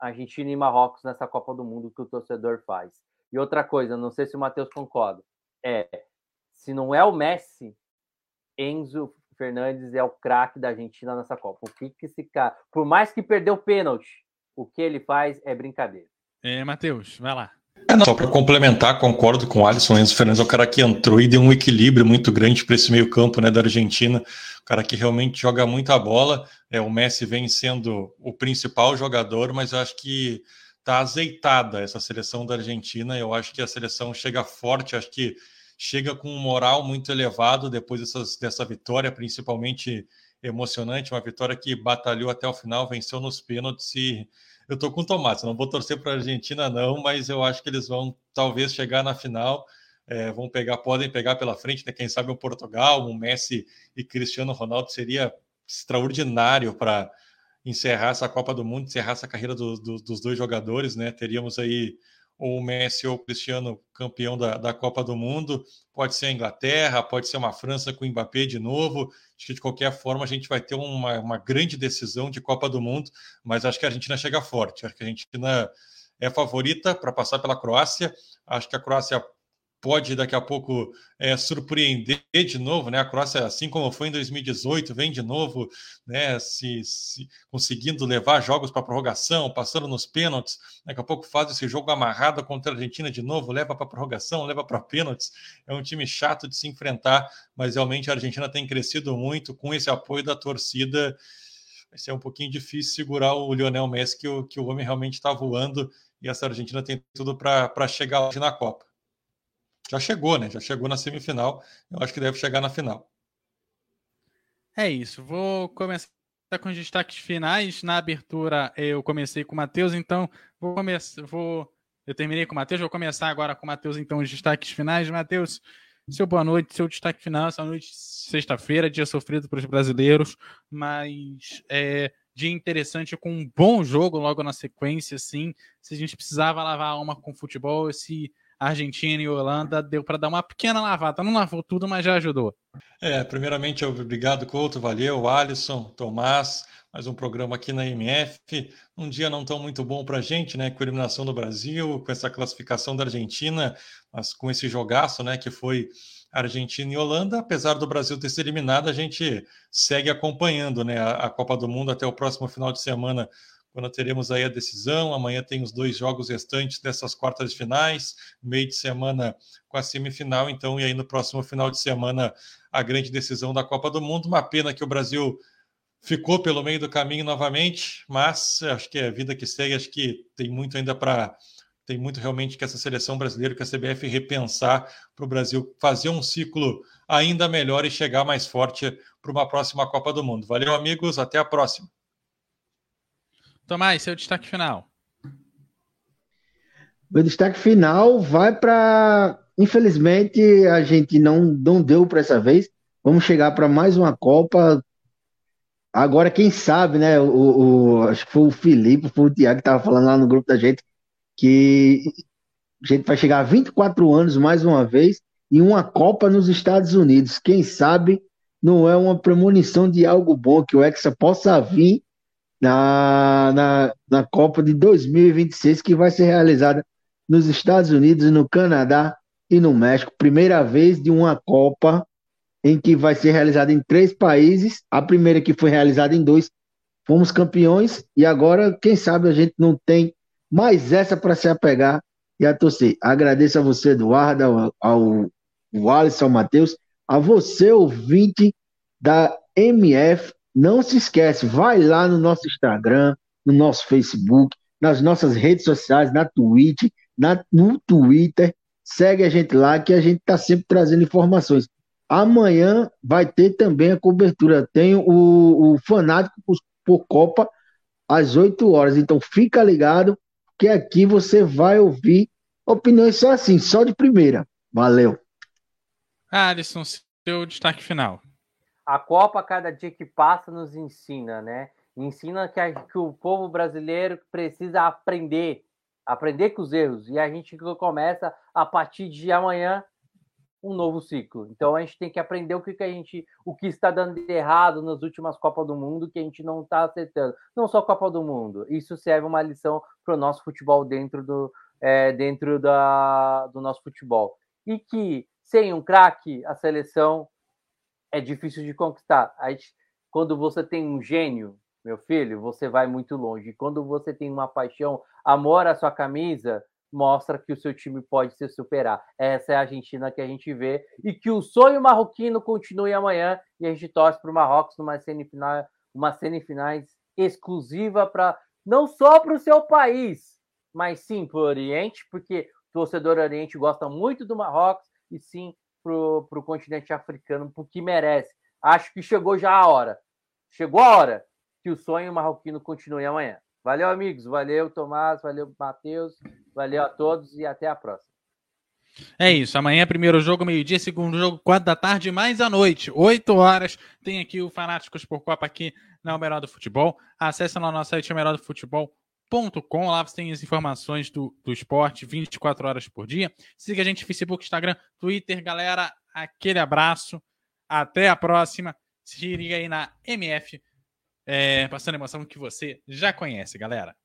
Argentina e Marrocos nessa Copa do Mundo que o torcedor faz. E outra coisa, não sei se o Matheus concorda, é se não é o Messi, Enzo Fernandes é o craque da Argentina nessa Copa. O que, que esse cara, por mais que perdeu o pênalti, o que ele faz é brincadeira. É, Matheus, vai lá. É, só para complementar, concordo com o Alisson. Enzo Fernandes é o cara que entrou e deu um equilíbrio muito grande para esse meio-campo né, da Argentina. O cara que realmente joga muita bola. É, o Messi vem sendo o principal jogador, mas eu acho que está azeitada essa seleção da Argentina. Eu acho que a seleção chega forte, acho que chega com um moral muito elevado depois dessas, dessa vitória, principalmente emocionante. Uma vitória que batalhou até o final, venceu nos pênaltis e eu tô com Tomás, não vou torcer para a Argentina, não, mas eu acho que eles vão talvez chegar na final. É, vão pegar, podem pegar pela frente, né? Quem sabe o Portugal, o Messi e Cristiano Ronaldo seria extraordinário para encerrar essa Copa do Mundo, encerrar essa carreira do, do, dos dois jogadores, né? Teríamos aí ou o Messi ou o Cristiano campeão da, da Copa do Mundo. Pode ser a Inglaterra, pode ser uma França com o Mbappé de novo. Acho que de qualquer forma a gente vai ter uma, uma grande decisão de Copa do Mundo, mas acho que a Argentina chega forte. Acho que a Argentina é favorita para passar pela Croácia. Acho que a Croácia pode daqui a pouco é, surpreender de novo, né? A Croácia, assim como foi em 2018, vem de novo, né? Se, se conseguindo levar jogos para prorrogação, passando nos pênaltis. Daqui a pouco faz esse jogo amarrado contra a Argentina de novo, leva para prorrogação, leva para pênaltis. É um time chato de se enfrentar, mas realmente a Argentina tem crescido muito com esse apoio da torcida. Vai ser um pouquinho difícil segurar o Lionel Messi, que o, que o homem realmente está voando, e essa Argentina tem tudo para chegar hoje na Copa já chegou, né? Já chegou na semifinal. Eu acho que deve chegar na final. É isso. Vou começar com os destaques finais. Na abertura eu comecei com o Matheus, então vou começar. Vou... Eu terminei com o Matheus, vou começar agora com o Matheus, então, os destaques finais. Matheus, seu boa noite, seu destaque final, essa noite, sexta-feira, dia sofrido para os brasileiros, mas é, dia interessante com um bom jogo logo na sequência, sim. Se a gente precisava lavar a alma com futebol, esse Argentina e Holanda deu para dar uma pequena lavada. Não lavou tudo, mas já ajudou. É, primeiramente, obrigado, Couto, valeu, Alisson, Tomás, mais um programa aqui na MF. Um dia não tão muito bom para a gente, né? Com a eliminação do Brasil, com essa classificação da Argentina, mas com esse jogaço, né? Que foi Argentina e Holanda. Apesar do Brasil ter sido eliminado, a gente segue acompanhando, né? A, a Copa do Mundo até o próximo final de semana quando teremos aí a decisão. Amanhã tem os dois jogos restantes dessas quartas de finais, meio de semana com a semifinal, então, e aí no próximo final de semana a grande decisão da Copa do Mundo. Uma pena que o Brasil ficou pelo meio do caminho novamente, mas acho que é a vida que segue, acho que tem muito ainda para tem muito realmente que essa seleção brasileira, que a CBF repensar para o Brasil fazer um ciclo ainda melhor e chegar mais forte para uma próxima Copa do Mundo. Valeu, amigos, até a próxima. Tomás, seu destaque final. Meu destaque final vai para. Infelizmente, a gente não, não deu para essa vez. Vamos chegar para mais uma Copa. Agora, quem sabe, né? O, o, acho que foi o Felipe, foi o Tiago que estava falando lá no grupo da gente que a gente vai chegar a 24 anos mais uma vez e uma Copa nos Estados Unidos. Quem sabe não é uma premonição de algo bom que o Hexa possa vir na, na, na Copa de 2026, que vai ser realizada nos Estados Unidos, no Canadá e no México. Primeira vez de uma Copa em que vai ser realizada em três países. A primeira que foi realizada em dois, fomos campeões e agora, quem sabe, a gente não tem mais essa para se apegar e a torcer. Agradeço a você, Eduardo, ao, ao, ao Alisson, Matheus, a você, ouvinte da MF. Não se esquece, vai lá no nosso Instagram, no nosso Facebook, nas nossas redes sociais, na Twitch, na, no Twitter. Segue a gente lá que a gente está sempre trazendo informações. Amanhã vai ter também a cobertura. Tem o, o Fanático por, Copa às 8 horas. Então fica ligado que aqui você vai ouvir opiniões só assim, só de primeira. Valeu. Alisson, seu destaque final. A Copa, cada dia que passa, nos ensina, né? Ensina que, a, que o povo brasileiro precisa aprender, aprender com os erros. E a gente começa a partir de amanhã um novo ciclo. Então a gente tem que aprender o que, que a gente, o que está dando de errado nas últimas Copas do Mundo que a gente não está acertando. Não só Copa do Mundo. Isso serve uma lição para o nosso futebol dentro do é, dentro da, do nosso futebol. E que sem um craque a seleção é difícil de conquistar. Quando você tem um gênio, meu filho, você vai muito longe. Quando você tem uma paixão, amor à sua camisa, mostra que o seu time pode se superar. Essa é a Argentina que a gente vê e que o sonho marroquino continue amanhã e a gente torce para o Marrocos numa semifinal, uma semifinais exclusiva para não só para o seu país, mas sim para o Oriente, porque o torcedor Oriente gosta muito do Marrocos e sim para o continente africano, porque merece. Acho que chegou já a hora. Chegou a hora que o sonho marroquino continue amanhã. Valeu, amigos. Valeu, Tomás. Valeu, Matheus. Valeu a todos e até a próxima. É isso. Amanhã, primeiro jogo, meio-dia, segundo jogo, quatro da tarde, mais à noite, oito horas. Tem aqui o Fanáticos por Copa aqui na O Melhor do Futebol. Acesse no nosso site, melhordofutebol.com. Lá você tem as informações do, do esporte 24 horas por dia. Siga a gente no Facebook, Instagram, Twitter. Galera, aquele abraço. Até a próxima. Se liga aí na MF é, passando a emoção que você já conhece, galera.